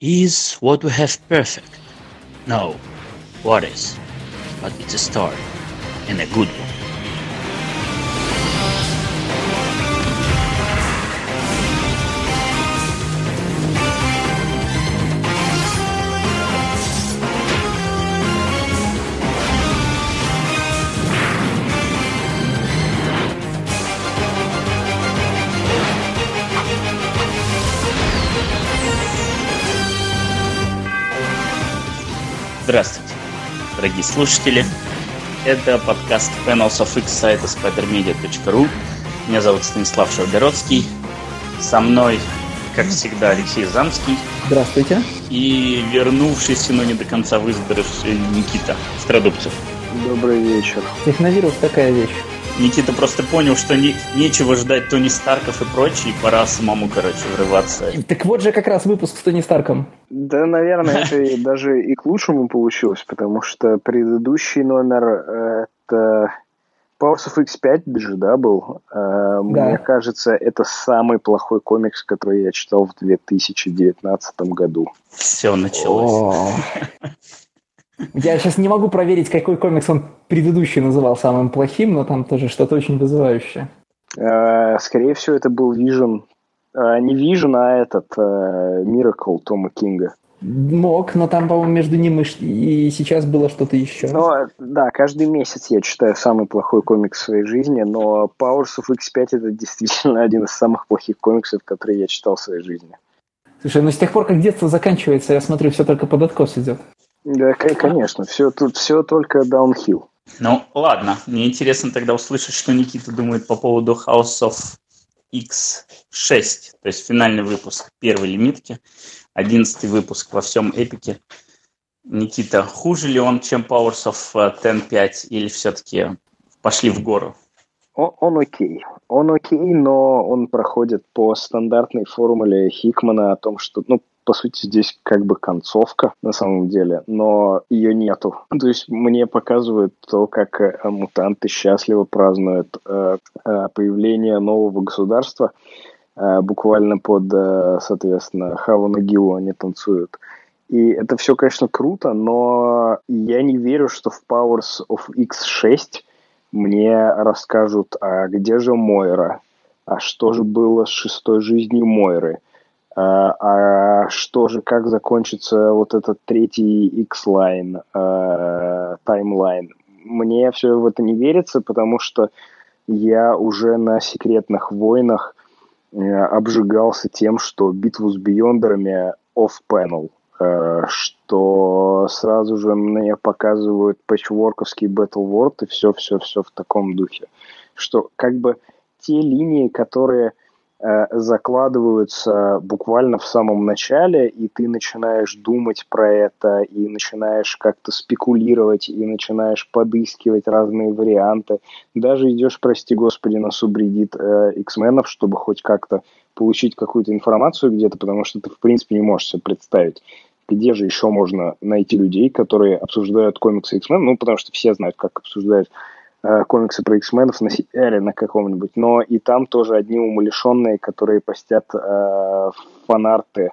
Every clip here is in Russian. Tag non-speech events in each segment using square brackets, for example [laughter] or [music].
Is what we have perfect? No. What is? But it's a start. And a good one. Дорогие слушатели. Это подкаст Panels of X сайта spidermedia.ru. Меня зовут Станислав Шаргородский. Со мной, как всегда, Алексей Замский. Здравствуйте. И вернувшийся, но не до конца выздоровевший Никита Страдубцев. Добрый вечер. Техновирус такая вещь. Никита просто понял, что не, нечего ждать Тони Старков и прочее, и пора самому, короче, врываться. Так вот же как раз выпуск с Тони Старком. Да, наверное, это [laughs] даже и к лучшему получилось, потому что предыдущий номер э, это Powers of X5 же, да, был. Э, мне кажется, это самый плохой комикс, который я читал в 2019 году. Все началось. [laughs] Я сейчас не могу проверить, какой комикс он предыдущий называл самым плохим, но там тоже что-то очень вызывающее. Э, скорее всего, это был Vision. Э, не Vision, а этот э, Miracle Тома Кинга. Мог, но там, по-моему, между ним и сейчас было что-то еще. Ну, да, каждый месяц я читаю самый плохой комикс в своей жизни, но Powers of X5 это действительно [laughs] один из самых плохих комиксов, которые я читал в своей жизни. Слушай, ну с тех пор, как детство заканчивается, я смотрю, все только под откос идет. Да, конечно, все тут все только даунхилл. Ну, ладно, мне интересно тогда услышать, что Никита думает по поводу House of X6, то есть финальный выпуск первой лимитки, одиннадцатый выпуск во всем эпике. Никита, хуже ли он, чем Powers of 10.5, э, или все-таки пошли в гору? Он, он окей. Он окей, но он проходит по стандартной формуле Хикмана о том, что, ну, по сути, здесь как бы концовка на самом деле, но ее нету. [laughs] То есть мне показывают то, как э, мутанты счастливо празднуют э, э, появление нового государства. Буквально под, соответственно, Хаву Нагилу они танцуют. И это все, конечно, круто, но я не верю, что в Powers of X6 мне расскажут, а где же Мойра? А что же было с шестой жизнью Мойры? А, а что же, как закончится вот этот третий X-line, э, таймлайн? Мне все в это не верится, потому что я уже на секретных войнах э, обжигался тем, что битву с биондерами off-panel, э, что сразу же мне показывают патчворковский Battle World и все-все-все в таком духе. Что как бы те линии, которые закладываются буквально в самом начале, и ты начинаешь думать про это, и начинаешь как-то спекулировать, и начинаешь подыскивать разные варианты. Даже идешь, прости господи, на субреддит э, X-менов, чтобы хоть как-то получить какую-то информацию где-то, потому что ты, в принципе, не можешь себе представить, где же еще можно найти людей, которые обсуждают комиксы X-Men, ну, потому что все знают, как обсуждают Э, комиксы про X-менов на сериале на каком-нибудь, но и там тоже одни умалишенные, которые постят э, фанарты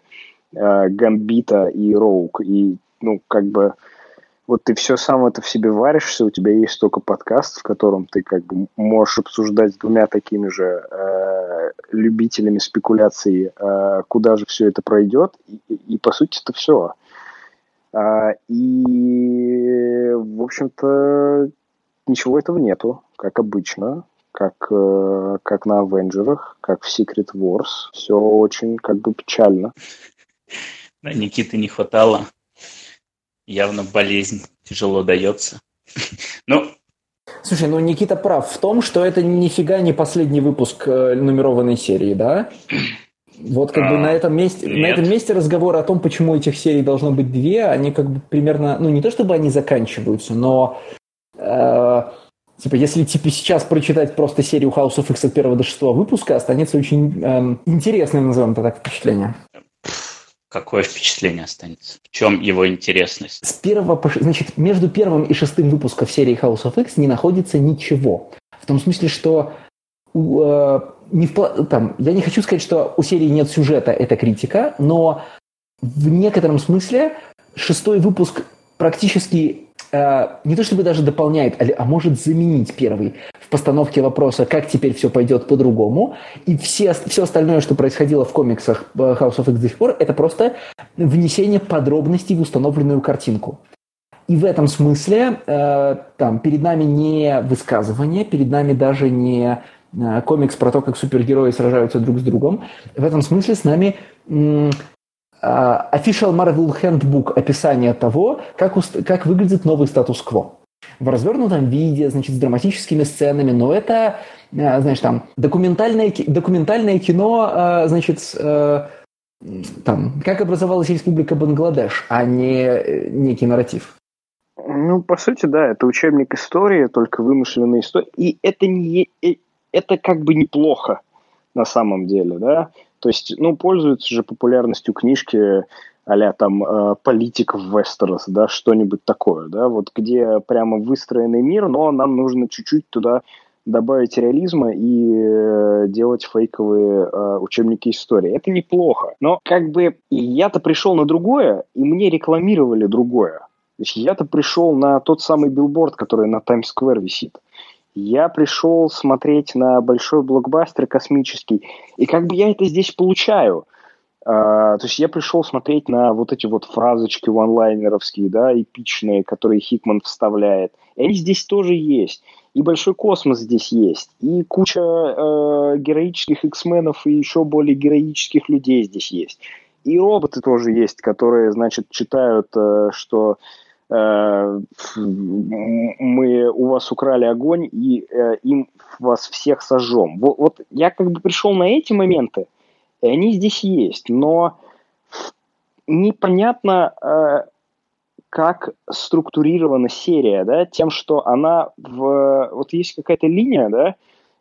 э, Гамбита и Роук. И, ну, как бы, вот ты все сам это в себе варишься, у тебя есть только подкаст, в котором ты как бы можешь обсуждать с двумя такими же э, любителями спекуляций, э, куда же все это пройдет, и, и по сути это все. А, и, в общем-то, ничего этого нету, как обычно, как, э, как на Авенджерах, как в Secret Wars. Все очень как бы печально. Да, Никиты не хватало. Явно болезнь тяжело дается. [laughs] Ну, Слушай, ну Никита прав в том, что это нифига не последний выпуск э, нумерованной серии, да? Вот как а, бы на этом месте, нет. на этом месте разговор о том, почему этих серий должно быть две, они как бы примерно, ну не то чтобы они заканчиваются, но типа, если типа сейчас прочитать просто серию House of X от 1 до 6 выпуска, останется очень эм, интересным, назовем это так, впечатление. Какое впечатление останется? В чем его интересность? С первого по... Значит, между первым и шестым выпуском серии House of X не находится ничего. В том смысле, что э, не в, там, я не хочу сказать, что у серии нет сюжета, это критика, но в некотором смысле шестой выпуск практически э, не то чтобы даже дополняет, а, а может заменить первый в постановке вопроса, как теперь все пойдет по-другому. И все, все остальное, что происходило в комиксах э, House of X до сих пор, это просто внесение подробностей в установленную картинку. И в этом смысле э, там перед нами не высказывание, перед нами даже не э, комикс про то, как супергерои сражаются друг с другом. В этом смысле с нами э, Official Marvel Handbook описание того, как, как выглядит новый статус-кво. В развернутом виде, значит, с драматическими сценами, но это, э, знаешь, там, документальное, документальное кино, э, значит, э, там, как образовалась Республика Бангладеш, а не некий нарратив. Ну, по сути, да, это учебник истории, только вымышленная история. И это не это как бы неплохо на самом деле, да. То есть, ну, пользуются же популярностью книжки а там э, политиков Вестерос, да, что-нибудь такое, да, вот где прямо выстроенный мир, но нам нужно чуть-чуть туда добавить реализма и э, делать фейковые э, учебники истории. Это неплохо. Но как бы я-то пришел на другое, и мне рекламировали другое. То есть я-то пришел на тот самый билборд, который на Таймс-сквер висит. Я пришел смотреть на большой блокбастер космический, и как бы я это здесь получаю – Uh, то есть я пришел смотреть на вот эти вот фразочки ванлайнеровские, да, эпичные, которые Хикман вставляет. И они здесь тоже есть. И большой космос здесь есть. И куча э, героических X-менов и еще более героических людей здесь есть. И роботы тоже есть, которые, значит, читают, э, что мы у вас украли огонь и э, им вас всех сожжем. Вот, вот я как бы пришел на эти моменты, и они здесь есть, но непонятно, э, как структурирована серия, да, тем, что она в... Вот есть какая-то линия, да,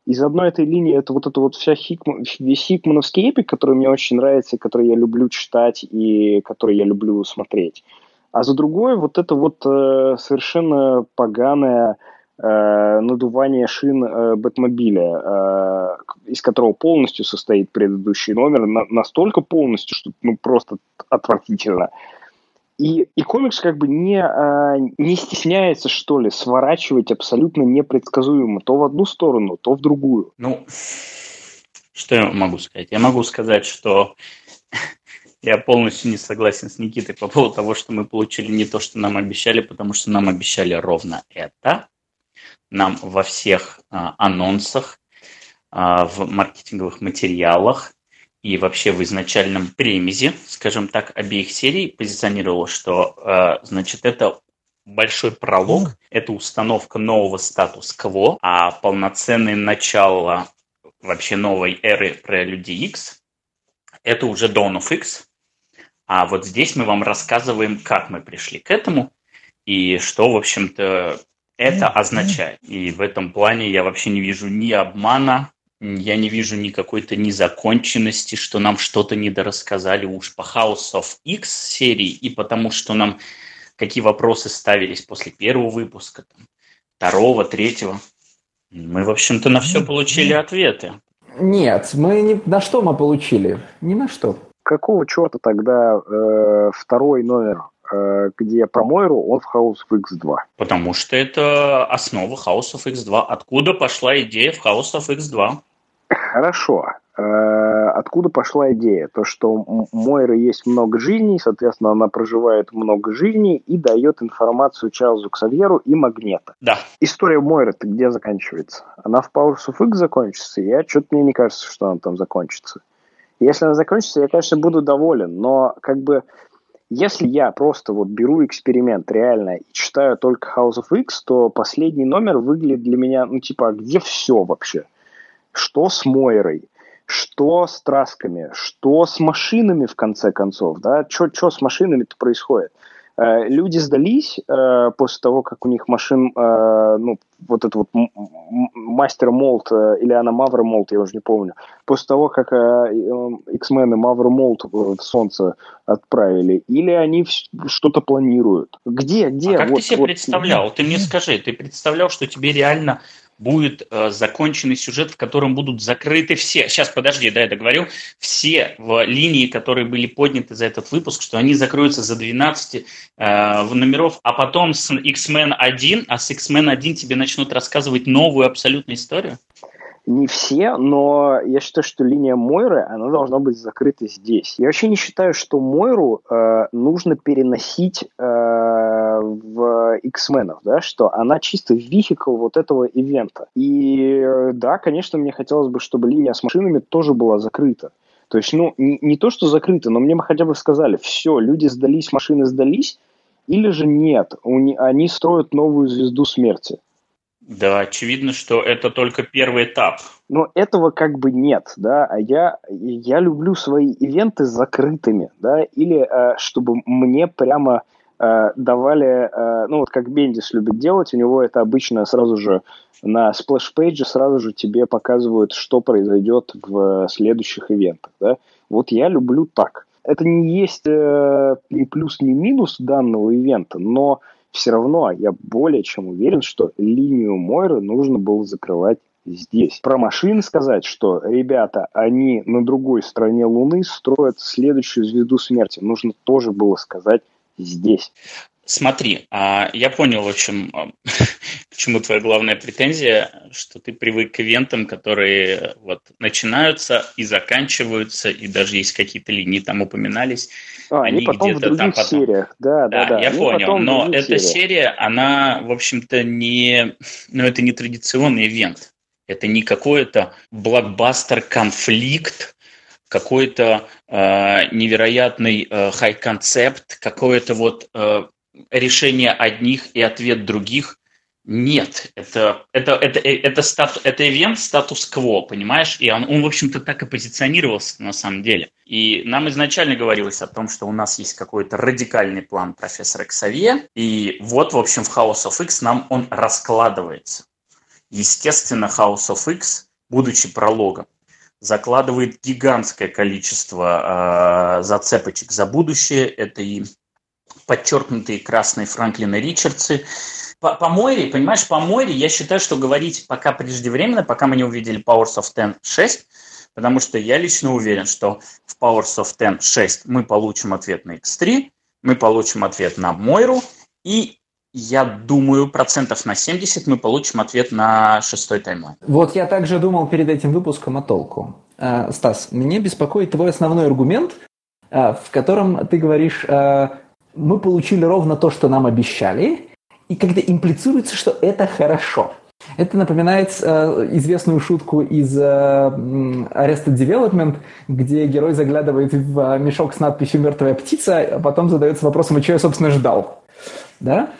из одной этой линии это вот это вот вся Хикман, весь хикмановский эпик, который мне очень нравится, который я люблю читать и который я люблю смотреть. А за другой вот это вот э, совершенно поганая э, надувание шин э, Бэтмобиля, э, из которого полностью состоит предыдущий номер, на, настолько полностью, что ну, просто отвратительно. И, и комикс как бы не, э, не стесняется, что ли, сворачивать абсолютно непредсказуемо то в одну сторону, то в другую. Ну, что я могу сказать? Я могу сказать, что я полностью не согласен с Никитой по поводу того, что мы получили не то, что нам обещали, потому что нам обещали ровно это. Нам во всех а, анонсах, а, в маркетинговых материалах и вообще в изначальном премизе, скажем так, обеих серий позиционировало, что, а, значит, это большой пролог, это установка нового статус-кво, а полноценное начало вообще новой эры про Люди X это уже Dawn of X, а вот здесь мы вам рассказываем, как мы пришли к этому и что, в общем-то, это означает. И в этом плане я вообще не вижу ни обмана, я не вижу ни какой-то незаконченности, что нам что-то недорассказали уж по House of X серии и потому, что нам какие вопросы ставились после первого выпуска, там, второго, третьего. Мы, в общем-то, на все получили ответы. Нет, мы не на что мы получили? Ни на что. Какого черта тогда э, второй номер Э, где про Мойру, он в House of X2. Потому что это основа House of X2. Откуда пошла идея в House of X2? Хорошо. Э, откуда пошла идея? То, что у Мойры есть много жизней, соответственно, она проживает много жизней и дает информацию Чарльзу Ксавьеру и Магнета. Да. История Мойры-то где заканчивается? Она в House of X закончится? Я что-то мне не кажется, что она там закончится. Если она закончится, я, конечно, буду доволен, но как бы если я просто вот беру эксперимент реально и читаю только House of X, то последний номер выглядит для меня, ну типа, а где все вообще? Что с Мойрой? Что с трасками? Что с машинами, в конце концов? Да? Что с машинами-то происходит? Э, люди сдались э, после того, как у них машин, э, ну, вот этот вот Master Mold или она Mother Mold, я уже не помню, после того, как X-мены Mother Mold в Солнце отправили, или они что-то планируют? Где, где? А как вот, ты себе вот... представлял? Ты мне скажи, ты представлял, что тебе реально будет э, законченный сюжет, в котором будут закрыты все. Сейчас, подожди, да, я договорю. Все в линии, которые были подняты за этот выпуск, что они закроются за 12 э, номеров, а потом с X-Men 1, а с X-Men 1 тебе начнут рассказывать новую абсолютно историю? Не все, но я считаю, что линия Мойры, она должна быть закрыта здесь. Я вообще не считаю, что Мойру э, нужно переносить э, в X-менов, да, что она чисто вихикл вот этого ивента. И да, конечно, мне хотелось бы, чтобы линия с машинами тоже была закрыта. То есть, ну, не, не то, что закрыта, но мне бы хотя бы сказали, все, люди сдались, машины сдались, или же нет, они строят новую звезду смерти. Да, очевидно, что это только первый этап. Но этого как бы нет, да, а я, я люблю свои ивенты закрытыми, да, или э, чтобы мне прямо э, давали, э, ну вот как Бендис любит делать, у него это обычно сразу же на splash page е сразу же тебе показывают, что произойдет в следующих ивентах, да. Вот я люблю так. Это не есть э, ни плюс, ни минус данного ивента, но все равно я более чем уверен, что линию Мойры нужно было закрывать здесь. Про машины сказать, что, ребята, они на другой стороне Луны строят следующую звезду смерти, нужно тоже было сказать здесь. Смотри, а, я понял, в общем, а, [laughs] почему твоя главная претензия, что ты привык к ивентам, которые вот начинаются и заканчиваются, и даже есть какие-то линии там упоминались. А, они, они потом где-то в там потом. сериях, да, да, да. Я они понял, но эта сериях. серия, она, в общем-то, не, ну, это не традиционный ивент. Это не какой-то блокбастер-конфликт, какой-то э, невероятный э, хай-концепт, какое-то вот э, решение одних и ответ других. Нет, это, это, это, это, стату, это ивент статус-кво, понимаешь? И он, он, в общем-то, так и позиционировался на самом деле. И нам изначально говорилось о том, что у нас есть какой-то радикальный план профессора Ксавье, и вот, в общем, в House of X нам он раскладывается. Естественно, House of X, будучи прологом, закладывает гигантское количество э, зацепочек за будущее. Это и подчеркнутые красные Франклины Ричардсы. По, по Мойре, понимаешь, по Мойре я считаю, что говорить пока преждевременно, пока мы не увидели Powers of Ten 6, потому что я лично уверен, что в Powers of Ten 6 мы получим ответ на X3, мы получим ответ на Мойру, и я думаю, процентов на 70 мы получим ответ на шестой таймлайн. Вот я также думал перед этим выпуском о толку. А, Стас, меня беспокоит твой основной аргумент, а, в котором ты говоришь, а, мы получили ровно то, что нам обещали, и когда имплицируется, что это хорошо. Это напоминает э, известную шутку из э, Arrested Development, где герой заглядывает в э, мешок с надписью «Мертвая птица», а потом задается вопросом, а что я, собственно, ждал. Да?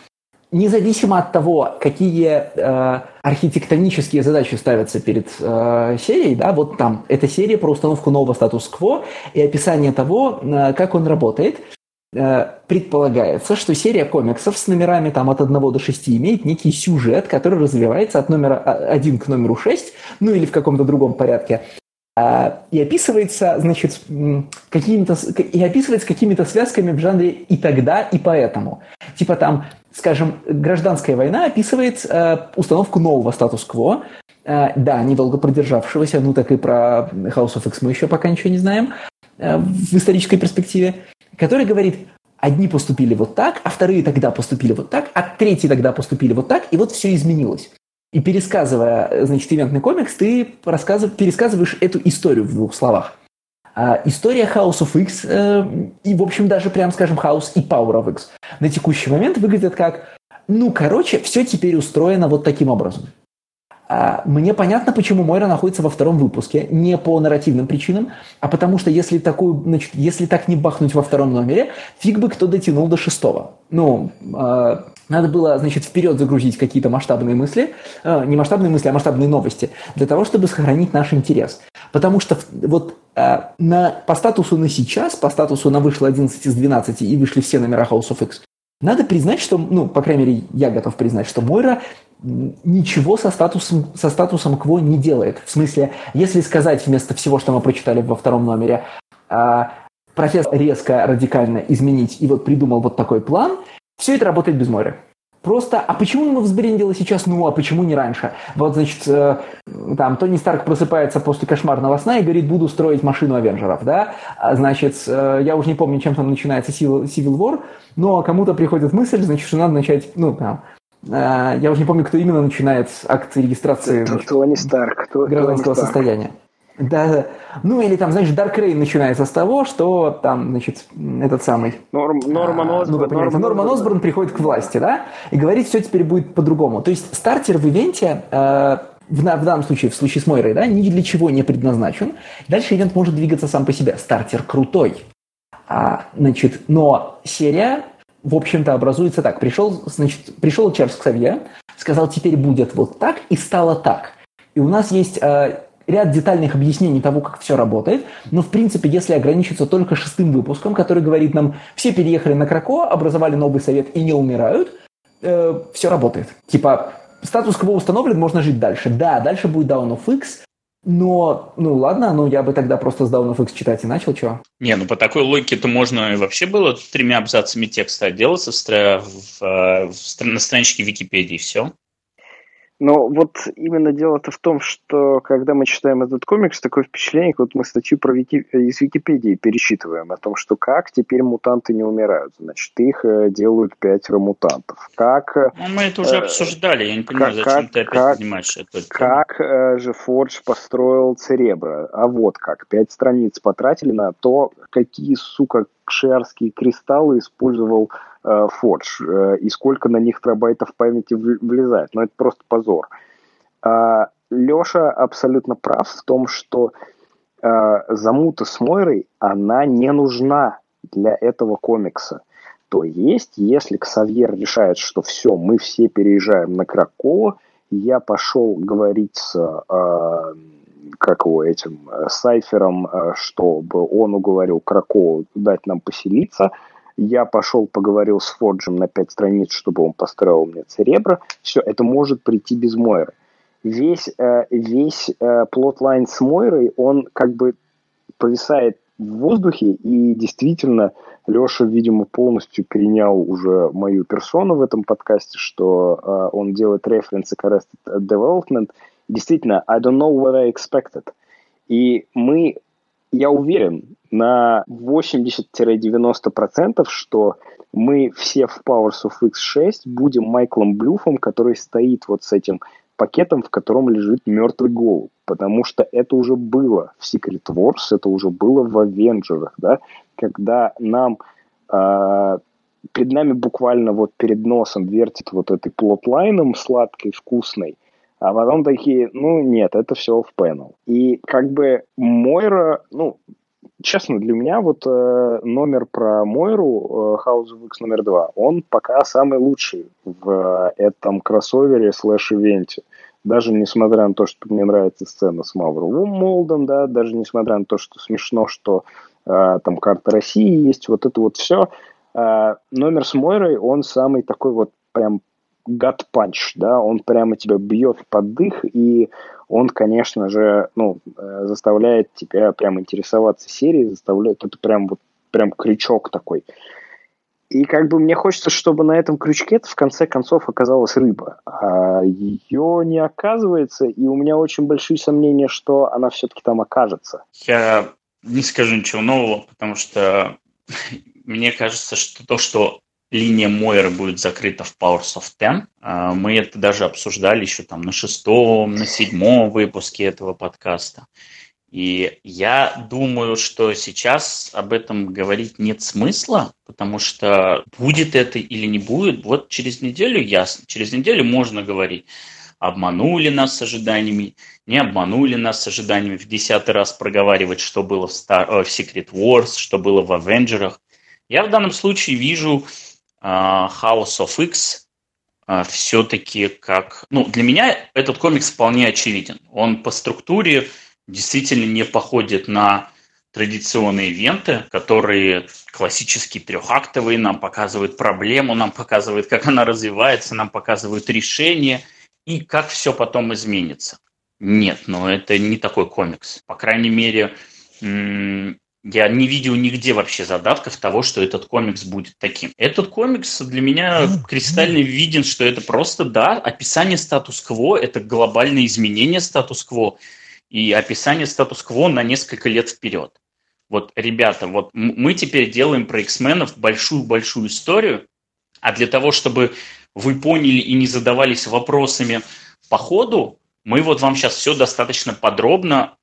Независимо от того, какие э, архитектонические задачи ставятся перед э, серией, да, вот там, эта серия про установку нового статус-кво и описание того, э, как он работает – предполагается, что серия комиксов с номерами там, от 1 до 6 имеет некий сюжет, который развивается от номера 1 к номеру 6, ну или в каком-то другом порядке, а, и описывается, значит, какими-то, и описывается какими-то связками в жанре «и тогда, и поэтому». Типа там, скажем, гражданская война описывает э, установку нового статус-кво, э, да, недолго продержавшегося, ну так и про House of X мы еще пока ничего не знаем. э, в исторической перспективе который говорит, одни поступили вот так, а вторые тогда поступили вот так, а третьи тогда поступили вот так, и вот все изменилось. И пересказывая, значит, ивентный комикс, ты пересказываешь эту историю в двух словах. А, история House of X э, и, в общем, даже, прям скажем, House и Power of X на текущий момент выглядят как, ну, короче, все теперь устроено вот таким образом. А, мне понятно, почему Мойра находится во втором выпуске, не по нарративным причинам, а потому что если, такую, значит, если так не бахнуть во втором номере, фиг бы кто дотянул до шестого. Ну, э, надо было, значит, вперед загрузить какие-то масштабные мысли, э, не масштабные мысли, а масштабные новости, для того, чтобы сохранить наш интерес. Потому что вот на, по статусу на сейчас, по статусу на вышло 11 из 12 и вышли все номера House of X, надо признать, что, ну, по крайней мере, я готов признать, что Мойра ничего со статусом, со статусом КВО не делает. В смысле, если сказать вместо всего, что мы прочитали во втором номере, а, профессор резко, радикально изменить и вот придумал вот такой план, все это работает без моря. Просто, а почему мы взбрендило сейчас, ну, а почему не раньше? Вот, значит, э, там, Тони Старк просыпается после кошмарного сна и говорит, буду строить машину Авенджеров, да? А, значит, э, я уже не помню, чем там начинается Civil, War, но кому-то приходит мысль, значит, что надо начать, ну, там, я уже не помню, кто именно начинает акции регистрации Тони Старк, гражданского Тони состояния. Да, ну или там, знаешь, Dark Reign начинается с того, что там, значит, этот самый... Норм, Норман а, Осборн. Ну, Норман, Норман Осборн приходит к власти, да, и говорит, все теперь будет по-другому. То есть стартер в ивенте э, в, в данном случае, в случае с Мойрой, да, ни для чего не предназначен. Дальше ивент может двигаться сам по себе. Стартер крутой. А, значит, но серия, в общем-то, образуется так. Пришел, значит, пришел Чарльз Ксавье, сказал, теперь будет вот так, и стало так. И у нас есть э, ряд детальных объяснений того, как все работает, но, в принципе, если ограничиться только шестым выпуском, который говорит нам, все переехали на Крако, образовали новый совет и не умирают, э, все работает. Типа, статус-кво установлен, можно жить дальше. Да, дальше будет Down of X, но, ну ладно, ну я бы тогда просто с Down of X читать и начал, чего? Не, ну по такой логике-то можно вообще было тремя абзацами текста отделаться в, в, в, в, на страничке Википедии, все. Но вот именно дело-то в том, что когда мы читаем этот комикс, такое впечатление, как вот мы статью про Вики... из Википедии пересчитываем о том, что как теперь мутанты не умирают. Значит, их э, делают пятеро мутантов. Как... Э, ну, мы это уже э, обсуждали, я не понимаю, как, зачем ты опять как, поднимаешь это. Как э, же Фордж построил Церебро? А вот как. Пять страниц потратили на то, какие, сука, кшерские кристаллы использовал э, Forge э, и сколько на них терабайтов памяти влезает. Но это просто позор. А, Леша абсолютно прав в том, что э, замута с Мойрой, она не нужна для этого комикса. То есть, если Ксавьер решает, что все, мы все переезжаем на Кракова, я пошел говорить с э, как его этим э, Сайфером, э, чтобы он уговорил Кракову дать нам поселиться. Я пошел, поговорил с Форджем на пять страниц, чтобы он построил мне церебро. Все, это может прийти без Мойры. Весь, э, весь плотлайн с Мойрой, он как бы повисает в воздухе, и действительно Леша, видимо, полностью перенял уже мою персону в этом подкасте, что он делает референсы к Arrested Development – действительно, I don't know what I expected. И мы, я уверен, на 80-90%, что мы все в Powers of X6 будем Майклом Блюфом, который стоит вот с этим пакетом, в котором лежит мертвый голубь. Потому что это уже было в Secret Wars, это уже было в Avengers, да, когда нам э, перед нами буквально вот перед носом вертит вот этой плотлайном сладкой, вкусной, а потом такие, ну нет, это все в пенал. И как бы Мойра, ну, честно, для меня вот э, номер про Мойру, э, House of X номер два, он пока самый лучший в э, этом кроссовере слэш-ивенте. Даже несмотря на то, что мне нравится сцена с Mother Mold ом, да, даже несмотря на то, что смешно, что э, там карта России есть, вот это вот все. Э, номер с Мойрой, он самый такой вот прям гад панч, да, он прямо тебя бьет под дых, и он, конечно же, ну, э, заставляет тебя прям интересоваться серией, заставляет, это прям вот, прям крючок такой. И как бы мне хочется, чтобы на этом крючке в конце концов оказалась рыба. А ее не оказывается, и у меня очень большие сомнения, что она все-таки там окажется. Я не скажу ничего нового, потому что [laughs] мне кажется, что то, что линия Мойера будет закрыта в Powers of Ten. А, мы это даже обсуждали еще там на шестом, на седьмом выпуске этого подкаста. И я думаю, что сейчас об этом говорить нет смысла, потому что будет это или не будет, вот через неделю ясно. Через неделю можно говорить, обманули нас с ожиданиями, не обманули нас с ожиданиями, в десятый раз проговаривать, что было в, Star, э, в Secret Wars, что было в Авенджерах. Я в данном случае вижу House of X а, все-таки как... Ну, для меня этот комикс вполне очевиден. Он по структуре действительно не походит на традиционные ивенты, которые классические трехактовые, нам показывают проблему, нам показывают, как она развивается, нам показывают решение и как все потом изменится. Нет, но это не такой комикс. По крайней мере, Я не видел нигде вообще задатков того, что этот комикс будет таким. Этот комикс для меня кристально виден, что это просто, да, описание статус-кво, это глобальное изменение статус-кво и описание статус-кво на несколько лет вперед. Вот, ребята, вот мы теперь делаем про X-менов большую-большую историю, а для того, чтобы вы поняли и не задавались вопросами по ходу, мы вот вам сейчас все достаточно подробно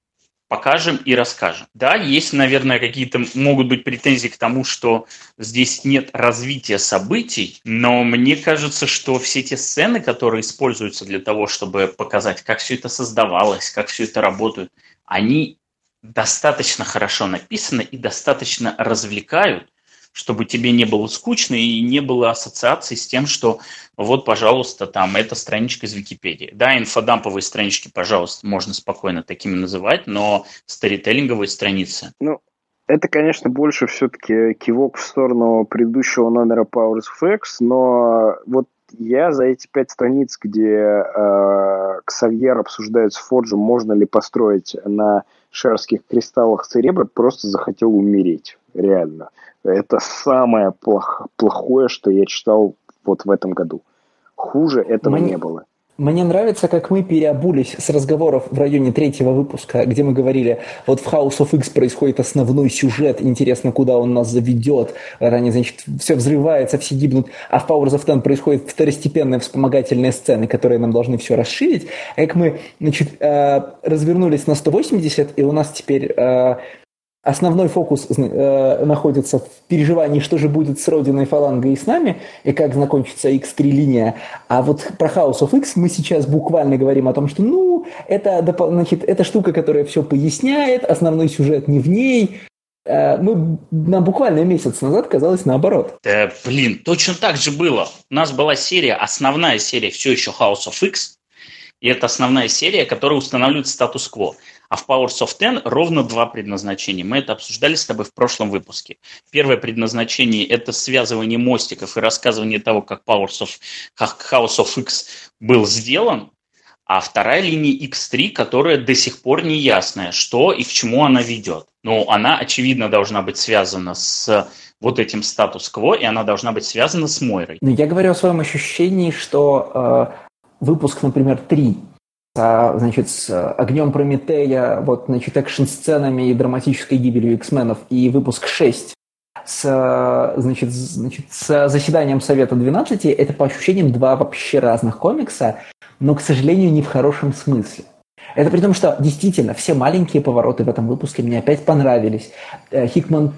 покажем и расскажем. Да, есть, наверное, какие-то могут быть претензии к тому, что здесь нет развития событий, но мне кажется, что все те сцены, которые используются для того, чтобы показать, как все это создавалось, как все это работает, они достаточно хорошо написаны и достаточно развлекают, чтобы тебе не было скучно и не было ассоциаций с тем, что вот, пожалуйста, там, эта страничка из Википедии. Да, инфодамповые странички, пожалуйста, можно спокойно такими называть, но старителлинговые страницы. Ну, это, конечно, больше все-таки кивок в сторону предыдущего номера Powers of X, но вот я за эти пять страниц, где э, Ксавьер обсуждает с Форджем, можно ли построить на шерских кристаллах церебра, просто захотел умереть. Реально. Это самое плох, плохое, что я читал вот в этом году. Хуже этого Мне... не было. Мне нравится, как мы переобулись с разговоров в районе третьего выпуска, где мы говорили, вот в House of X происходит основной сюжет, интересно, куда он нас заведет, они, значит, все взрывается, все гибнут, а в Powers of Ten происходят второстепенные вспомогательные сцены, которые нам должны все расширить, а как мы, значит, э, развернулись на 180, и у нас теперь э, основной фокус э, находится в переживании, что же будет с Родиной, Фалангой и с нами, и как закончится X3 линия. А вот про House of X мы сейчас буквально говорим о том, что, ну, это, значит, это штука, которая все поясняет, основной сюжет не в ней. Э, мы, нам буквально месяц назад казалось наоборот. Да, блин, точно так же было. У нас была серия, основная серия все еще House of X, и это основная серия, которая устанавливает статус-кво. А в Powers of Ten ровно два предназначения. Мы это обсуждали с тобой в прошлом выпуске. Первое предназначение – это связывание мостиков и рассказывание того, как Powers of, как House of X был сделан. А вторая линия X3, которая до сих пор не ясная, что и к чему она ведет. Но она, очевидно, должна быть связана с вот этим статус-кво, и она должна быть связана с Мойрой. Но я говорю о своем ощущении, что э, выпуск, например, 3 а, значит, с огнем Прометея, вот, значит, экшн-сценами и драматической гибелью X-менов, и выпуск 6 с, значит, значит, с заседанием Совета 12, это по ощущениям два вообще разных комикса, но, к сожалению, не в хорошем смысле. Это при том, что действительно все маленькие повороты в этом выпуске мне опять понравились. Э, Хикман,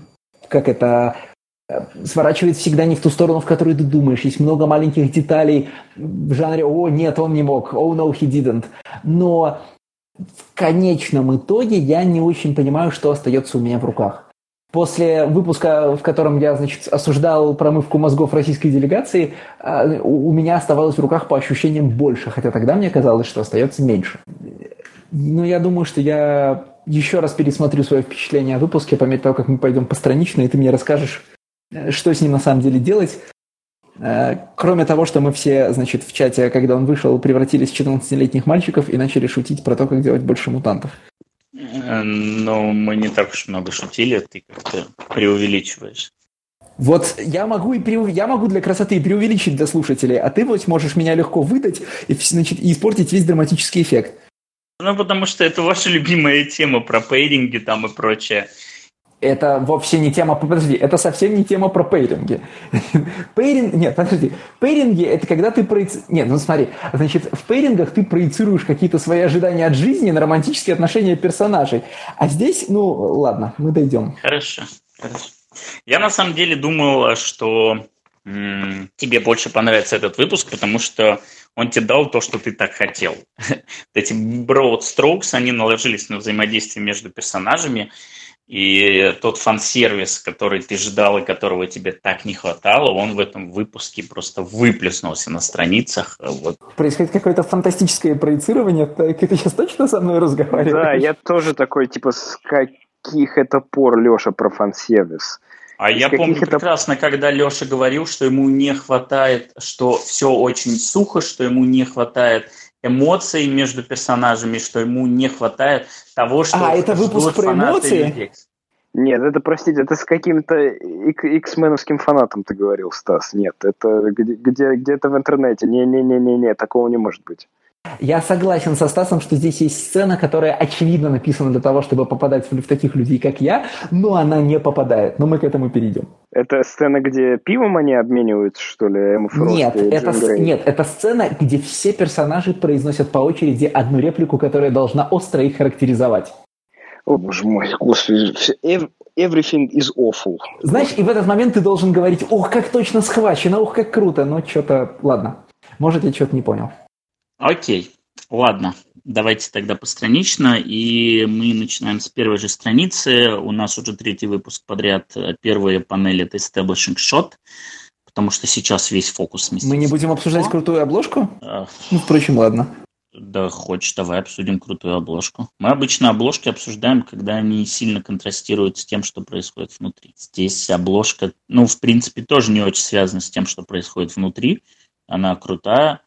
как это, сворачивает всегда не в ту сторону, в которую ты думаешь. Есть много маленьких деталей в жанре «О, нет, он не мог», «Oh, no, he didn't». Но в конечном итоге я не очень понимаю, что остается у меня в руках. После выпуска, в котором я, значит, осуждал промывку мозгов российской делегации, а, у меня оставалось в руках по ощущениям больше, хотя тогда мне казалось, что остается меньше. Но я думаю, что я еще раз пересмотрю свое впечатление о выпуске по мере того, как мы пойдем постранично, и ты мне расскажешь, что с ним на самом деле делать. Э, кроме того, что мы все, значит, в чате, когда он вышел, превратились в 14-летних мальчиков и начали шутить про то, как делать больше мутантов. Э, ну, мы не так уж много шутили, ты как-то преувеличиваешь. Вот я могу, и преу... я могу для красоты преувеличить для слушателей, а ты вот можешь меня легко выдать и, значит, и испортить весь драматический эффект. Ну, потому что это ваша любимая тема про пейринги там и прочее это вовсе не тема, подожди, это совсем не тема про пейринги. [laughs] Пейринг, нет, подожди, пейринги это когда ты проецируешь, нет, ну смотри, значит, в пейрингах ты проецируешь какие-то свои ожидания от жизни на романтические отношения персонажей, а здесь, ну, ладно, мы дойдем. Хорошо, хорошо. Я на самом деле думал, что м- тебе больше понравится этот выпуск, потому что он тебе дал то, что ты так хотел. [laughs] Эти broad strokes, они наложились на взаимодействие между персонажами, и тот фан-сервис, который ты ждал и которого тебе так не хватало, он в этом выпуске просто выплеснулся на страницах. Вот. Происходит какое-то фантастическое проецирование. Так, ты сейчас точно со мной разговариваешь? Да, я тоже такой, типа, с каких это пор, Леша, про фан-сервис? А я помню это... прекрасно, когда Леша говорил, что ему не хватает, что все очень сухо, что ему не хватает эмоций между персонажами, что ему не хватает того, что... А, это выпуск про эмоции? Нет, это, простите, это с каким-то X-меновским фанатом ты говорил, Стас. Нет, это где, где, где-то в интернете. Не-не-не-не-не, такого не может быть. Я согласен со Стасом, что здесь есть сцена, которая очевидно написана для того, чтобы попадать в таких людей, как я, но она не попадает. Но мы к этому перейдем. Это сцена, где пивом они обмениваются, что ли, Эмма нет, это, с... нет, это сцена, где все персонажи произносят по очереди одну реплику, которая должна остро их характеризовать. О, боже мой, господи, everything is awful. Знаешь, и в этот момент ты должен говорить, ох, как точно схвачено, ох, как круто, но что-то, ладно, может, я что-то не понял. Окей, ладно, давайте тогда постранично, и мы начинаем с первой же страницы. У нас уже третий выпуск подряд. Первая панель – это Establishing Shot, потому что сейчас весь фокус сместился. Мы не будем обсуждать крутую обложку? Ну, впрочем, ладно. Да, хочешь, давай обсудим крутую обложку. Мы обычно обложки обсуждаем, когда они сильно контрастируют с тем, что происходит внутри. Здесь обложка, ну, в принципе, тоже не очень связана с тем, что происходит внутри. Она крутая,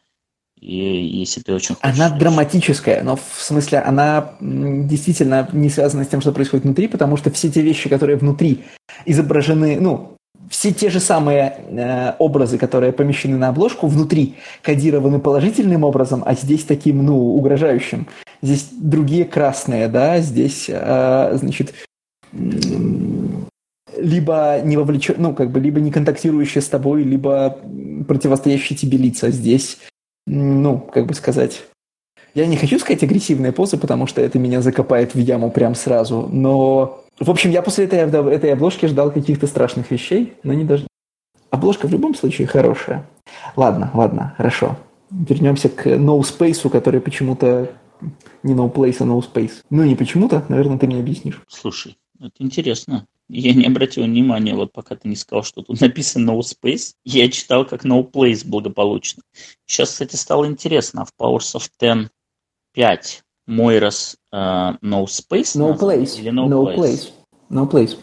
и если ты очень хочешь... Она драматическая, но в смысле она действительно не связана с тем, что происходит внутри, потому что все те вещи, которые внутри изображены, ну, все те же самые э, образы, которые помещены на обложку, внутри кодированы положительным образом, а здесь таким, ну, угрожающим. Здесь другие красные, да, здесь, э, значит, либо не вовлечен, ну, как бы, либо не контактирующие с тобой, либо противостоящие тебе лица. Здесь, ну, как бы сказать, я не хочу сказать агрессивные позы, потому что это меня закопает в яму прям сразу, но в общем, я после этой, этой обложки ждал каких-то страшных вещей, но не даже. Обложка в любом случае хорошая. Ладно, ладно, хорошо. Вернемся к No Space, который почему-то не No Place, а No Space. Ну, не почему-то, наверное, ты мне объяснишь. Слушай, это интересно. Я не обратил внимания, вот пока ты не сказал, что тут [laughs] написано No Space, я читал как No Place благополучно. Сейчас, кстати, стало интересно, а в Powers of Ten 5 Moira's uh, No Space? No Place. Или No, no place? place. No Place.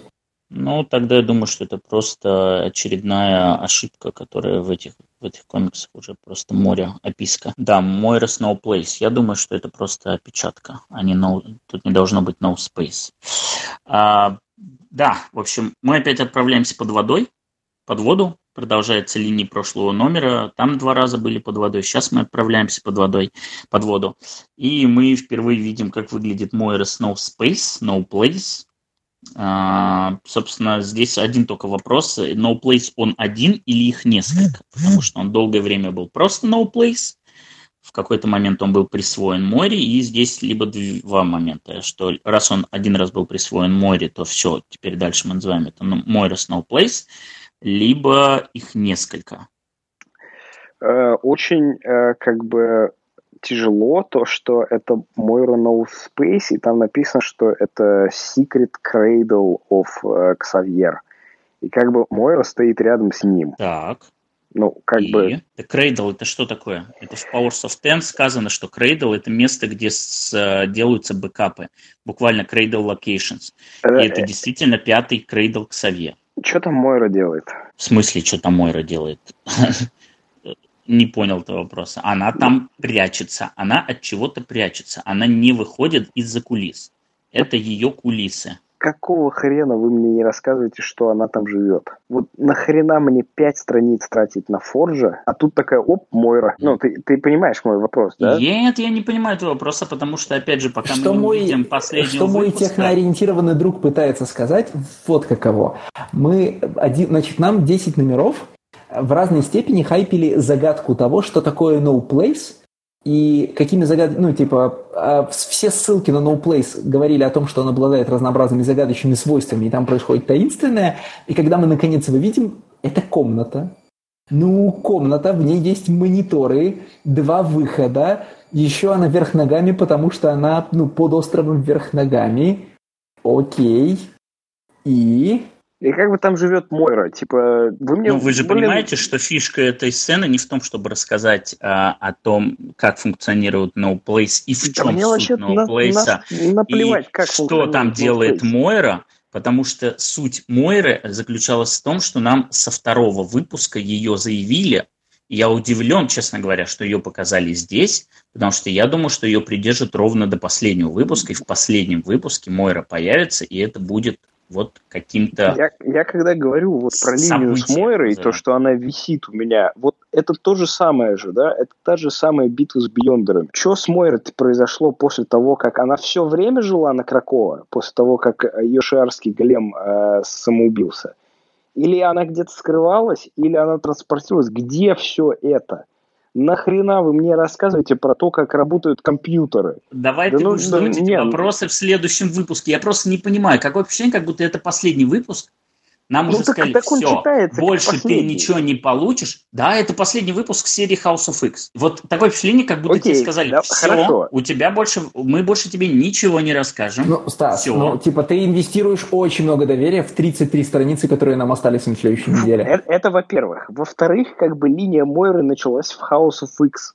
Ну, тогда я думаю, что это просто очередная ошибка, которая в этих, в этих комиксах уже просто море, описка. Да, Moira's No Place. Я думаю, что это просто опечатка, а не no, тут не должно быть No Space. А, да, в общем, мы опять отправляемся под водой, под воду, продолжается линия прошлого номера. Там два раза были под водой. Сейчас мы отправляемся под водой, под воду. И мы впервые видим, как выглядит Moira No Space, No Place. А, собственно, здесь один только вопрос. No Place он один или их несколько? Потому что он долгое время был просто No Place. В какой-то момент он был присвоен Море, и здесь либо два момента, что раз он один раз был присвоен Море, то все, теперь дальше мы называем это Moira No Place либо их несколько? Э, очень э, как бы тяжело то, что это Moira No Space, и там написано, что это Secret Cradle of uh, Xavier. И как бы Мойра стоит рядом с ним. Так. Ну, как и? бы... Cradle это что такое? Это в Powers of Ten сказано, что Cradle это место, где с, делаются бэкапы. Буквально Cradle Locations. И это действительно пятый Cradle Xavier. Что там Мойра делает? В смысле, что там Мойра делает? [laughs] Не понял этого вопроса. Она там прячется. Она от чего-то прячется. Она не выходит из-за кулис. Это ее кулисы. Какого хрена вы мне не рассказываете, что она там живет? Вот нахрена мне пять страниц тратить на Форжа, а тут такая, оп, Мойра. Ну, ты, ты понимаешь мой вопрос, да? Нет, я не понимаю этого вопроса, потому что, опять же, пока что мы не мой, увидим последнего Что мой выпуска... техноориентированный друг пытается сказать, вот каково. Мы, один, значит, нам 10 номеров в разной степени хайпили загадку того, что такое no place, и какими загадками, ну, типа, а, все ссылки на No Place говорили о том, что он обладает разнообразными загадочными свойствами, и там происходит таинственное. И когда мы наконец его видим, это комната. Ну, комната, в ней есть мониторы, два выхода, еще она вверх ногами, потому что она, ну, под островом вверх ногами. Окей. И и как бы там живет Мойра? Типа, вы мне... Ну, вы же блин... понимаете, что фишка этой сцены не в том, чтобы рассказать а, о том, как функционирует No Place и в чем да суть No Place, на, на, наплевать, и как что там no делает Place. Мойра, потому что суть Мойры заключалась в том, что нам со второго выпуска ее заявили, я удивлен, честно говоря, что ее показали здесь, потому что я думаю, что ее придержат ровно до последнего выпуска, и в последнем выпуске Мойра появится, и это будет вот каким-то... Я, я когда говорю вот про линию с Мойрой, то, что она висит у меня, вот это то же самое же, да, это та же самая битва с Бьондером. Что с Мойрой произошло после того, как она все время жила на Кракова, после того, как ее шиарский голем э, самоубился? Или она где-то скрывалась, или она транспортировалась? Где все это? Нахрена вы мне рассказываете про то, как работают компьютеры? Давай да ты ну, будешь задавать эти вопросы в следующем выпуске. Я просто не понимаю, какое впечатление, как будто это последний выпуск, нам ну, уже так, сказали, так все, больше ты ничего не получишь. Да, это последний выпуск серии House of X. Вот такое впечатление, как будто Окей, тебе сказали, да, все, хорошо. у тебя больше, мы больше тебе ничего не расскажем. Ну, Стас, все. ну, типа, ты инвестируешь очень много доверия в 33 страницы, которые нам остались на следующей [laughs] неделе. Это, это во-первых. Во-вторых, как бы линия Мойры началась в House of X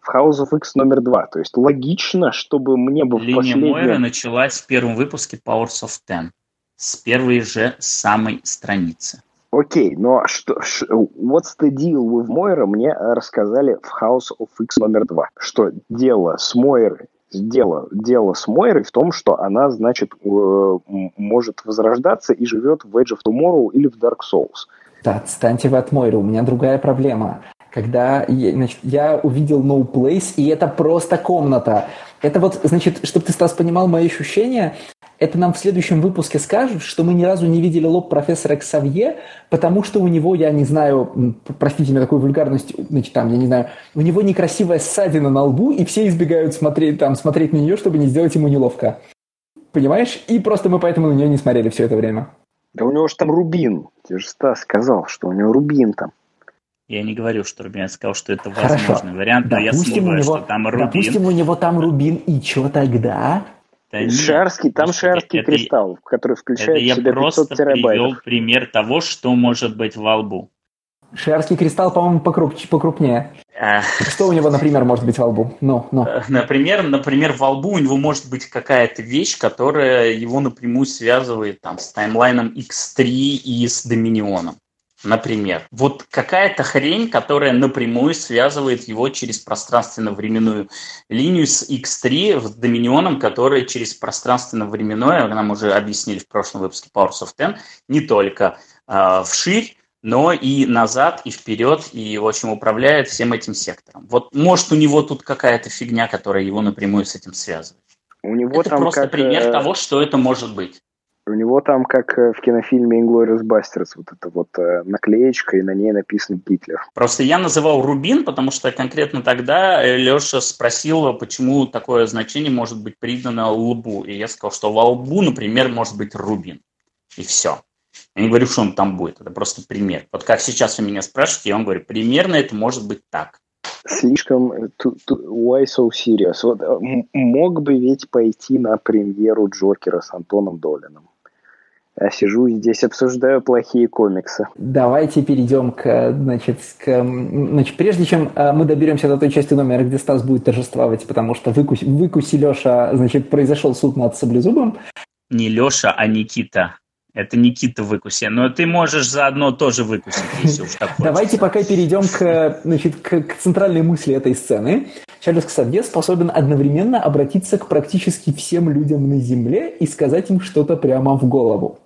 в House of X номер два. То есть логично, чтобы мне бы Линия в последнем... Мойры началась в первом выпуске Powers of Ten с первой же самой страницы. Окей, okay, но что, what's the deal with Moira мне рассказали в House of X номер два, что дело с Мойрой дело, дело с Мойрой в том, что она, значит, э, может возрождаться и живет в Age of Tomorrow или в Dark Souls. Да, отстаньте вы от Мойры, у меня другая проблема. Когда я, значит, я увидел No Place, и это просто комната. Это вот, значит, чтобы ты, Стас, понимал мои ощущения, это нам в следующем выпуске скажут, что мы ни разу не видели лоб профессора Ксавье, потому что у него, я не знаю, простите меня такую вульгарность, значит, там, я не знаю, у него некрасивая ссадина на лбу, и все избегают смотреть, там, смотреть на нее, чтобы не сделать ему неловко. Понимаешь? И просто мы поэтому на нее не смотрели все это время. Да у него же там рубин. Ты же Стас сказал, что у него рубин там. Я не говорю, что Рубин, я сказал, что это возможный Хорошо. вариант, но допустим, я смываю, него, что там Рубин. Допустим, у него там Рубин, и что тогда? Да Шарский, там шарский это, кристалл, который включает это в себя 500 я просто привел пример того, что может быть во лбу. Шарский кристалл, по-моему, покруп, покрупнее. А... Что у него, например, может быть во лбу? Ну, ну. Например, например, во лбу у него может быть какая-то вещь, которая его напрямую связывает там, с таймлайном X3 и с Доминионом например. Вот какая-то хрень, которая напрямую связывает его через пространственно-временную линию с X3 в Доминионом, которая через пространственно-временное, нам уже объяснили в прошлом выпуске Powers of Ten, не только э, вширь, но и назад, и вперед, и, в общем, управляет всем этим сектором. Вот может у него тут какая-то фигня, которая его напрямую с этим связывает. У него это там просто как, пример э, того, что это может быть. У него там, как э, в кинофильме Inglourious Basterds, вот эта вот э, наклеечка, и на ней написан Гитлер. Просто я называл Рубин, потому что конкретно тогда э, Леша спросил, почему такое значение может быть придано лбу. И я сказал, что во лбу, например, может быть Рубин. И все. Я не говорю, что он там будет, это просто пример. Вот как сейчас вы меня спрашиваете, я вам говорю, примерно это может быть так. Слишком why so serious? Вот, мог бы ведь пойти на премьеру Джокера с Антоном Долином. Я сижу здесь, обсуждаю плохие комиксы. Давайте перейдем к, значит, к, значит прежде чем э, мы доберемся до той части номера, где Стас будет торжествовать, потому что выкуси, выкуси Леша, значит, произошел суд над Саблезубом. Не Леша, а Никита. Это Никита выкуси. Но ты можешь заодно тоже выкусить, если уж так Давайте пока перейдем к, значит, к, к центральной мысли этой сцены. Чарльз Ксавье способен одновременно обратиться к практически всем людям на Земле и сказать им что-то прямо в голову.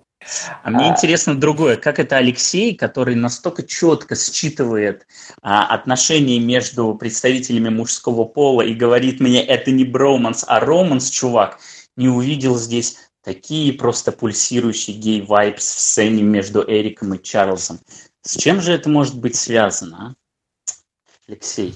А мне а... интересно другое, как это Алексей, который настолько четко считывает а, отношения между представителями мужского пола и говорит мне, это не броманс, а романс, чувак, не увидел здесь такие просто пульсирующие гей-вайбс в сцене между Эриком и Чарльзом. С чем же это может быть связано, а? Алексей?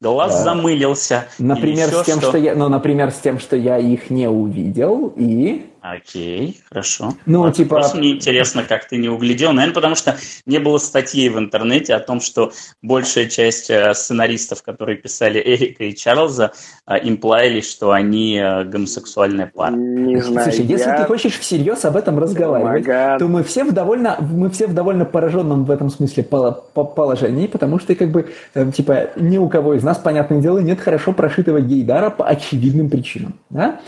Глаз да. замылился. Например, с тем, что... что я, ну, например, с тем, что я их не увидел и Окей, хорошо. Ну, вот типа... Просто мне интересно, как ты не углядел. Наверное, потому что не было статьи в интернете о том, что большая часть э, сценаристов, которые писали Эрика и Чарльза, э, имплаяли, что они э, гомосексуальная пара. Не знаю, Слушай, я... если ты хочешь всерьез об этом разговаривать, oh то мы все в довольно, мы все в довольно пораженном в этом смысле положении, потому что, как бы, типа, ни у кого из нас, понятное дело, нет хорошо прошитого гейдара по очевидным причинам. Да?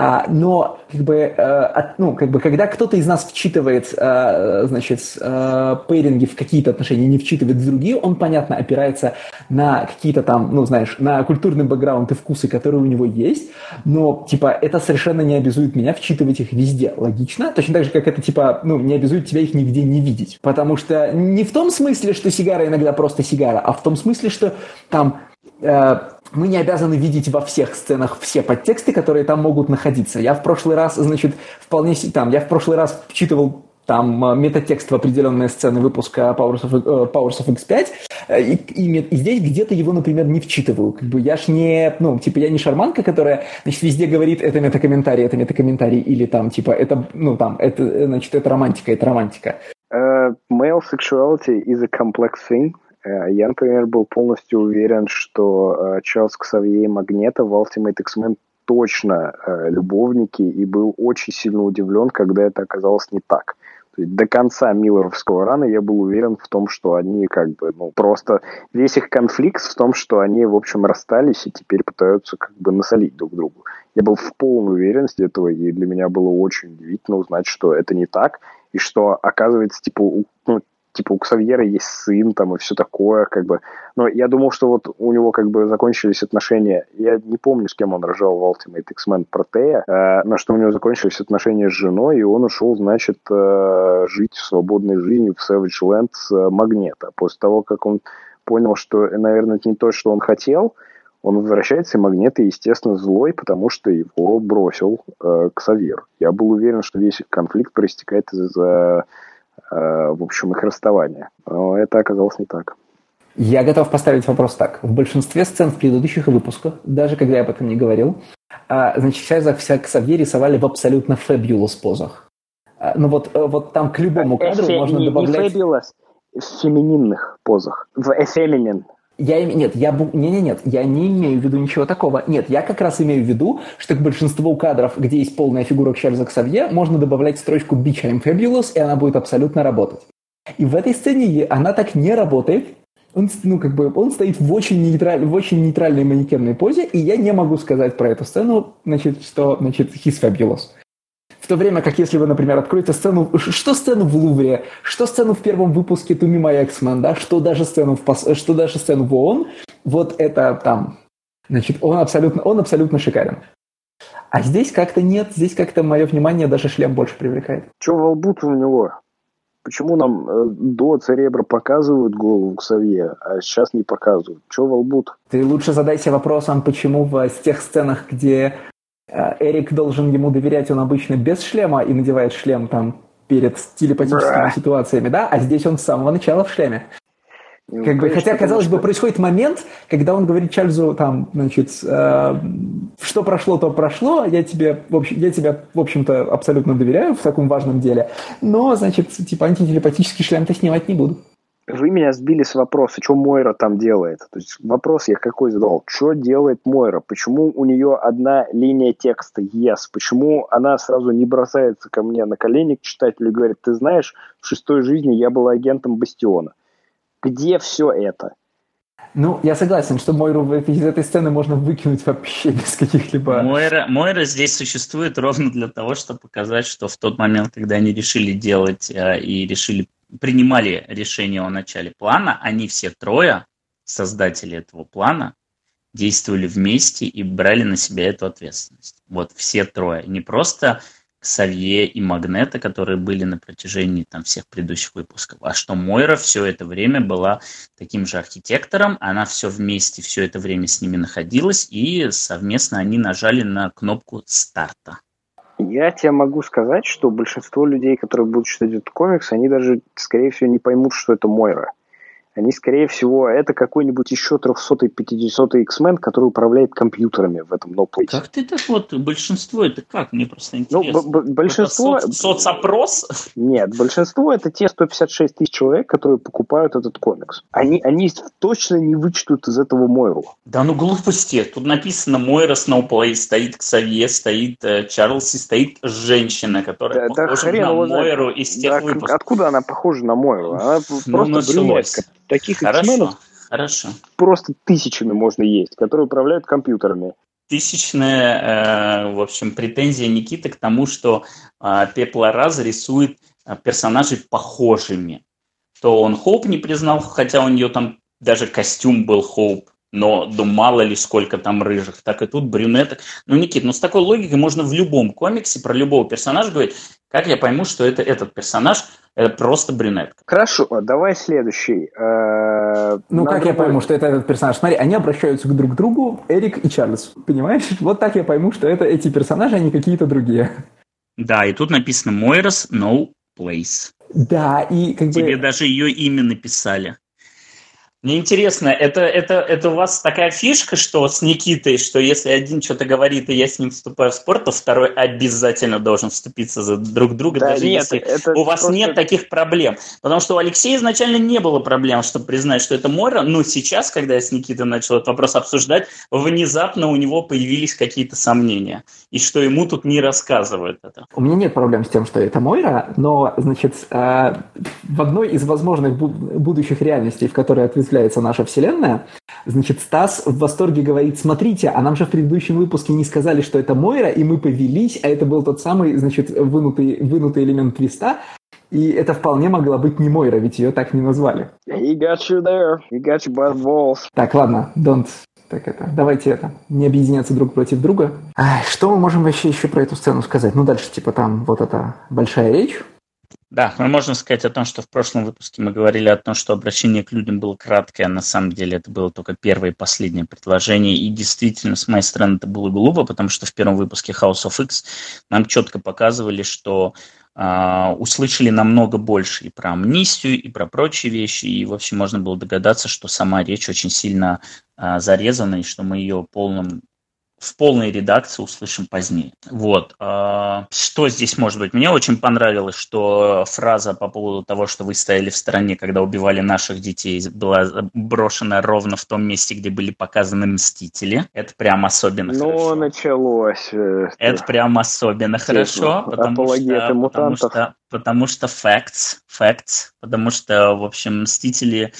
А, но как бы, э, от, ну, как бы, когда кто-то из нас вчитывает, э, значит, э, пейринги в какие-то отношения, не вчитывает в другие, он, понятно, опирается на какие-то там, ну, знаешь, на культурный бэкграунд и вкусы, которые у него есть, но, типа, это совершенно не обязует меня вчитывать их везде. Логично? Точно так же, как это, типа, ну, не обязует тебя их нигде не видеть. Потому что не в том смысле, что сигара иногда просто сигара, а в том смысле, что там э, мы не обязаны видеть во всех сценах все подтексты, которые там могут находиться. Я в прошлый раз, значит, вполне там, я в прошлый раз вчитывал там э, метатекст в определенные сцены выпуска Powers of, uh, Powers of X5, э, и, и, и здесь где-то его, например, не вчитываю. Как бы я ж не, ну, типа, я не шарманка, которая, значит, везде говорит, это метакомментарий, это метакомментарий, или там, типа, это, ну, там, это, значит, это романтика, это романтика. Uh, male sexuality is a complex thing. Э, я, например, был полностью уверен, что э, Чарльз Ксавье и Магнета в Ultimate X-Men точно э, любовники, и был очень сильно удивлен, когда это оказалось не так. То есть до конца Миллеровского рана я был уверен в том, что они как бы, ну, просто весь их конфликт в том, что они, в общем, расстались и теперь пытаются как бы насолить друг другу. Я был в полной уверенности этого, и для меня было очень удивительно узнать, что это не так, и что, оказывается, типа, ну, типа у Ксавьера есть сын там и все такое, как бы. Но я думал, что вот у него как бы закончились отношения. Я не помню, с кем он рожал в Ultimate X-Men Протея, э, но что у него закончились отношения с женой, и он ушел, значит, э, жить свободной жизнью в Savage Land с э, Магнета. После того, как он понял, что, наверное, это не то, что он хотел, он возвращается, и Магнет, естественно, злой, потому что его бросил э, Ксавьер. Я был уверен, что весь конфликт проистекает из-за Э, в общем, их расставания. Но это оказалось не так. Я готов поставить вопрос так. В большинстве сцен в предыдущих выпусках, даже когда я об этом не говорил, а, значит, вся вся Ксавье рисовали в абсолютно фэбюлос позах. А, ну вот, э, вот там к любому кадру Эфе, можно добавлять... Не фэбюлос, в фемининных позах. В эфеминин. Я, нет, я, не, не, нет, я не имею в виду ничего такого. Нет, я как раз имею в виду, что к большинству кадров, где есть полная фигура Чарльза Ксавье, можно добавлять строчку «Bitch, I'm fabulous», и она будет абсолютно работать. И в этой сцене она так не работает. Он, ну, как бы, он стоит в очень, нейтраль, в очень нейтральной манекенной позе, и я не могу сказать про эту сцену, значит, что, значит, he's fabulous. В то время как если вы, например, откроете сцену, что сцену в Лувре, что сцену в первом выпуске Туми My X-Men, да, что даже сцену в, что даже сцену в ООН, вот это там, значит, он абсолютно, он абсолютно шикарен. А здесь как-то нет, здесь как-то мое внимание даже шлем больше привлекает. Че во лбу у него? Почему нам э, до Церебра показывают голову к Савье, а сейчас не показывают? Че во лбу? Ты лучше задайся вопросом, почему в тех сценах, где Эрик должен ему доверять, он обычно без шлема и надевает шлем там перед телепатическими Бра. ситуациями, да, а здесь он с самого начала в шлеме. Ну, как бы, хотя, казалось бы, происходит момент, когда он говорит Чарльзу, там, значит, э, что прошло, то прошло, я тебе, в общем, я тебя, в общем-то, абсолютно доверяю в таком важном деле, но, значит, типа, антителепатический шлем-то снимать не буду. Вы меня сбили с вопроса, что Мойра там делает. То есть вопрос я какой задал. Что делает Мойра? Почему у нее одна линия текста yes? Почему она сразу не бросается ко мне на колени к читателю и говорит, ты знаешь, в шестой жизни я был агентом Бастиона. Где все это? Ну, я согласен, что Мойру из этой сцены можно выкинуть вообще [laughs] без каких-либо... Мойра, Мойра здесь существует ровно для того, чтобы показать, что в тот момент, когда они решили делать э, и решили принимали решение о начале плана, они все трое, создатели этого плана, действовали вместе и брали на себя эту ответственность. Вот все трое. Не просто Ксавье и Магнета, которые были на протяжении там, всех предыдущих выпусков, а что Мойра все это время была таким же архитектором, она все вместе, все это время с ними находилась, и совместно они нажали на кнопку старта. Я тебе могу сказать, что большинство людей, которые будут читать этот комикс, они даже, скорее всего, не поймут, что это Мойра они, скорее всего, это какой-нибудь еще 300-й, 500-й X-Men, который управляет компьютерами в этом ноплейте. Как ты так вот, большинство это как? Мне просто ну, интересно. Ну, большинство... соц- соцопрос? Нет, большинство это те 156 тысяч человек, которые покупают этот комикс. Они, они точно не вычтут из этого Мойру. Да ну глупости. Тут написано Мойра Сноуплей, стоит Ксавье, стоит э, Чарльз и стоит женщина, которая да, похожа да, на Мойру из тех да, выпусков. Откуда она похожа на Мойру? Она ну, просто брюнетка. Таких хорошо, хорошо. просто тысячами можно есть, которые управляют компьютерами. тысячная, э, в общем, претензия Никиты к тому, что э, Пепла Раз рисует э, персонажей похожими. То он Хоуп не признал, хотя у нее там даже костюм был Хоуп, но ну, мало ли сколько там рыжих, так и тут брюнеток. Ну, Никит, ну с такой логикой можно в любом комиксе про любого персонажа говорить, как я пойму, что это этот персонаж, это просто брюнетка. Хорошо, давай следующий. Э, ну, как я пойму, что это этот персонаж? Смотри, они обращаются к друг другу, Эрик и Чарльз, понимаешь? Вот так я пойму, что это эти персонажи, а не какие-то другие. Да, и тут написано Moira's No Place. Да, и как Тебе бы... даже ее имя написали. Мне интересно, это, это, это у вас такая фишка, что с Никитой, что если один что-то говорит, и я с ним вступаю в спор, то второй обязательно должен вступиться за друг друга, да даже нет, если это у вас просто... нет таких проблем. Потому что у Алексея изначально не было проблем, чтобы признать, что это Мора, но сейчас, когда я с Никитой начал этот вопрос обсуждать, внезапно у него появились какие-то сомнения, и что ему тут не рассказывают это. У меня нет проблем с тем, что это Мойра, но, значит, э, в одной из возможных будущих реальностей, в которой ответ осуществляется наша Вселенная, значит, Стас в восторге говорит, смотрите, а нам же в предыдущем выпуске не сказали, что это Мойра, и мы повелись, а это был тот самый, значит, вынутый, вынутый элемент твиста, и это вполне могла быть не Мойра, ведь ее так не назвали. He got you there. He got you by the balls. Так, ладно, don't. Так это, давайте это, не объединяться друг против друга. Ай, что мы можем вообще еще про эту сцену сказать? Ну, дальше, типа, там вот эта большая речь, да, мы можем сказать о том, что в прошлом выпуске мы говорили о том, что обращение к людям было краткое, а на самом деле это было только первое и последнее предложение, и действительно, с моей стороны, это было глупо, потому что в первом выпуске House of X нам четко показывали, что Uh, услышали намного больше и про амнистию, и про прочие вещи, и, в общем, можно было догадаться, что сама речь очень сильно uh, зарезана, и что мы ее полным в полной редакции услышим позднее. Вот. А, что здесь может быть? Мне очень понравилось, что фраза по поводу того, что вы стояли в стороне, когда убивали наших детей, была брошена ровно в том месте, где были показаны Мстители. Это прям особенно ну, хорошо. Ну, началось. Это, это прям особенно хорошо, потому что, потому что, потому что facts, facts, потому что, в общем, Мстители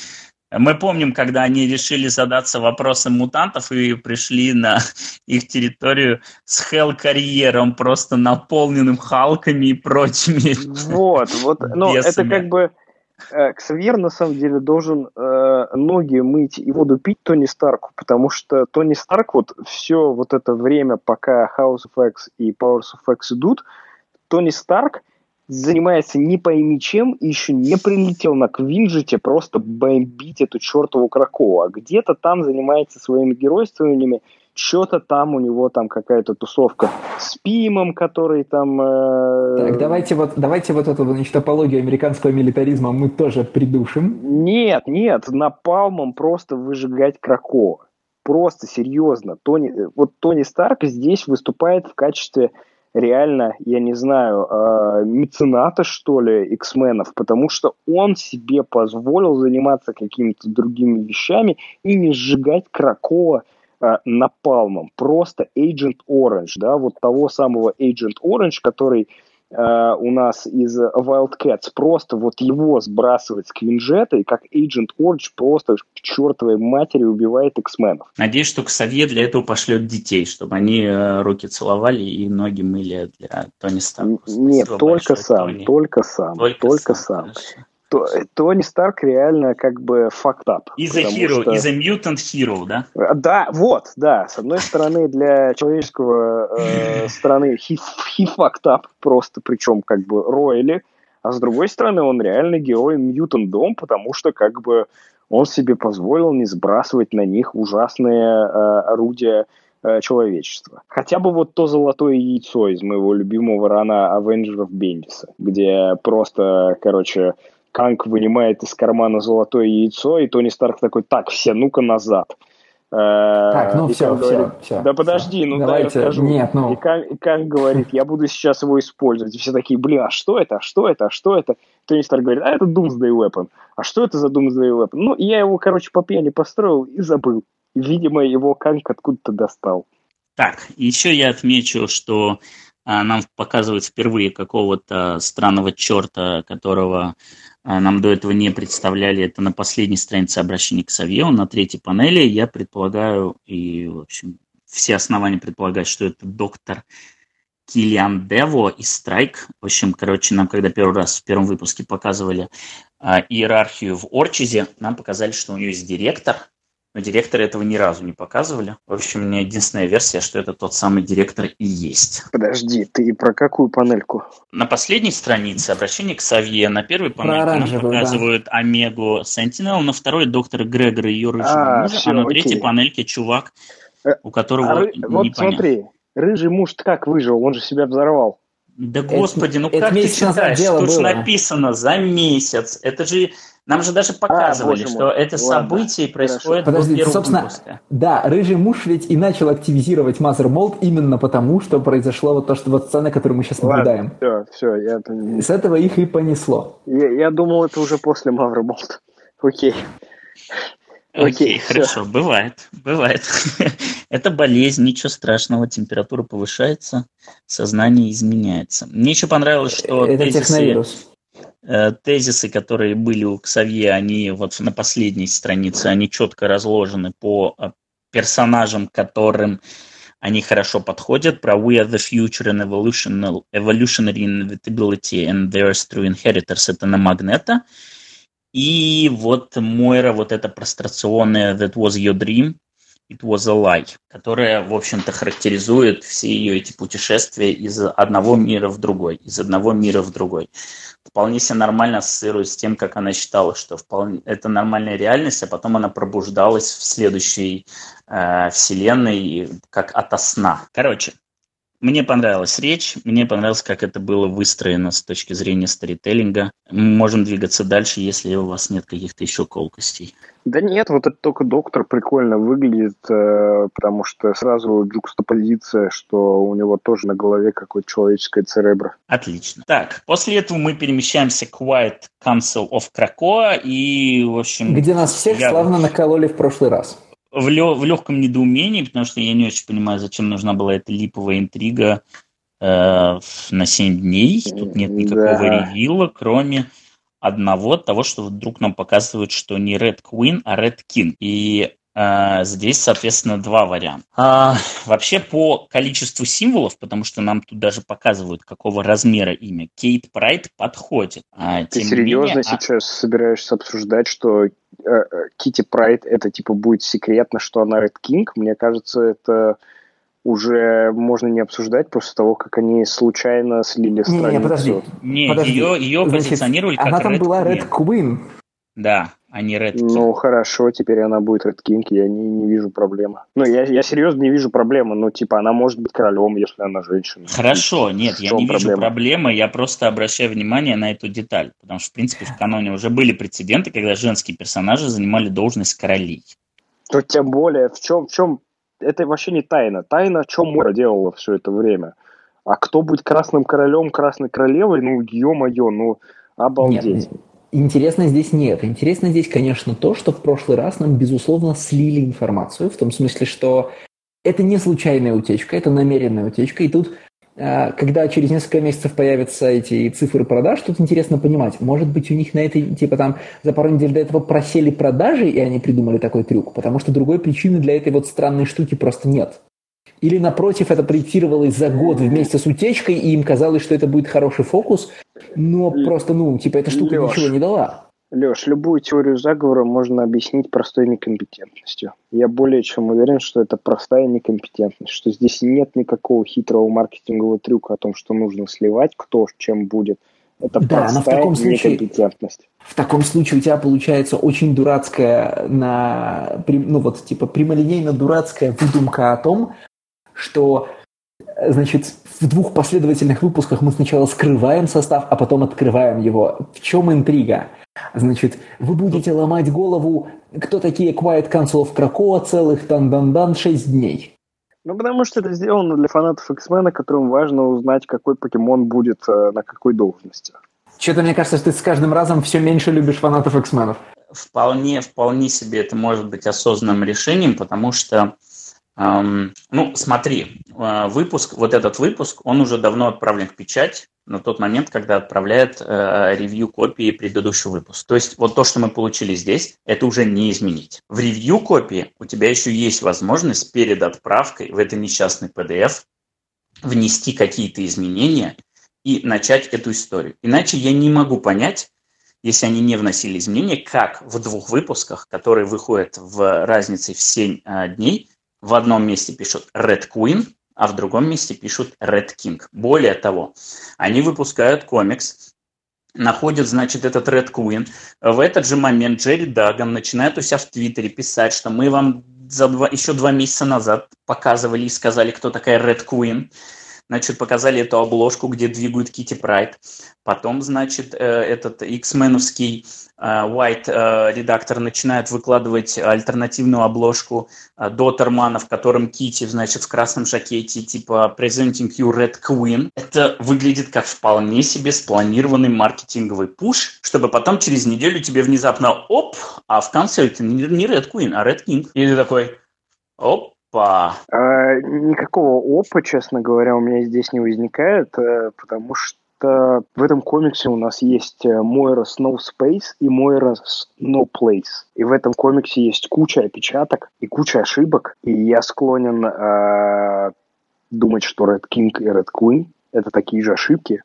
мы помним, когда они решили задаться вопросом мутантов и пришли на [laughs] их территорию с хелл-карьером, просто наполненным халками и прочими. [laughs] Вот, вот, но это как бы э, Ксавьер на самом деле должен э, ноги мыть и воду пить Тони Старку, потому что Тони Старк вот все вот это время, пока House of X и Powers of X идут, Тони Старк – занимается не пойми чем и еще не прилетел на Квинджете просто бомбить эту чертову Кракову, а где-то там занимается своими геройствованиями, что-то там у него там какая-то тусовка с Пимом, который там... Э... Так, давайте вот, давайте вот эту значит, апологию американского милитаризма мы тоже придушим. Нет, нет, напалмом просто выжигать Кракова. Просто серьезно. Тони, э, вот Тони Старк здесь выступает в качестве реально, я не знаю, э, мецената, что ли, X-менов, потому что он себе позволил заниматься какими-то другими вещами и не сжигать Кракова э, напалмом. Просто Agent Orange, да, вот того самого Agent Orange, который э, у нас из Wildcats, просто вот его сбрасывать с Квинжета, и как Agent Orange просто к чертовой матери убивает X-менов. Надеюсь, что Ксавье для этого пошлет детей, чтобы они э, руки целовали и ноги мыли для Тони Старка. Нет, только сам, Тони. только сам, только, только сам. сам. Тони Старк реально как бы fucked up. Из a hero, что... is a mutant hero, да? Да, вот, да. С одной стороны, для человеческого э, [laughs] страны he, he fucked up просто, причем как бы рояли, а с другой стороны, он реально герой мьютандом, потому что как бы он себе позволил не сбрасывать на них ужасные э, орудия э, человечества. Хотя бы вот то золотое яйцо из моего любимого рана Авенджеров Бендиса, где просто, короче, Канг вынимает из кармана золотое яйцо, и Тони Старк такой, так, все, ну-ка назад. Э, так, ну и все, все, говорит, все. Да подожди, ну Давайте, дай расскажу. Нет, ну... И Канг, и Канг говорит, я буду сейчас его использовать. И все такие, блин, а что это, а что это, а что это? Тони Старк говорит, а это Doomsday Weapon. А что это за Doomsday Weapon? Ну, я его, короче, по пьяни построил и забыл. Видимо, его Канг откуда-то достал. Так, еще я отмечу, что а, нам показывают впервые какого-то странного черта, которого нам до этого не представляли. Это на последней странице обращения к Савье, на третьей панели. Я предполагаю, и, в общем, все основания предполагать, что это доктор Киллиан Дево и Страйк. В общем, короче, нам когда первый раз в первом выпуске показывали э, иерархию в Орчизе, нам показали, что у нее есть директор, но директора этого ни разу не показывали. В общем, у меня единственная версия, что это тот самый директор и есть. Подожди, ты про какую панельку? На последней странице обращение к Савье. На первой панельке нам показывают да. Омегу Sentinel, на второй доктора Грегора и ее рыжего а, мужа, все, а на окей. третьей панельке чувак, э, у которого а, не Вот смотри, рыжий муж как выжил? Он же себя взорвал. Да господи, ну это как ты читаешь? Тут же написано за месяц. Это же нам же даже а, показывали, а, что мой. это событие происходит Подожди, до собственно, выпуска. Да, рыжий муж ведь и начал активизировать Mother Mold именно потому, что произошло вот то, что вот сцена, которую мы сейчас Ладно, наблюдаем. Все, все, я... С этого их и понесло. Я, я думал, это уже после Mother Mold. Окей. Окей, хорошо, бывает, бывает. [laughs] это болезнь, ничего страшного, температура повышается, сознание изменяется. Мне еще понравилось, что это тезисы, техновирус. Э, тезисы, которые были у Ксавье, они вот на последней странице, они четко разложены по э, персонажам, которым они хорошо подходят, про We are the future and evolutionary, inevitability and theirs through inheritors, это на Магнета. И вот Мойра, вот это прострационное That was your dream, It was a lie, которая, в общем-то, характеризует все ее эти путешествия из одного мира в другой, из одного мира в другой. Вполне себе нормально ассоциирует с тем, как она считала, что вполне, это нормальная реальность, а потом она пробуждалась в следующей э, вселенной как ото сна. Короче, мне понравилась речь, мне понравилось, как это было выстроено с точки зрения сторителлинга. Мы можем двигаться дальше, если у вас нет каких-то еще колкостей. Да нет, вот это только доктор прикольно выглядит, э, потому что сразу джукстопозиция, что у него тоже на голове какое-то человеческое церебро. Отлично. Так, после этого мы перемещаемся к White Council of Krakoa и, в общем... Где нас всех я... славно накололи в прошлый раз в, лё, в легком недоумении, потому что я не очень понимаю, зачем нужна была эта липовая интрига э, на 7 дней. Тут нет никакого да. ревила, кроме одного того, что вдруг нам показывают, что не Red Queen, а Red King. И здесь, соответственно, два варианта. А, вообще по количеству символов, потому что нам тут даже показывают, какого размера имя, Кейт Прайд подходит. А, Ты серьезно менее, сейчас а... собираешься обсуждать, что Кити Прайд это типа будет секретно, что она Ред Кинг. Мне кажется, это уже можно не обсуждать после того, как они случайно слили страницу. Не, не подожди. Не, подожди. ее, ее Значит, позиционировали как Она там Red была Red Queen. Да, а не Red King. Ну, хорошо, теперь она будет Red King, я не, не вижу проблемы. Ну, я, я серьезно не вижу проблемы, ну, типа, она может быть королем, если она женщина. Хорошо, нет, я не проблема? вижу проблемы, я просто обращаю внимание на эту деталь, потому что, в принципе, в каноне уже были прецеденты, когда женские персонажи занимали должность королей. То тем более, в чем, в чем, это вообще не тайна. Тайна, что Мора делала все это время. А кто будет красным королем, красной королевой, ну, ё-моё, ну, обалдеть. Нет, Интересно здесь нет. Интересно здесь, конечно, то, что в прошлый раз нам, безусловно, слили информацию, в том смысле, что это не случайная утечка, это намеренная утечка, и тут а, когда через несколько месяцев появятся эти цифры продаж, тут интересно понимать, может быть, у них на этой, типа там, за пару недель до этого просели продажи, и они придумали такой трюк, потому что другой причины для этой вот странной штуки просто нет. Или, напротив, это проектировалось за год вместе с утечкой, и им казалось, что это будет хороший фокус, но просто, ну, типа, эта штука Леш, ничего не дала. Леш, любую теорию заговора можно объяснить простой некомпетентностью. Я более чем уверен, что это простая некомпетентность, что здесь нет никакого хитрого маркетингового трюка о том, что нужно сливать, кто чем будет. Это да, простая но в таком случае, некомпетентность. В таком случае у тебя получается очень дурацкая, на, ну вот типа прямолинейно дурацкая выдумка о том, что значит, в двух последовательных выпусках мы сначала скрываем состав, а потом открываем его. В чем интрига? Значит, вы будете ломать голову, кто такие Quiet Council of Krakoa целых дан-дан-дан 6 дней. Ну, потому что это сделано для фанатов X-Men, которым важно узнать, какой покемон будет э, на какой должности. Что-то мне кажется, что ты с каждым разом все меньше любишь фанатов X-Men. Вполне, вполне себе это может быть осознанным решением, потому что ну, смотри, э, выпуск, вот этот выпуск, он уже давно отправлен к печать, на тот момент, когда отправляет э, ревью копии предыдущего выпуска. То есть вот то, что мы получили здесь, это уже не изменить. В ревью копии у тебя еще есть возможность перед отправкой в это несчастный PDF внести какие-то изменения и начать эту историю. Иначе я не могу понять, если они не вносили изменения, как в двух выпусках, которые выходят в разнице в 7 а, дней, в одном месте пишут Red Queen, а в другом месте пишут Red King. Более того, они выпускают комикс, находят, значит, этот Red Queen. В этот же момент Джерри Даган начинает у себя в Твиттере писать, что мы вам за два, еще два месяца назад показывали и сказали, кто такая Red Queen. Значит, показали эту обложку, где двигают Кити Прайд. Потом, значит, э, этот X-меновский White э, редактор начинает выкладывать альтернативную обложку Дотермана, в котором Кити, значит, в красном жакете, типа Presenting You Red Queen. Это выглядит как вполне себе спланированный маркетинговый пуш, чтобы потом через неделю тебе внезапно оп, а в конце это не Red Queen, а Red King. И ты такой, оп, Опа. А, никакого опа, честно говоря, у меня здесь не возникает, э, потому что в этом комиксе у нас есть э, Мойра Snow Space и Мойра Snow Place. И в этом комиксе есть куча опечаток и куча ошибок. И я склонен э, думать, что Red King и Red Queen — это такие же ошибки,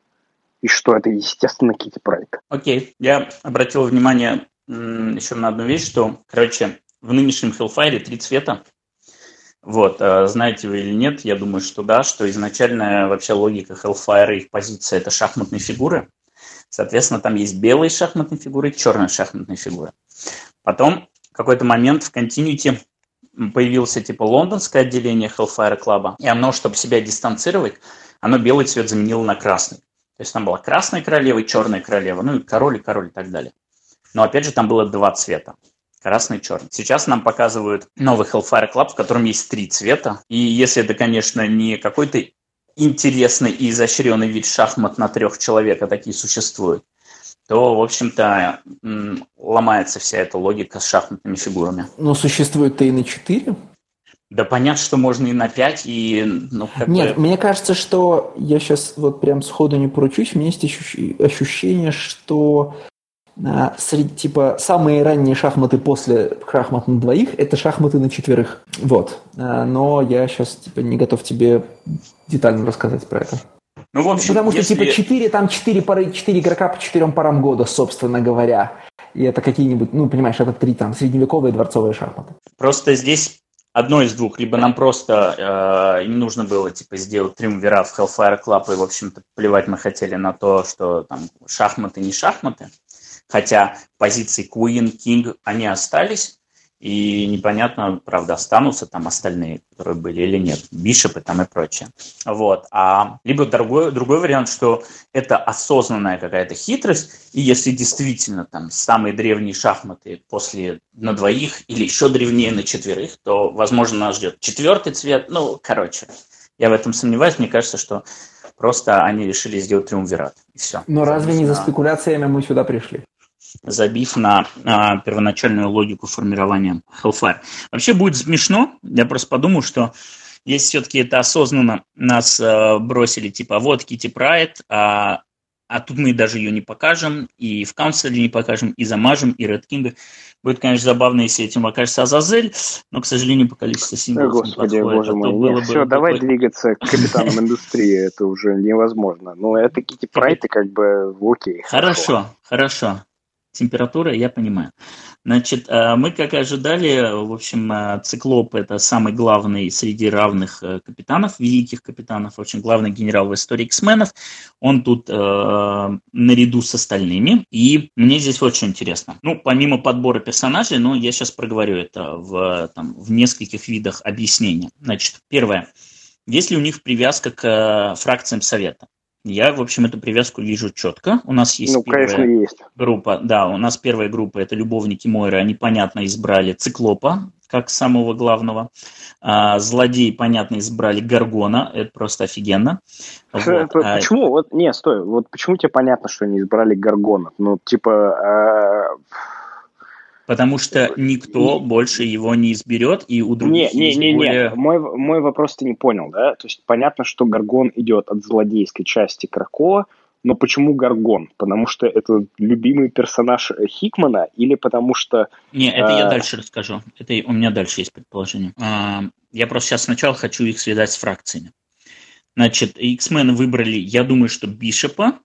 и что это, естественно, Кити Прайд. Окей, я обратил внимание еще на одну вещь, что, короче, в нынешнем Hellfire три цвета, вот, а знаете вы или нет, я думаю, что да, что изначальная вообще логика Hellfire и их позиция – это шахматные фигуры. Соответственно, там есть белые шахматные фигуры и черные шахматные фигуры. Потом в какой-то момент в континьюте появился типа лондонское отделение Hellfire Club, и оно, чтобы себя дистанцировать, оно белый цвет заменило на красный. То есть там была красная королева и черная королева, ну и король и король и так далее. Но опять же там было два цвета красный, черный. Сейчас нам показывают новый Hellfire Club, в котором есть три цвета. И если это, конечно, не какой-то интересный и изощренный вид шахмат на трех человек, а такие существуют, то, в общем-то, ломается вся эта логика с шахматными фигурами. Но существует-то и на четыре? Да понятно, что можно и на 5, и... Ну, как Нет, бы... мне кажется, что я сейчас вот прям сходу не поручусь, у меня есть ощущение, что а, среди, типа, самые ранние шахматы после шахмат на двоих – это шахматы на четверых. Вот. А, но я сейчас, типа, не готов тебе детально рассказать про это. Ну, в общем, Потому что, если... типа, четыре, там четыре пары, четыре игрока по четырем парам года, собственно говоря. И это какие-нибудь, ну, понимаешь, это три там средневековые дворцовые шахматы. Просто здесь одно из двух. Либо нам просто э, им нужно было, типа, сделать триумвират в Hellfire Club, и, в общем-то, плевать мы хотели на то, что там шахматы не шахматы. Хотя позиции Queen, King, они остались, и непонятно, правда, останутся там остальные, которые были или нет, бишепы там и прочее. Вот. А либо другой, другой вариант, что это осознанная какая-то хитрость, и если действительно там самые древние шахматы после на двоих или еще древнее на четверых, то, возможно, нас ждет четвертый цвет. Ну, короче, я в этом сомневаюсь. Мне кажется, что просто они решили сделать триумвират. И все. Но разве не за спекуляциями мы сюда пришли? Забив на а, первоначальную логику формирования Hellfire. Вообще будет смешно, я просто подумал, что если все-таки это осознанно нас а, бросили, типа, вот Кити Прайд, а, а тут мы даже ее не покажем, и в Каунселе не покажем, и замажем, и Ред Кинга. Будет, конечно, забавно, если этим окажется Азазель, но, к сожалению, по количеству символов Господи, не подходит. Боже мой. Было Нет, бы все, давай такой... двигаться к капитанам индустрии, это уже невозможно. Но это Кити Прайд, и как бы окей. Хорошо, хорошо температура, я понимаю. Значит, э, мы, как и ожидали, в общем, э, Циклоп – это самый главный среди равных э, капитанов, великих капитанов, очень главный генерал в истории X-менов. Он тут э, наряду с остальными, и мне здесь очень интересно. Ну, помимо подбора персонажей, ну, я сейчас проговорю это в, там, в нескольких видах объяснения. Значит, первое. Есть ли у них привязка к фракциям Совета? Я, в общем, эту привязку вижу четко. У нас есть ну, первая конечно, есть. группа. Да, у нас первая группа это любовники Мойры. Они, понятно, избрали Циклопа как самого главного. А, злодеи, понятно, избрали Гаргона. Это просто офигенно. Вот. А почему? Вот, не, стой. Вот почему тебе понятно, что они избрали Гаргона? Ну, типа... Потому что никто не, больше его не изберет, и у других не, не, не, более... не. Мой, мой вопрос ты не понял, да? То есть понятно, что Гаргон идет от злодейской части Кракова, но почему Гаргон? Потому что это любимый персонаж Хикмана или потому что... Не, это а... я дальше расскажу. Это у меня дальше есть предположение. А, я просто сейчас сначала хочу их связать с фракциями. Значит, X-Men выбрали, я думаю, что Бишопа,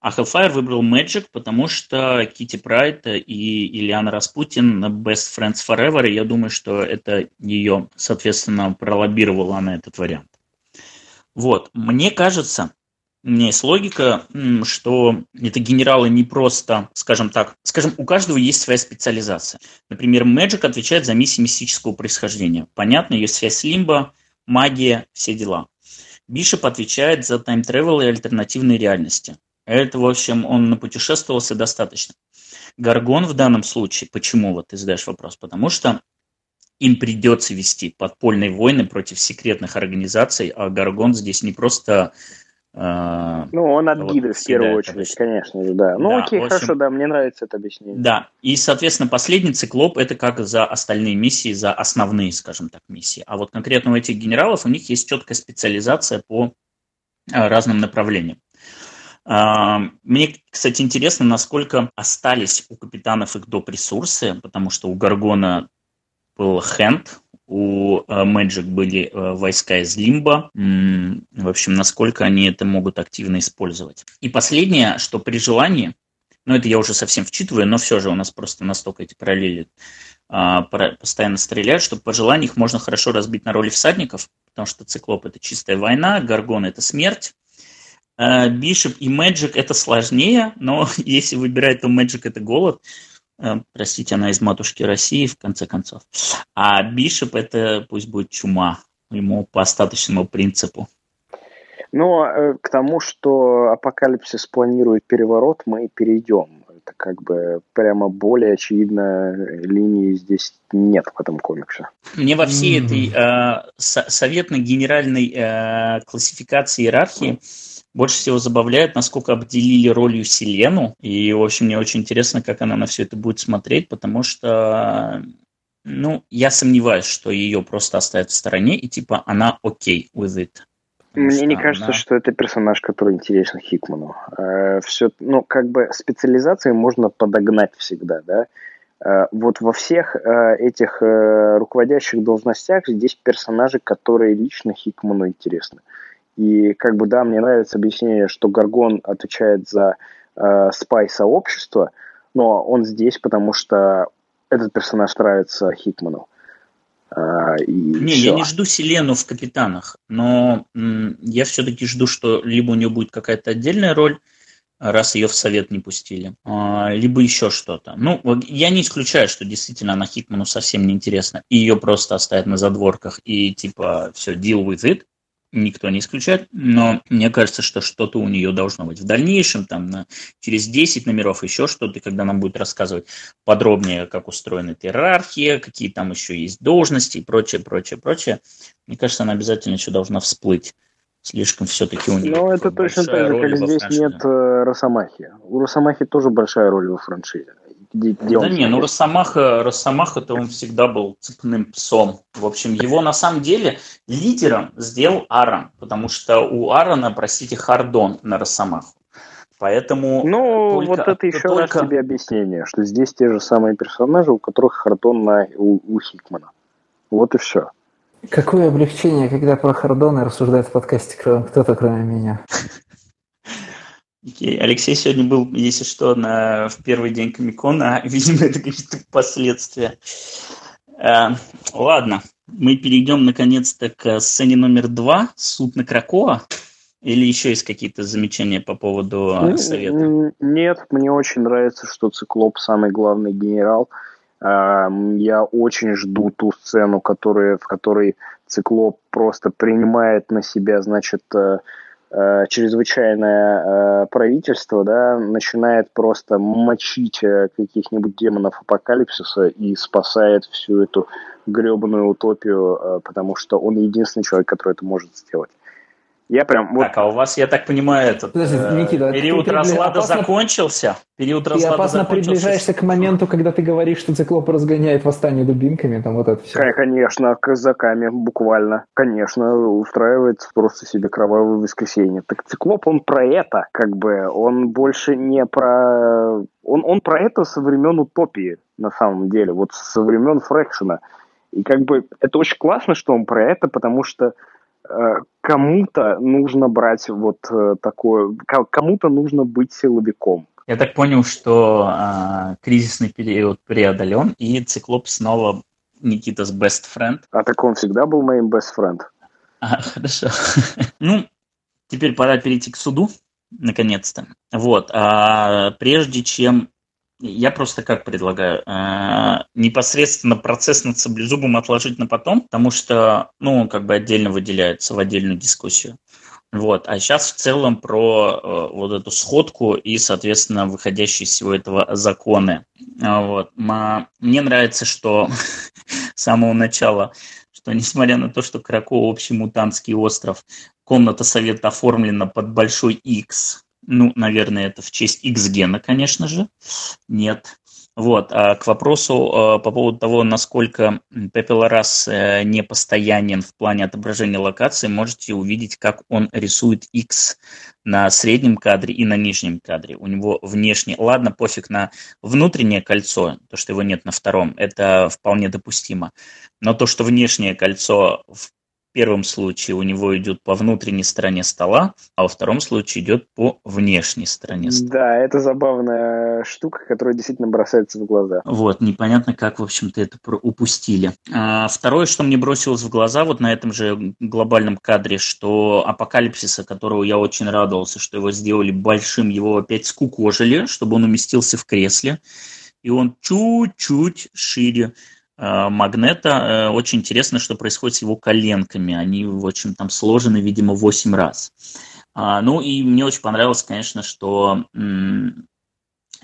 а Hellfire выбрал Magic, потому что Кити Прайд и Ильяна Распутин Best Friends Forever, и я думаю, что это ее, соответственно, пролоббировала на этот вариант. Вот, мне кажется, у меня есть логика, что это генералы не просто, скажем так, скажем, у каждого есть своя специализация. Например, Magic отвечает за миссии мистического происхождения. Понятно, ее связь с Лимбо, магия, все дела. Бишоп отвечает за тайм-тревел и альтернативные реальности. Это, в общем, он напутешествовался достаточно. Гаргон в данном случае, почему, вот ты задаешь вопрос, потому что им придется вести подпольные войны против секретных организаций, а Гаргон здесь не просто а, ну, он от гида в первую очередь, обычно. конечно же, да. Ну, да, окей, общем, хорошо, да, мне нравится это объяснение. Да, и, соответственно, последний циклоп – это как за остальные миссии, за основные, скажем так, миссии. А вот конкретно у этих генералов у них есть четкая специализация по а, разным направлениям. Мне, кстати, интересно, насколько остались у капитанов их доп. ресурсы, потому что у Гаргона был Хенд, у э, Magic были э, войска из Лимба. В общем, насколько они это могут активно использовать. И последнее, что при желании, ну это я уже совсем вчитываю, но все же у нас просто настолько эти параллели а, постоянно стреляют, что по желанию их можно хорошо разбить на роли всадников, потому что циклоп это чистая война, гаргон это смерть, Бишоп и Мэджик это сложнее, но [laughs] если выбирать, то Мэджик это голод. Э, простите, она из матушки России, в конце концов. А Бишоп это пусть будет чума, ему по остаточному принципу. Но э, к тому, что Апокалипсис планирует переворот, мы перейдем. Это как бы прямо более очевидно линии здесь нет в этом комиксе. Мне во всей этой э, советно-генеральной э, классификации иерархии больше всего забавляет, насколько обделили ролью Селену. И, в общем, мне очень интересно, как она на все это будет смотреть, потому что, ну, я сомневаюсь, что ее просто оставят в стороне, и типа она окей okay with it. Мне не кажется, она... что это персонаж, который интересен Хикману. Э, все, ну, как бы специализации можно подогнать всегда, да. Э, вот во всех э, этих руководящих должностях здесь персонажи, которые лично Хикману интересны. И как бы да, мне нравится объяснение, что Гаргон отвечает за э, спай-сообщество, но он здесь, потому что этот персонаж нравится Хикману. И не, все. я не жду Селену в Капитанах, но м, я все-таки жду, что либо у нее будет какая-то отдельная роль, раз ее в совет не пустили, а, либо еще что-то. Ну, я не исключаю, что действительно она Хикману совсем не интересна, и ее просто оставят на задворках и типа все, deal with it никто не исключает, но мне кажется, что что-то у нее должно быть. В дальнейшем, там, на, через 10 номеров еще что-то, когда нам будет рассказывать подробнее, как устроена иерархия, какие там еще есть должности и прочее, прочее, прочее, мне кажется, она обязательно еще должна всплыть. Слишком все-таки у нее. Ну, это точно так же, как здесь нет э, Росомахи. У Росомахи тоже большая роль во франшизе где, да не, ну Росомаха, Росомаха-то он всегда был цепным псом. В общем, его на самом деле лидером сделал Аарон, потому что у Аарона, простите, Хардон на Росомаху. Поэтому... Ну, только, вот это еще только... раз тебе объяснение, что здесь те же самые персонажи, у которых Хардон на, у, у Хикмана. Вот и все. Какое облегчение, когда про Хардона рассуждает в подкасте кто-то, кроме меня. Окей. Алексей сегодня был, если что, на, в первый день Комикона. Видимо, [laughs] это какие-то последствия. А, ладно, мы перейдем наконец-то к сцене номер два «Суд на Кракоа». Или еще есть какие-то замечания по поводу совета? Нет, мне очень нравится, что Циклоп самый главный генерал. Я очень жду ту сцену, которая, в которой Циклоп просто принимает на себя, значит, э, чрезвычайное э, правительство да, начинает просто мочить э, каких-нибудь демонов апокалипсиса и спасает всю эту гребаную утопию, потому что он единственный человек, который это может сделать. Я прям вот... Так, а у вас, я так понимаю, этот Подожди, э, Никита, период разлада опасно... закончился? Период ты разлада опасно закончился. приближаешься к моменту, когда ты говоришь, что циклоп разгоняет восстание дубинками, там вот это все. Конечно, казаками, буквально. Конечно, устраивает просто себе кровавое воскресенье. Так циклоп, он про это, как бы, он больше не про... Он, он про это со времен утопии, на самом деле, вот со времен Фрэкшена. И как бы это очень классно, что он про это, потому что кому-то нужно брать вот э, такое, кому-то нужно быть силовиком. Я так понял, что э, кризисный период преодолен, и Циклоп снова Никита's best friend. А так он всегда был моим best friend. А, хорошо. [laughs] ну, теперь пора перейти к суду, наконец-то. Вот, а прежде чем я просто как предлагаю, э, непосредственно процесс над саблезубом отложить на потом, потому что, ну, он как бы отдельно выделяется в отдельную дискуссию. Вот. А сейчас в целом про э, вот эту сходку и, соответственно, выходящие из всего этого законы. Вот. Мне нравится, что [laughs] с самого начала, что несмотря на то, что Крако общий мутантский остров, комната совета оформлена под большой X, ну, наверное, это в честь X-гена, конечно же. Нет. Вот. А к вопросу э, по поводу того, насколько Пепелорас э, не постоянен в плане отображения локации, можете увидеть, как он рисует X на среднем кадре и на нижнем кадре. У него внешне, ладно, пофиг на внутреннее кольцо, то, что его нет на втором, это вполне допустимо. Но то, что внешнее кольцо в первом случае у него идет по внутренней стороне стола, а во втором случае идет по внешней стороне стола. Да, это забавная штука, которая действительно бросается в глаза. Вот, непонятно, как, в общем-то, это упустили. А второе, что мне бросилось в глаза вот на этом же глобальном кадре, что апокалипсиса, которого я очень радовался, что его сделали большим, его опять скукожили, чтобы он уместился в кресле, и он чуть-чуть шире магнета. Э, очень интересно, что происходит с его коленками. Они, в общем, там сложены, видимо, 8 раз. А, ну и мне очень понравилось, конечно, что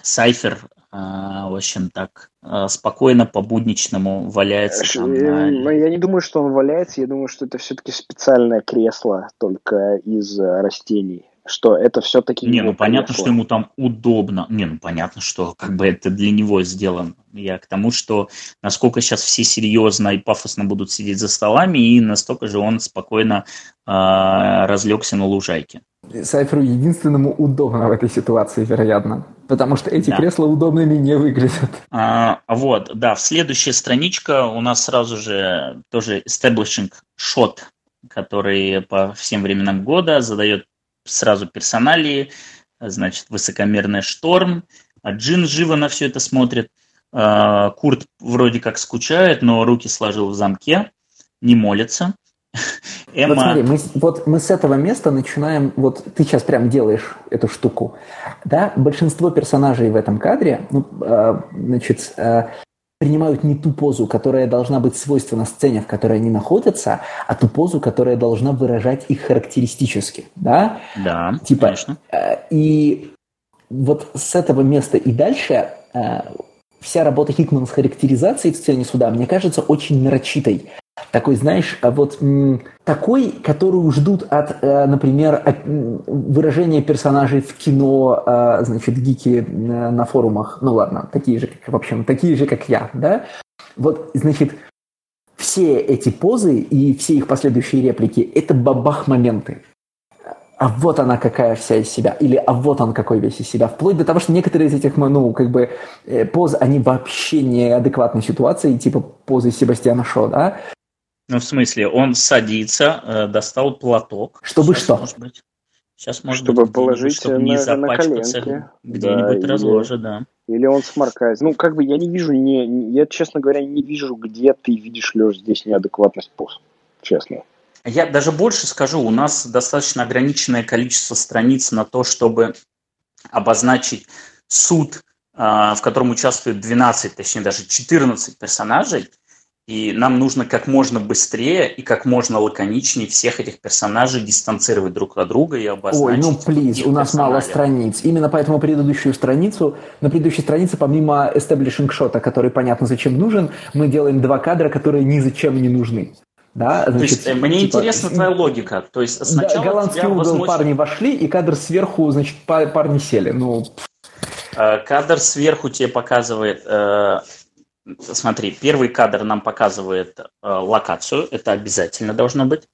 Сайфер, э, в общем, так спокойно по-будничному валяется там на... Ну, я не думаю, что он валяется, я думаю, что это все-таки специальное кресло только из растений что это все-таки... Не, ну понятно, что ему там удобно. Не, ну понятно, что как бы это для него сделано. Я к тому, что насколько сейчас все серьезно и пафосно будут сидеть за столами, и настолько же он спокойно э, разлегся на лужайке. Сайферу единственному удобно в этой ситуации, вероятно. Потому что эти да. кресла удобными не выглядят. А, вот, да, в следующая страничка у нас сразу же тоже establishing shot, который по всем временам года задает сразу персоналии, значит, высокомерный шторм, а Джин живо на все это смотрит, а, Курт вроде как скучает, но руки сложил в замке, не молится. [laughs] Эмма... Вот смотри, мы, вот мы с этого места начинаем, вот ты сейчас прям делаешь эту штуку, да, большинство персонажей в этом кадре, ну, э, значит, э, принимают не ту позу, которая должна быть свойственна сцене, в которой они находятся, а ту позу, которая должна выражать их характеристически, да? Да, типа, конечно. Э, и вот с этого места и дальше э, вся работа Хикмана с характеризацией в сцене суда, мне кажется, очень нарочитой. Такой, знаешь, а вот такой, которую ждут от, э, например, от выражения персонажей в кино, э, значит, гики э, на форумах. Ну ладно, такие же, как, в общем, такие же, как я, да? Вот, значит, все эти позы и все их последующие реплики – это бабах-моменты. А вот она какая вся из себя, или а вот он какой весь из себя. Вплоть до того, что некоторые из этих, ну, как бы, поз, они вообще неадекватной ситуации, типа позы Себастьяна Шо, да? Ну, в смысле, он садится, э, достал платок. Чтобы Сейчас, что? Может быть, Сейчас, может чтобы быть, положить чтобы не на, запачкаться где-нибудь да, разложа, да. Или он сморкается. Ну, как бы я не вижу, не, я, честно говоря, не вижу, где ты видишь, Леш, здесь неадекватность поз. Честно. Я даже больше скажу, у нас достаточно ограниченное количество страниц на то, чтобы обозначить суд, а, в котором участвует 12, точнее даже 14 персонажей, и нам нужно как можно быстрее и как можно лаконичнее всех этих персонажей дистанцировать друг от друга и обозначить. Ой, ну плиз, у нас мало страниц. Именно поэтому предыдущую страницу, на предыдущей странице помимо establishing шота, который понятно зачем нужен, мы делаем два кадра, которые ни зачем не нужны. Да, значит, То есть э, мне типа, интересна твоя логика. То есть сначала голландский угол возмущен... парни вошли, и кадр сверху, значит, парни сели. Ну... Э, кадр сверху тебе показывает... Э, смотри, первый кадр нам показывает локацию, это обязательно должно быть.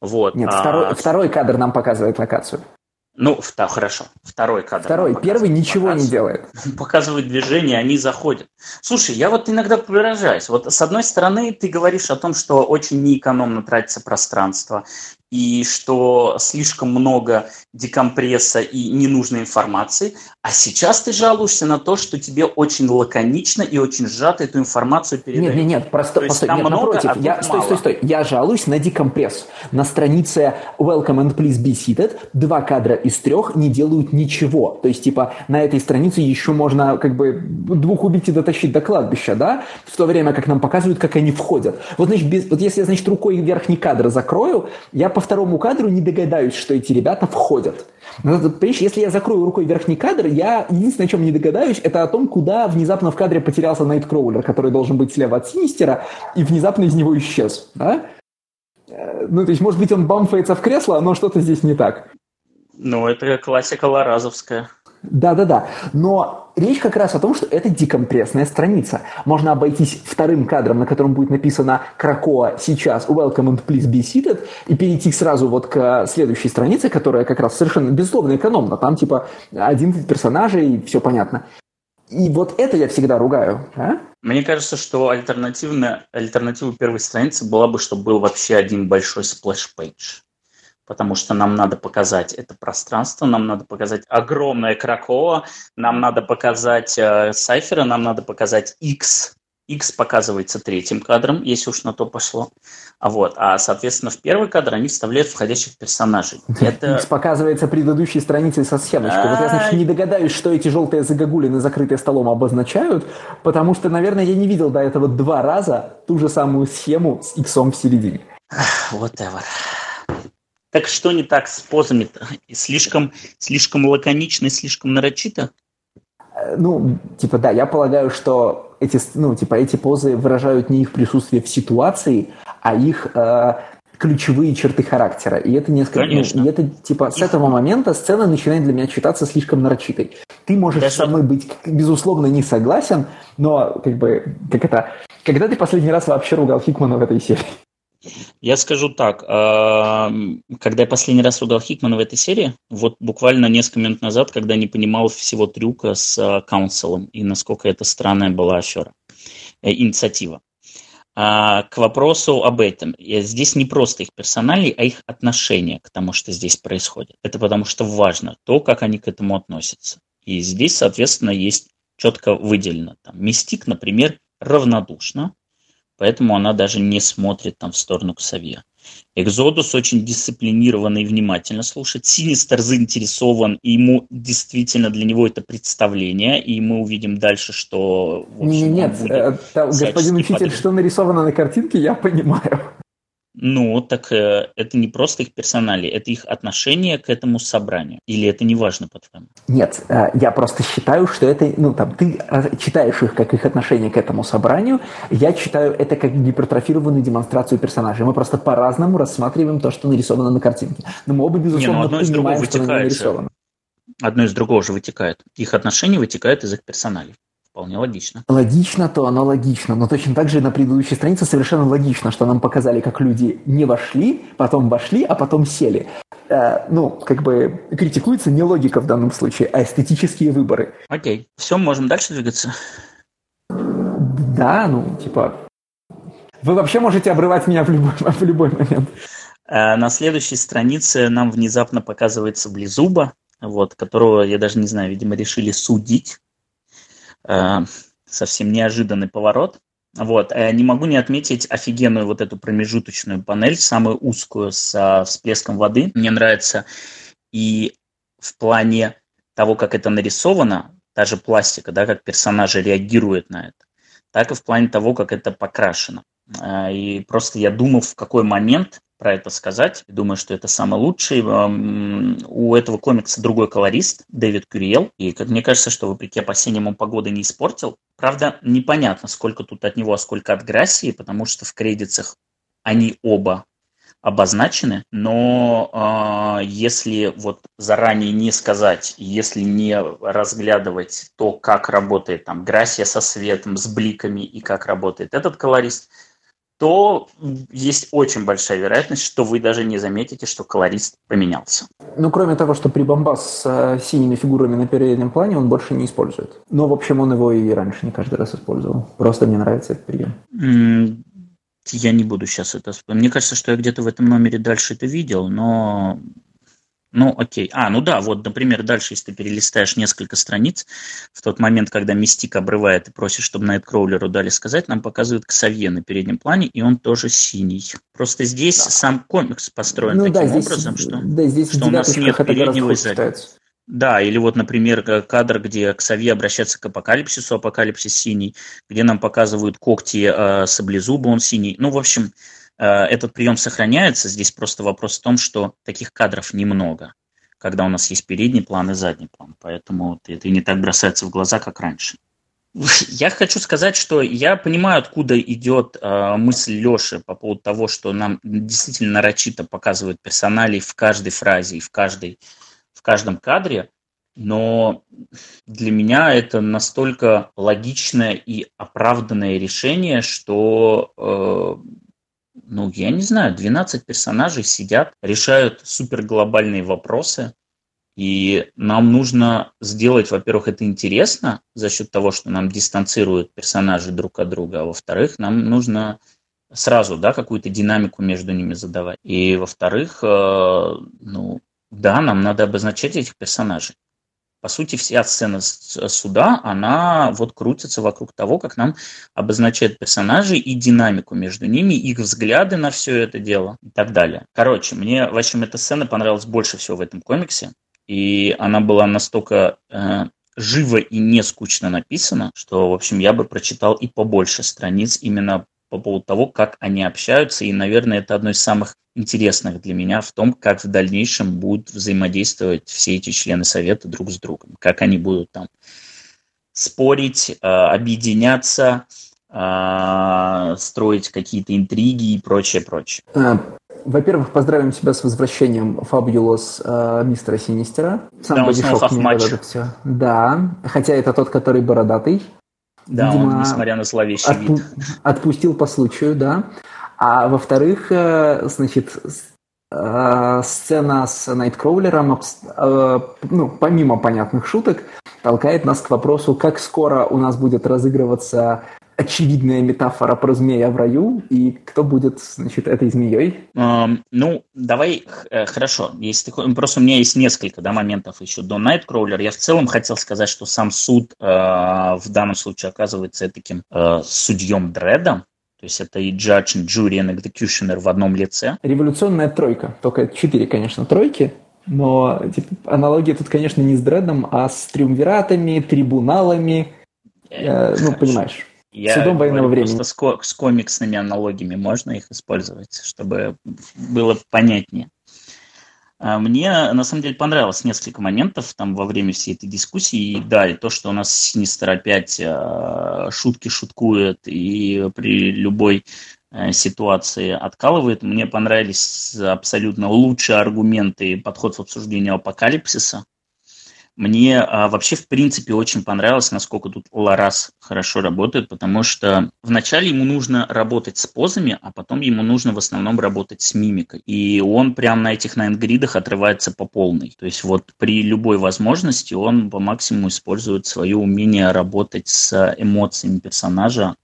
Вот. Нет, а... второй, второй кадр нам показывает локацию. Ну, да, хорошо. Второй кадр. Второй. Первый ничего не делает. [laughs] Показывает движение, они заходят. Слушай, я вот иногда поражаюсь. Вот с одной стороны, ты говоришь о том, что очень неэкономно тратится пространство и что слишком много декомпресса и ненужной информации, а сейчас ты жалуешься на то, что тебе очень лаконично и очень сжато эту информацию передают. Нет, нет, нет, просто, постой, нет, много, напротив, а я, стой, стой, стой, я жалуюсь на декомпресс. На странице Welcome and Please Be Seated два кадра из трех не делают ничего. То есть, типа, на этой странице еще можно, как бы, двух убить и дотащить до кладбища, да? В то время, как нам показывают, как они входят. Вот, значит, без, вот если я, значит, рукой верхний кадр закрою, я по второму кадру не догадаюсь, что эти ребята входят. Но, понимаешь, если я закрою рукой верхний кадр, я единственное, о чем не догадаюсь, это о том, куда внезапно в кадре потерялся Найткроулер, который должен быть слева от Синистера, и внезапно из него исчез. Да? Э, ну, то есть, может быть, он бамфается в кресло, но что-то здесь не так. Ну, это классика ларазовская. Да-да-да. Но речь как раз о том, что это декомпрессная страница. Можно обойтись вторым кадром, на котором будет написано «Кракоа сейчас, welcome and please be seated», и перейти сразу вот к следующей странице, которая как раз совершенно безусловно экономна. Там типа 11 персонажей, все понятно. И вот это я всегда ругаю. А? Мне кажется, что альтернативная, альтернатива первой страницы была бы, чтобы был вообще один большой splash page потому что нам надо показать это пространство, нам надо показать огромное Кракоа, нам надо показать э, Сайфера, нам надо показать X. X показывается третьим кадром, если уж на то пошло. А вот, а, соответственно, в первый кадр они вставляют входящих персонажей. [laughs] Это... X показывается предыдущей страницей со схемочкой. Вот я, значит, не догадаюсь, что эти желтые загогулины, закрытые столом, обозначают, потому что, наверное, я не видел до этого два раза ту же самую схему с иксом в середине. Whatever. Так что не так с позами? -то? Слишком, слишком лаконично и слишком нарочито? Э, ну, типа, да, я полагаю, что эти, ну, типа, эти позы выражают не их присутствие в ситуации, а их э, ключевые черты характера. И это несколько... Конечно. Ну, и это, типа, с этого момента сцена начинает для меня читаться слишком нарочитой. Ты можешь Даже... со мной быть, безусловно, не согласен, но, как бы, как это... Когда ты последний раз вообще ругал Хикмана в этой серии? Я скажу так, а, когда я последний раз ругал Хикмана в этой серии, вот буквально несколько минут назад, когда не понимал всего трюка с каунселом и насколько это странная была афера, э, инициатива. А, к вопросу об этом. Здесь не просто их персонали, а их отношение к тому, что здесь происходит. Это потому что важно то, как они к этому относятся. И здесь, соответственно, есть четко выделено. Там, Мистик, например, равнодушно поэтому она даже не смотрит там в сторону Ксавье. Экзодус очень дисциплинированно и внимательно слушает. Синистер заинтересован, и ему действительно для него это представление, и мы увидим дальше, что... В общем, Нет, э, там, господин учитель, подробно. что нарисовано на картинке, я понимаю. Ну, так э, это не просто их персонали, это их отношение к этому собранию. Или это не важно, по-твоему? Нет, э, я просто считаю, что это, ну, там, ты э, читаешь их как их отношение к этому собранию, я читаю это как гипертрофированную демонстрацию персонажей. Мы просто по-разному рассматриваем то, что нарисовано на картинке. Но мы оба, безусловно, не, ну, одно из понимаем, другого что нарисовано. Одно из другого же вытекает. Их отношения вытекают из их персоналей. Вполне логично. Логично, то оно логично. Но точно так же на предыдущей странице совершенно логично, что нам показали, как люди не вошли, потом вошли, а потом сели. Э, ну, как бы критикуется не логика в данном случае, а эстетические выборы. Окей. Все, можем дальше двигаться? Да, ну, типа... Вы вообще можете обрывать меня в любой, [laughs] в любой момент. Э, на следующей странице нам внезапно показывается Близуба, вот, которого, я даже не знаю, видимо, решили судить совсем неожиданный поворот. Вот. Э, не могу не отметить офигенную вот эту промежуточную панель, самую узкую с всплеском воды. Мне нравится и в плане того, как это нарисовано, та же пластика, да, как персонажи реагируют на это, так и в плане того, как это покрашено. Э, и просто я думал, в какой момент про это сказать. Думаю, что это самый лучший. У этого комикса другой колорист, Дэвид Кюриел. И, как мне кажется, что вопреки опасениям он погоды не испортил. Правда, непонятно, сколько тут от него, а сколько от Грассии, потому что в кредитах они оба обозначены, но э, если вот заранее не сказать, если не разглядывать то, как работает там грассия со светом, с бликами и как работает этот колорист, то есть очень большая вероятность, что вы даже не заметите, что колорист поменялся. Ну, кроме того, что прибамбас с э, синими фигурами на переднем плане он больше не использует. Но, в общем, он его и раньше не каждый раз использовал. Просто мне нравится этот прием. Я не буду сейчас это... Мне кажется, что я где-то в этом номере дальше это видел, но... Ну, окей. А, ну да, вот, например, дальше, если ты перелистаешь несколько страниц, в тот момент, когда Мистик обрывает и просит, чтобы Найткроулеру дали сказать, нам показывают Ксавье на переднем плане, и он тоже синий. Просто здесь да. сам комикс построен ну, таким да, здесь, образом, что, да, здесь что у нас нет переднего и заднего. Да, или вот, например, кадр, где Ксави обращается к апокалипсису, апокалипсис синий, где нам показывают когти э, саблезуба, он синий. Ну, в общем, э, этот прием сохраняется. Здесь просто вопрос в том, что таких кадров немного, когда у нас есть передний план и задний план. Поэтому это не так бросается в глаза, как раньше. Я хочу сказать, что я понимаю, откуда идет э, мысль Леши по поводу того, что нам действительно нарочито показывают персоналей в каждой фразе и в каждой в каждом кадре, но для меня это настолько логичное и оправданное решение, что, э, ну, я не знаю, 12 персонажей сидят, решают суперглобальные вопросы, и нам нужно сделать, во-первых, это интересно за счет того, что нам дистанцируют персонажи друг от друга, а во-вторых, нам нужно сразу, да, какую-то динамику между ними задавать. И во-вторых, э, ну, да, нам надо обозначать этих персонажей. По сути, вся сцена суда, она вот крутится вокруг того, как нам обозначают персонажей и динамику между ними, их взгляды на все это дело и так далее. Короче, мне, в общем, эта сцена понравилась больше всего в этом комиксе, и она была настолько э, живо и не скучно написана, что, в общем, я бы прочитал и побольше страниц именно по поводу того, как они общаются, и, наверное, это одно из самых интересных для меня в том, как в дальнейшем будут взаимодействовать все эти члены Совета друг с другом, как они будут там спорить, э, объединяться, э, строить какие-то интриги и прочее, прочее. А, во-первых, поздравим тебя с возвращением Фабулос э, мистера Синистера. Сам да, снова матч. все. Да, хотя это тот, который бородатый. Да, Видимо, он, несмотря на зловещий отпу- вид. Отпустил по случаю, да. А во-вторых, э, значит, э, сцена с Найткроулером, э, ну, помимо понятных шуток, толкает нас к вопросу, как скоро у нас будет разыгрываться очевидная метафора про змея в раю, и кто будет, значит, этой змеей? Um, ну, давай, хорошо. Если ты, просто у меня есть несколько да, моментов еще до Найткроулера. Я в целом хотел сказать, что сам суд э, в данном случае оказывается таким э, судьем Дредом, то есть это и judge, и jury, и executioner в одном лице. Революционная тройка. Только четыре, конечно, тройки. Но типа, аналогия тут, конечно, не с Дредом, а с триумвиратами, трибуналами. Э, ну, понимаешь. Я Судом военного времени. Просто с комиксными аналогиями можно их использовать, чтобы было понятнее. А, мне, на самом деле, понравилось несколько моментов там во время всей этой дискуссии. И да, и то, что у нас Синистер опять э, шутки шуткует и при любой э, ситуации откалывает. Мне понравились абсолютно лучшие аргументы и подход в обсуждении апокалипсиса. Мне а, вообще, в принципе, очень понравилось, насколько тут Ларас хорошо работает, потому что вначале ему нужно работать с позами, а потом ему нужно в основном работать с мимикой. И он прямо на этих найнгридах отрывается по полной. То есть вот при любой возможности он по максимуму использует свое умение работать с эмоциями персонажа,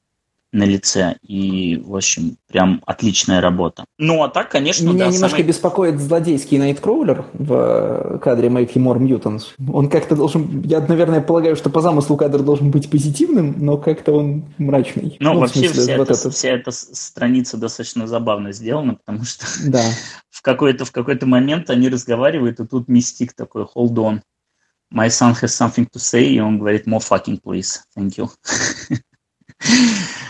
на лице. И, в общем, прям отличная работа. Ну, а так, конечно, Меня да, немножко самый... беспокоит злодейский Найткроулер в кадре Make More Mutants. Он как-то должен... Я, наверное, полагаю, что по замыслу кадр должен быть позитивным, но как-то он мрачный. Ну, ну вообще смысле, вся, вот это, вся эта страница достаточно забавно сделана, потому что [laughs] да. в какой-то в какой-то момент они разговаривают, и тут Мистик такой, hold on, my son has something to say, и он говорит, more fucking please, thank you. [laughs]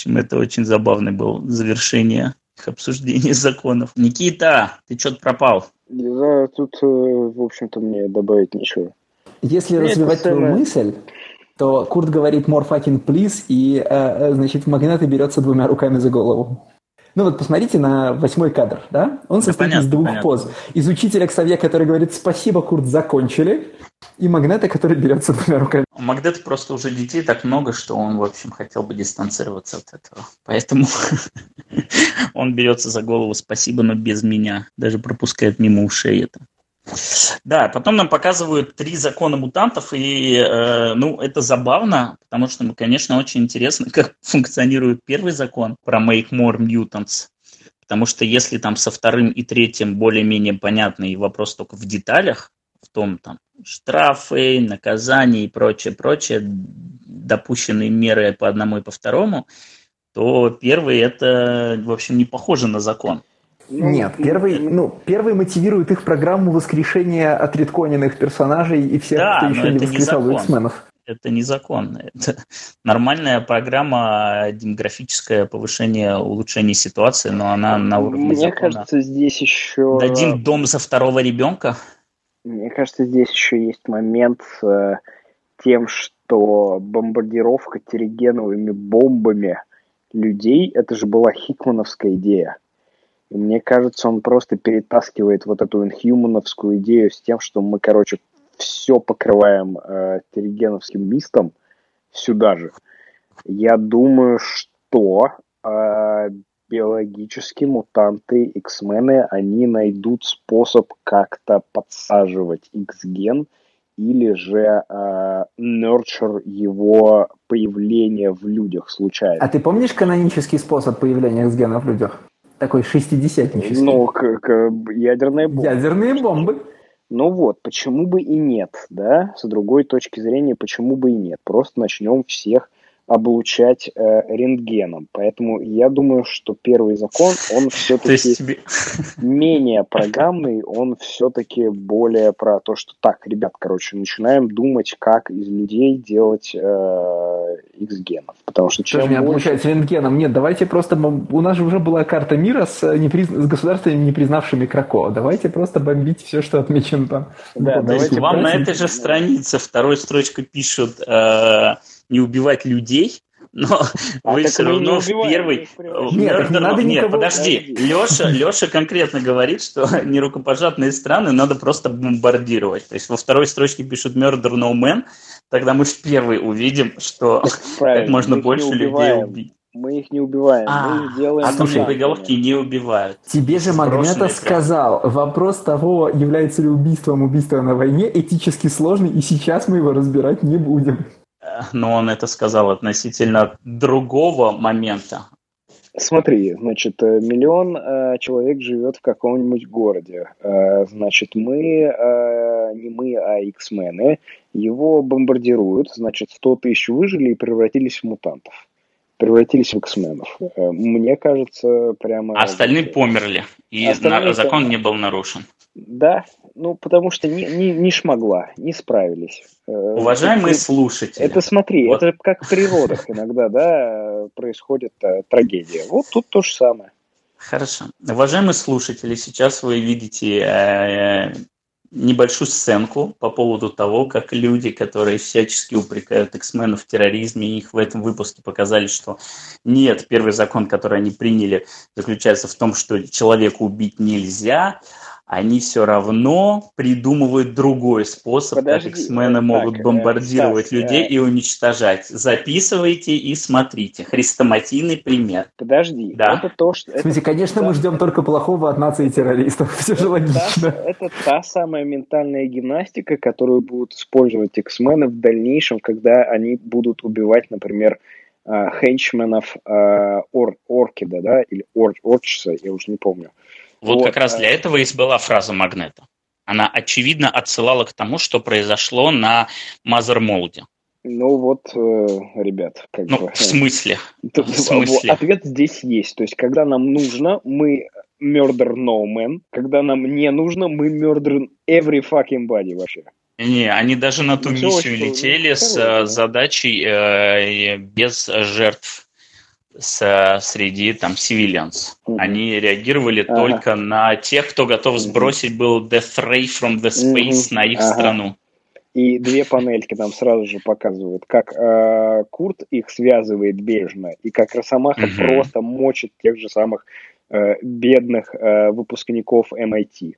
В общем, это очень забавное было завершение их обсуждения [laughs] законов. Никита, ты что-то пропал? Да, тут, э, в общем-то, мне добавить нечего. Если Нет, развивать твою самое... мысль, то Курт говорит more fucking please, и, э, э значит, Магнета берется двумя руками за голову. Ну вот посмотрите на восьмой кадр, да? Он состоит понятно, из двух понятно. поз. Из учителя Ксавье, который говорит «Спасибо, Курт, закончили», и Магнета, который берется двумя руками. У Магнета просто уже детей так много, что он, в общем, хотел бы дистанцироваться от этого. Поэтому [laughs] он берется за голову «Спасибо, но без меня». Даже пропускает мимо ушей это. Да, потом нам показывают три закона мутантов, и э, ну, это забавно, потому что, ну, конечно, очень интересно, [laughs] как функционирует первый закон про Make More Mutants. Потому что если там со вторым и третьим более-менее понятный вопрос только в деталях, в том там штрафы, наказания и прочее, прочее, допущенные меры по одному и по второму, то первый это, в общем, не похоже на закон. Ну, Нет, первый, ну, первый мотивирует их программу воскрешения отредконенных персонажей и всех, да, кто еще не воскрешал X-менов. Это незаконно. Это нормальная программа демографическое повышение, улучшение ситуации, но она на уровне Мне закона. кажется, здесь еще... Дадим дом за второго ребенка? Мне кажется, здесь еще есть момент с э, тем, что бомбардировка терригеновыми бомбами людей, это же была хикмановская идея. Мне кажется, он просто перетаскивает вот эту инхьюмановскую идею с тем, что мы, короче, все покрываем э, терригеновским мистом сюда же. Я думаю, что э, биологические мутанты, X-мены, они найдут способ как-то подсаживать X-ген или же э, nurture его появление в людях случайно. А ты помнишь канонический способ появления X-гена в людях? Такой шестидесятнический. Ну, как ядерные бомбы. Ядерные бомбы. Ну вот, почему бы и нет, да? С другой точки зрения, почему бы и нет? Просто начнем всех облучать э, рентгеном. Поэтому я думаю, что первый закон, он [laughs] все-таки тебе... [laughs] менее программный, он все-таки более про то, что так, ребят, короче, начинаем думать, как из людей делать э, X-генов. Потому что чем Тоже больше... облучать рентгеном. Нет, давайте просто... У нас же уже была карта мира с, э, неприз... с государствами, не признавшими Крако. Давайте просто бомбить все, что отмечено там. Да, давайте вам на этой же странице второй строчкой пишут... Э не убивать людей, [laughs] но а вы все равно в первый... Нет, не надо Нет, подожди. Леша, Леша конкретно говорит, что [laughs] нерукопожатные страны надо просто бомбардировать. То есть во второй строчке пишут Murder No Man, тогда мы в первый увидим, что [laughs] как можно больше людей убить. Мы их не убиваем, а, мы их делаем... А слушай, боеголовки не убивают. Тебе же Магнета сказал, вопрос того, является ли убийством убийство на войне, этически сложный, и сейчас мы его разбирать не будем но он это сказал относительно другого момента. Смотри, значит, э, миллион э, человек живет в каком-нибудь городе. Э, значит, мы, э, не мы, а X-мены, его бомбардируют. Значит, 100 тысяч выжили и превратились в мутантов. Превратились в X-менов. Э, мне кажется, прямо... А остальные померли, и остальные закон не был нарушен. Да, ну, потому что не, не, не шмогла, не справились. Э, Уважаемые это, слушатели. Это смотри, вот. это как в природах иногда, да, происходит а, трагедия. Вот тут то же самое. Хорошо. Уважаемые слушатели, сейчас вы видите э, небольшую сценку по поводу того, как люди, которые всячески упрекают X-менов в терроризме, их в этом выпуске показали, что нет, первый закон, который они приняли, заключается в том, что человека убить нельзя, они все равно придумывают другой способ, Подожди, как X-мены могут так, бомбардировать Стас, людей э... и уничтожать. Записывайте и смотрите. Хрестоматийный пример. Подожди, да? это то, что... В смысле, конечно, мы ждем только плохого от нации террористов. [laughs] Все же логично. Та, это та самая ментальная гимнастика, которую будут использовать X-мены в дальнейшем, когда они будут убивать, например, э, хенчменов э, Ор, Оркида, да, или Ор, Орчса, я уже не помню. Вот, вот как раз для этого и была фраза Магнета. Она очевидно отсылала к тому, что произошло на Мазермолде. Ну вот, э, ребят, как ну, бы... в смысле? [laughs] В смысле? Ответ здесь есть. То есть, когда нам нужно, мы murder no man. Когда нам не нужно, мы murder every fucking body вообще. Не, они даже на ту ну, миссию летели с хорошо, задачей э, без жертв с, среди там civilians. Mm-hmm. Они реагировали ага. только на тех, кто готов сбросить был death ray from the space mm-hmm. на их ага. страну. И две панельки нам сразу же показывают, как э, Курт их связывает бережно, и как Росомаха mm-hmm. просто мочит тех же самых э, бедных э, выпускников MIT.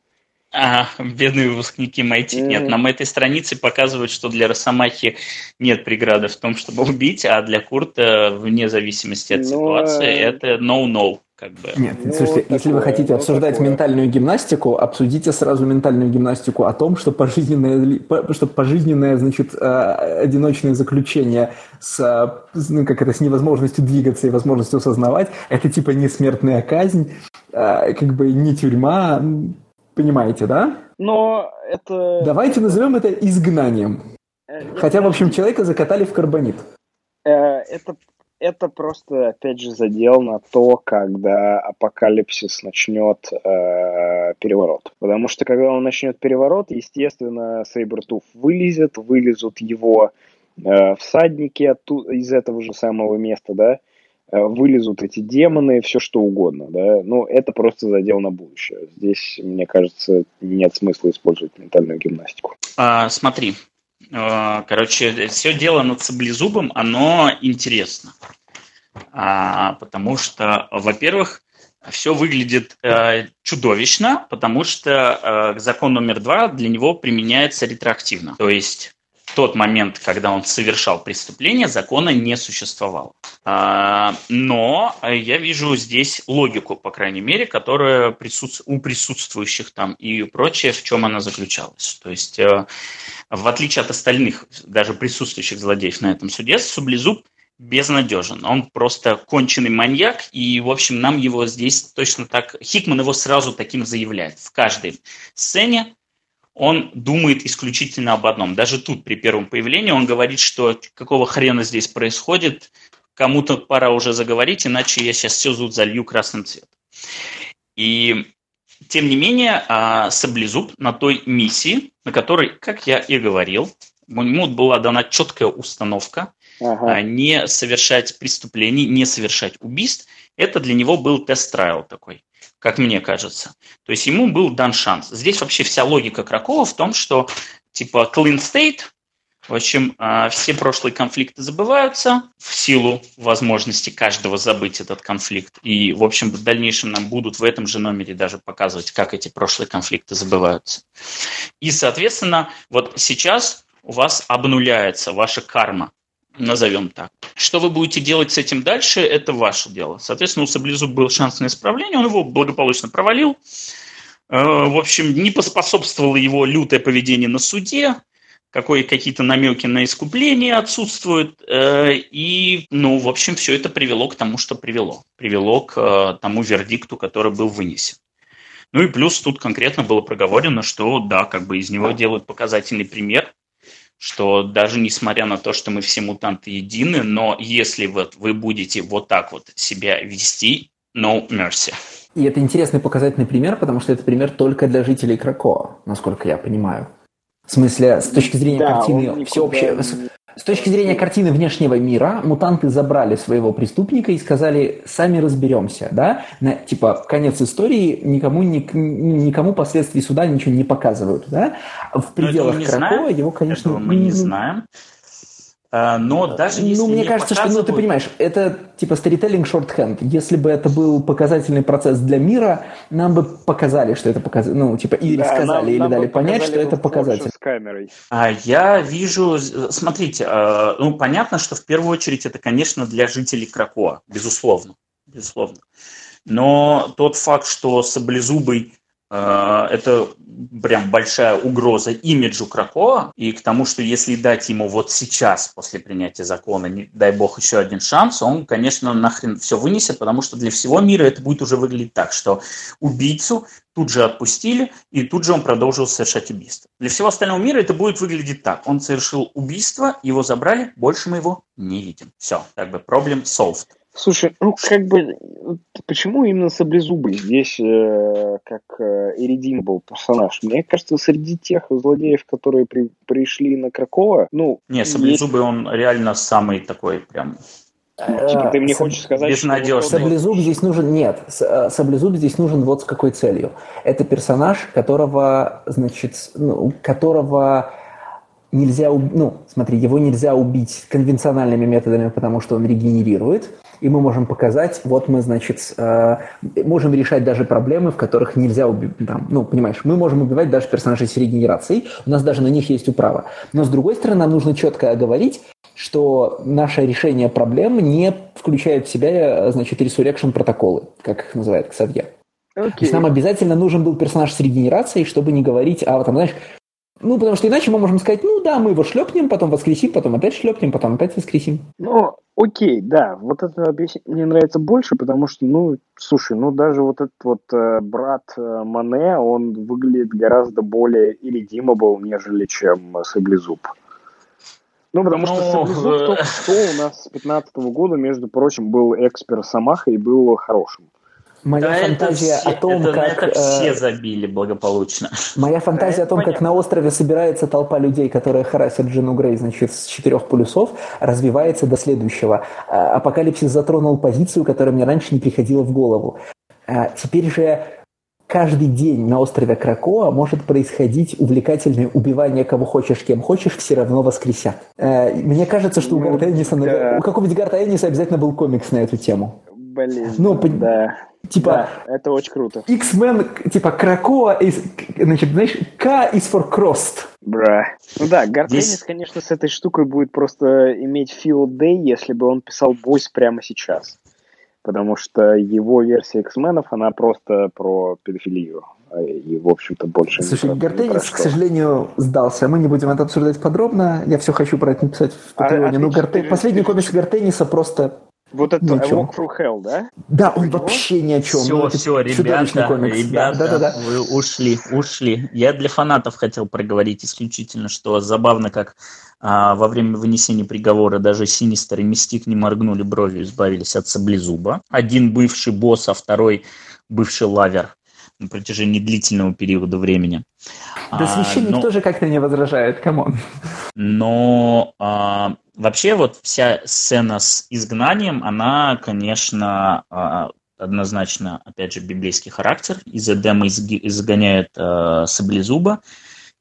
Ага, бедные выпускники MIT. Mm-hmm. Нет, нам этой странице показывают, что для Росомахи нет преграды в том, чтобы убить, а для Курта, вне зависимости от Но... ситуации, это no-no как бы. Нет, ну, слушайте, такое, если вы хотите обсуждать такое. ментальную гимнастику, обсудите сразу ментальную гимнастику о том, что пожизненное, что пожизненное, значит, э, одиночное заключение с, ну, как это, с невозможностью двигаться и возможностью осознавать, это типа не смертная казнь, э, как бы не тюрьма, понимаете, да? Но это... Давайте назовем это изгнанием. Э, Хотя, в общем, человека закатали в карбонит. Это это просто, опять же, задел на то, когда апокалипсис начнет э, переворот. Потому что когда он начнет переворот, естественно, Сейбертуф вылезет, вылезут его э, всадники оттуда, из этого же самого места, да, э, вылезут эти демоны, все что угодно, да. Ну, это просто задел на будущее. Здесь, мне кажется, нет смысла использовать ментальную гимнастику. А, смотри, Э, короче, все дело над саблезубом, оно интересно. А, потому что, во-первых, все выглядит э, чудовищно, потому что э, закон номер два для него применяется ретроактивно. То есть тот момент, когда он совершал преступление, закона не существовало. А, но я вижу здесь логику, по крайней мере, которая присутств... у присутствующих там и прочее, в чем она заключалась. То есть, э, в отличие от остальных, даже присутствующих злодеев на этом суде, Сублезуб безнадежен. Он просто конченый маньяк, и, в общем, нам его здесь точно так... Хикман его сразу таким заявляет. В каждой сцене он думает исключительно об одном. Даже тут, при первом появлении, он говорит, что какого хрена здесь происходит, кому-то пора уже заговорить, иначе я сейчас все тут залью красным цветом. И тем не менее, а, Саблезуб на той миссии, на которой, как я и говорил, ему была дана четкая установка ага. А, не совершать преступлений, не совершать убийств. Это для него был тест-трайл такой как мне кажется. То есть ему был дан шанс. Здесь вообще вся логика Кракова в том, что типа clean state, в общем, а, все прошлые конфликты забываются в силу возможности каждого забыть этот конфликт. И, в общем, в дальнейшем нам будут в этом же номере даже показывать, как эти прошлые конфликты забываются. И, соответственно, вот сейчас у вас обнуляется ваша карма назовем так. Что вы будете делать с этим дальше, это ваше дело. Соответственно, у Саблезуб был шанс на исправление, он его благополучно провалил. Э, в общем, не поспособствовало его лютое поведение на суде, какой, какие-то намеки на искупление отсутствуют. Э, и, ну, в общем, все это привело к тому, что привело. Привело к э, тому вердикту, который был вынесен. Ну и плюс тут конкретно было проговорено, что да, как бы из него делают показательный пример, что даже несмотря на то, что мы все мутанты едины, но если вот вы будете вот так вот себя вести, no mercy. И это интересный показательный пример, потому что это пример только для жителей Кракоа, насколько я понимаю. В смысле, с точки зрения да, картины всеобщей... С точки зрения картины внешнего мира, мутанты забрали своего преступника и сказали, сами разберемся, да? На, типа, конец истории, никому, ни, никому последствий суда ничего не показывают, да? В пределах Кракова его, конечно... Этого мы не знаем. А, но даже ну, если Ну, мне кажется, показывают... что, ну, ты понимаешь, это типа storytelling shorthand. Если бы это был показательный процесс для мира, нам бы показали, что это показатель. Ну, типа, или да, сказали, нам, или нам дали понять, что это показатель. С камерой. А я вижу, смотрите, а, ну, понятно, что в первую очередь это, конечно, для жителей Кракоа, безусловно, безусловно. Но тот факт, что Саблезубый Э, это прям большая угроза имиджу Кракоа и к тому, что если дать ему вот сейчас, после принятия закона, не, дай бог, еще один шанс, он, конечно, нахрен все вынесет, потому что для всего мира это будет уже выглядеть так, что убийцу тут же отпустили, и тут же он продолжил совершать убийство. Для всего остального мира это будет выглядеть так. Он совершил убийство, его забрали, больше мы его не видим. Все, как бы проблем solved. Слушай, ну как бы, почему именно Саблезубый здесь э, как э, был персонаж? Мне кажется, среди тех злодеев, которые при, пришли на Кракова, ну... Не, Саблезубый, есть... он реально самый такой прям ну, типа, ты мне Саб... хочешь сказать, Безнадежный. что... Саблезуб здесь нужен... Нет, э, Саблезуб здесь нужен вот с какой целью. Это персонаж, которого, значит, ну, которого нельзя, ну, смотри, его нельзя убить конвенциональными методами, потому что он регенерирует, и мы можем показать, вот мы, значит, э, можем решать даже проблемы, в которых нельзя убить, там, ну, понимаешь, мы можем убивать даже персонажей с регенерацией, у нас даже на них есть управа. Но, с другой стороны, нам нужно четко оговорить, что наше решение проблем не включает в себя, значит, resurrection протоколы, как их называют Ксавье. Okay. То есть нам обязательно нужен был персонаж с регенерацией, чтобы не говорить, а там, знаешь, ну, потому что иначе мы можем сказать, ну да, мы его шлепнем, потом воскресим, потом опять шлепнем, потом опять воскресим. Ну, окей, да, вот это объяснение мне нравится больше, потому что, ну, слушай, ну даже вот этот вот э, брат э, Мане, он выглядит гораздо более irredeemable, нежели чем Саблезуб. Ну, потому ну, что Саблезуб только что у нас с 15 года, между прочим, был экспер Самаха и был хорошим. Моя да фантазия все, о том, это, как... Это все э, забили благополучно. Моя фантазия о том, как на острове собирается толпа людей, которые харасят Джину Грей, значит, с четырех полюсов, развивается до следующего. А, апокалипсис затронул позицию, которая мне раньше не приходила в голову. А, теперь же каждый день на острове Кракоа может происходить увлекательное убивание кого хочешь, кем хочешь, все равно воскресят. Э, мне кажется, что у ну, Гарта Энниса, да. у какого-нибудь Гарта Энниса обязательно был комикс на эту тему. Блин, ну, да. Типа, да, это очень круто. X-Men, типа, Кракоа, из, значит, знаешь, K is for crossed. Бра. Ну да, Гартеннис, Здесь... конечно, с этой штукой будет просто иметь field day, если бы он писал бойс прямо сейчас. Потому что его версия X-менов, она просто про педофилию. А и, в общем-то, больше Слушай, не Гартеннис, к сожалению, сдался. Мы не будем это обсуждать подробно. Я все хочу про это написать в а, Патреоне. А, ну, Гарте... Последний комикс Гартениса просто вот это Walk Through Hell, да? Да, он вообще ни о чем. Все, ну, все, ребята, ребята, да, да, да. вы ушли, ушли. Я для фанатов хотел проговорить исключительно, что забавно, как а, во время вынесения приговора даже Синистер и Мистик не моргнули бровью, избавились от саблезуба. Один бывший босс, а второй бывший lover на протяжении длительного периода времени. Да священник а, но... тоже как-то не возражает, come on. Но а, Вообще вот вся сцена с изгнанием, она, конечно, а, однозначно, опять же, библейский характер. Из Эдема изгоняет э, Саблезуба,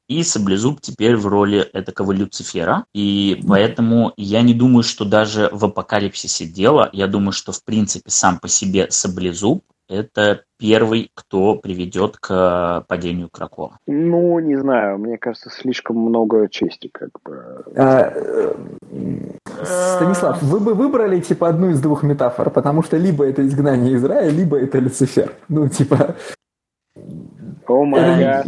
и Саблезуб теперь в роли этакого Люцифера. И поэтому я не думаю, что даже в апокалипсисе дело. Я думаю, что в принципе сам по себе Саблезуб это первый, кто приведет к падению Кракова? Ну, не знаю, мне кажется, слишком много чести, как бы. А, э, Станислав, вы бы выбрали типа одну из двух метафор, потому что либо это изгнание из рая, либо это Люцифер. Ну, типа. О май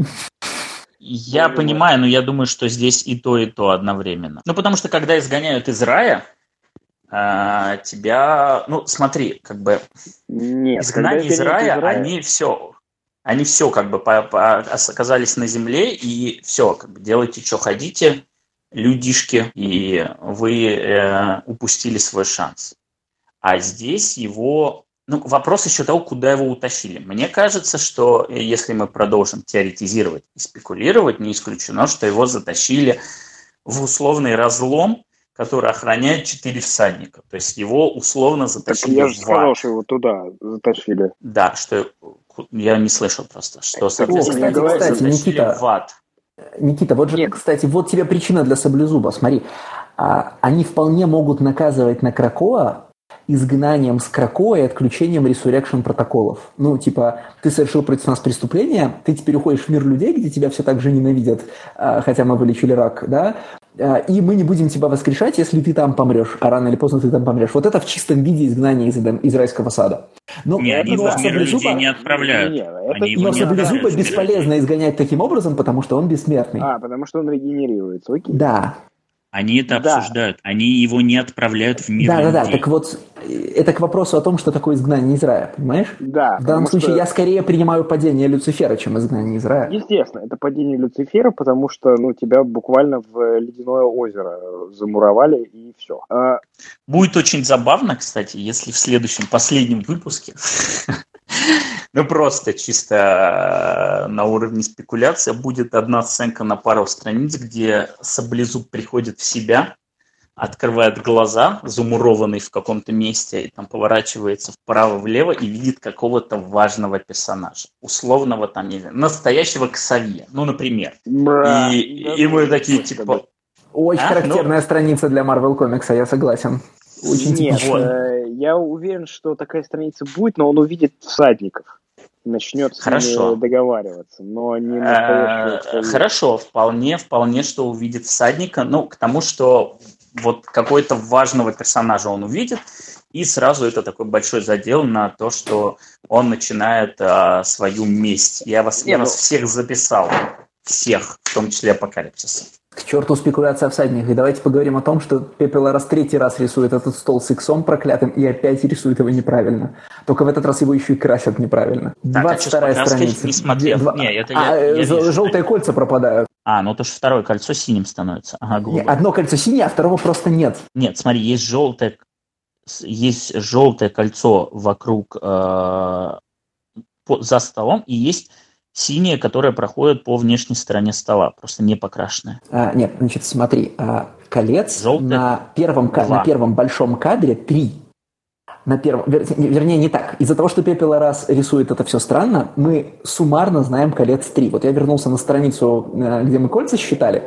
Я понимаю, но я думаю, что здесь и то, и то одновременно. Ну, потому что когда изгоняют из рая, а, тебя, ну, смотри, как бы Нет, изгнание из рая, из рая, они все, они все как бы по, по, оказались на земле, и все, как бы делайте, что хотите, людишки, и вы э, упустили свой шанс. А здесь его ну, вопрос еще того, куда его утащили. Мне кажется, что э, если мы продолжим теоретизировать и спекулировать, не исключено, что его затащили в условный разлом, который охраняет четыре всадника. То есть его условно затащили так я же сказал, что его туда затащили. Да, что я не слышал просто, что, соответственно, кстати, кстати, Никита, в ад. Никита, вот же, Нет. кстати, вот тебе причина для Саблезуба. Смотри, а, они вполне могут наказывать на Кракоа изгнанием с Кракоа и отключением resurrection протоколов. Ну, типа, ты совершил против нас преступление, ты теперь уходишь в мир людей, где тебя все так же ненавидят, а, хотя мы вылечили рак, да, а, и мы не будем тебя воскрешать, если ты там помрешь, а рано или поздно ты там помрешь. Вот это в чистом виде изгнание из, из райского сада. Но, не, они мир людей не отправляют. Не, это, они но Саблезуба бесполезно изгонять таким образом, потому что он бессмертный. А, потому что он регенерируется, окей. Да. Они это да. обсуждают. Они его не отправляют в мир. Да, да, да. Так вот, это к вопросу о том, что такое изгнание из рая, понимаешь? Да. В данном случае что... я скорее принимаю падение Люцифера, чем изгнание из рая. Естественно, это падение Люцифера, потому что ну, тебя буквально в ледяное озеро замуровали и все. А... Будет очень забавно, кстати, если в следующем, последнем выпуске Ну, просто чисто э, на уровне спекуляции будет одна сценка на пару страниц, где Саблезуб приходит в себя, открывает глаза, замурованный в каком-то месте, и там поворачивается вправо-влево и видит какого-то важного персонажа. Условного там, не знаю, настоящего Ксавье, ну, например. Бра, и, и мы такие, типа, Очень а? характерная ну... страница для Marvel Comics, я согласен. Очень Нет, э, я уверен, что такая страница будет, но он увидит всадников начнет с Хорошо. ними договариваться, но не э, Хорошо, вполне, вполне, что увидит всадника. Ну, к тому, что вот какой-то важного персонажа он увидит, и сразу это такой большой задел на то, что он начинает а, свою месть. Я вас, я ну вас всех записал, всех, в том числе Апокалипсиса. К черту спекуляция о всадниках. И давайте поговорим о том, что Пепел раз третий раз рисует этот стол с иксом проклятым и опять рисует его неправильно. Только в этот раз его еще и красят неправильно. Так, 22 а страница. Не смотрел. Два... Не, это а, я, я желтые вижу. кольца пропадают. А, ну то что второе кольцо синим становится. Ага, не, одно кольцо синее, а второго просто нет. Нет, смотри, есть желтое, есть желтое кольцо вокруг э, за столом, и есть синяя, которая проходит по внешней стороне стола, просто не покрашенная. А, нет, значит, смотри, а, колец Желтый. на первом, на первом большом кадре три. На первом, вернее, не так. Из-за того, что Пепела раз рисует это все странно, мы суммарно знаем колец три. Вот я вернулся на страницу, э, где мы кольца считали.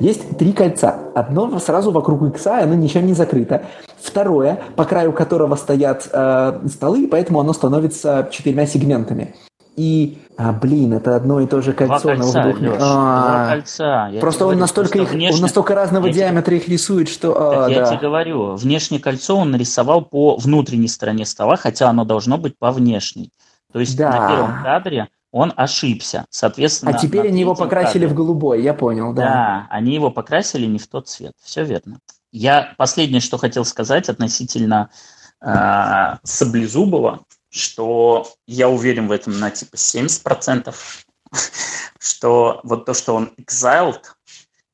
Есть три кольца. Одно сразу вокруг икса, оно ничем не закрыто. Второе, по краю которого стоят э, столы, поэтому оно становится четырьмя сегментами и... А, блин, это одно и то же кольцо Два кольца, на а, Два кольца. Я просто он говорю, настолько, просто их, внешне... он настолько разного я диаметра тебе... их рисует, что... А, я да. тебе говорю, внешнее кольцо он нарисовал по внутренней стороне стола, хотя оно должно быть по внешней. То есть да. на первом кадре он ошибся, соответственно... А теперь они его покрасили кадре... в голубой, я понял, да. Да, они его покрасили не в тот цвет, все верно. Я последнее, что хотел сказать относительно э, Саблезубова, что я уверен в этом на типа 70%, [laughs] что вот то, что он exiled,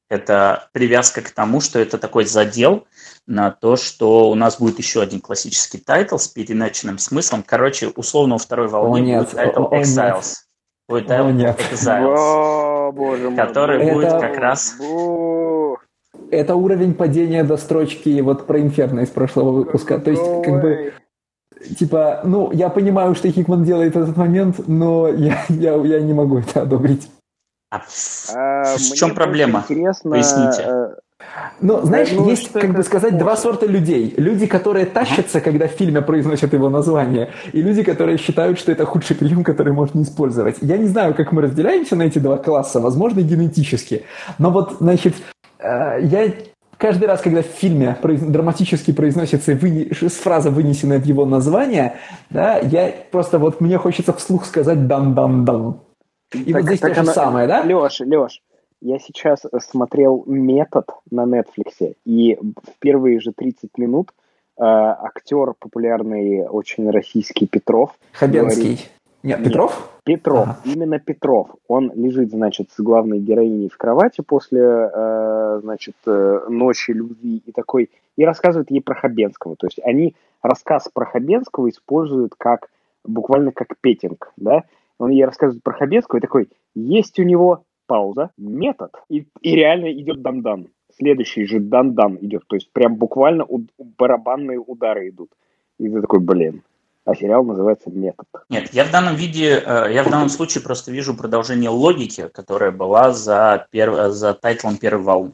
это привязка к тому, что это такой задел на то, что у нас будет еще один классический тайтл с переначенным смыслом. Короче, условно, у второй волны о, будет тайтл о, Exiles. Будет тайтл Exiles. О, боже мой. Который это... будет как раз... Это уровень падения до строчки вот про Инферно из прошлого выпуска. То есть, как бы типа, ну, я понимаю, что Хикман делает в этот момент, но я, я, я не могу это одобрить. А, а в чем проблема? Интересно, Поясните. Э, ну, знаешь, ну, есть, как бы сказать, два сорта людей. Люди, которые тащатся, когда в фильме произносят его название, и люди, которые считают, что это худший прием, который можно использовать. Я не знаю, как мы разделяемся на эти два класса, возможно, генетически. Но вот, значит, э, я каждый раз, когда в фильме драматически произносится вы... фраза, вынесенная в его название, да, я просто вот мне хочется вслух сказать «дан-дан-дан». И так, вот здесь то же самое, да? Леш, Леш, я сейчас смотрел «Метод» на Netflix, и в первые же 30 минут э, актер популярный, очень российский Петров... Хабенский. Говорит, нет, Петров? Петров, ага. именно Петров. Он лежит, значит, с главной героиней в кровати после, э, значит, э, ночи любви и такой, и рассказывает ей про Хабенского. То есть они рассказ про Хабенского используют как, буквально как петинг, да. Он ей рассказывает про Хабенского и такой, есть у него пауза, метод, и, и реально идет дан-дан. Следующий же дан-дан идет, то есть прям буквально у, барабанные удары идут. И ты такой, блин, а сериал называется «Метод». Нет, я в данном виде, э, я в данном случае просто вижу продолжение логики, которая была за, перв... за тайтлом первой волны.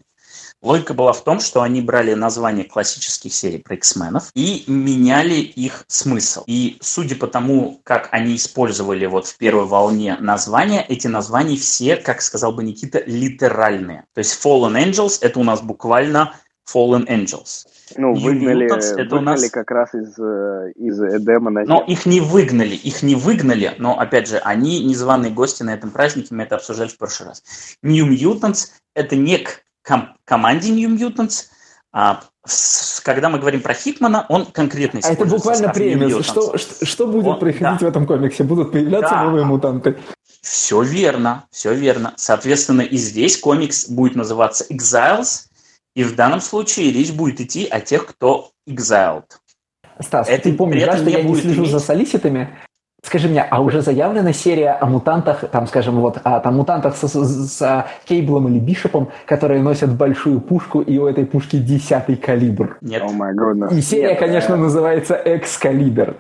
Логика была в том, что они брали названия классических серий про X-менов и меняли их смысл. И судя по тому, как они использовали вот в первой волне названия, эти названия все, как сказал бы Никита, литеральные. То есть Fallen Angels – это у нас буквально Fallen Angels. Ну, выгнали, Mutants, это выгнали у нас... как раз из, э, из Эдема на Но их не выгнали, их не выгнали, но, опять же, они незваные гости на этом празднике, мы это обсуждали в прошлый раз. New Mutants – это не к ком- команде New Mutants, а когда мы говорим про Хитмана, он конкретно А это буквально премия. Что, что, что будет он, происходить да. в этом комиксе? Будут появляться да. новые мутанты? Все верно, все верно. Соответственно, и здесь комикс будет называться Exiles – и в данном случае речь будет идти о тех, кто exiled. Стас, Это ты помнишь, да, что я не слежу иметь... за солиситами? Скажи мне, а уже заявлена серия о мутантах, там, скажем, вот, о там, мутантах с, с, с Кейблом или Бишопом, которые носят большую пушку, и у этой пушки десятый калибр? Нет. Oh. И серия, Нет, конечно, называется Экскалибр.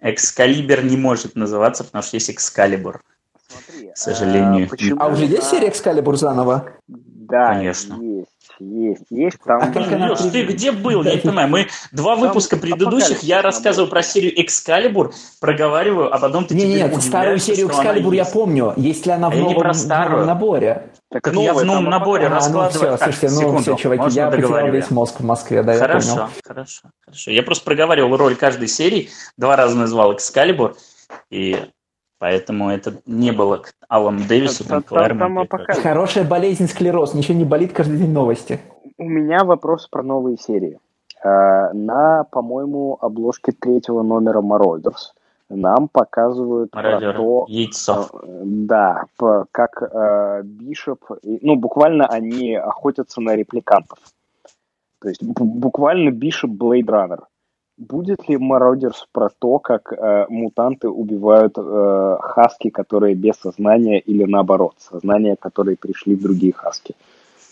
Экскалибр не может называться, потому что есть Экскалибур. Смотри, к сожалению. А, почему? а уже есть серия Экскалибур заново? Да, Конечно. есть. Есть, есть. Там... А как она... Леш, ты где был? Я не понимаю. Мы два выпуска предыдущих, я рассказывал про серию Экскалибур, проговариваю, а потом ты не, Нет, старую серию Экскалибур я помню. Есть ли она в, а новом, про старую. в наборе? Так я в новом наборе раскладываю. А, ну все, слушайте, ну секунду, все, чуваки, я потерял весь мозг в Москве, да, хорошо, я понял. Хорошо, хорошо. Я просто проговаривал роль каждой серии, два раза назвал Экскалибур, и Поэтому это не было к Аллану Дэвису, там, там, там, там Хорошая болезнь склероз, ничего не болит, каждый день новости. У меня вопрос про новые серии. Э, на, по-моему, обложке третьего номера Marauders нам показывают Мародер. про то... Яйцо. Э, да, как э, Бишоп... Ну, буквально они охотятся на репликантов. То есть буквально Бишоп Блейд Раннер. Будет ли Мародерс про то, как э, мутанты убивают э, хаски, которые без сознания, или наоборот, сознания, которые пришли в другие хаски?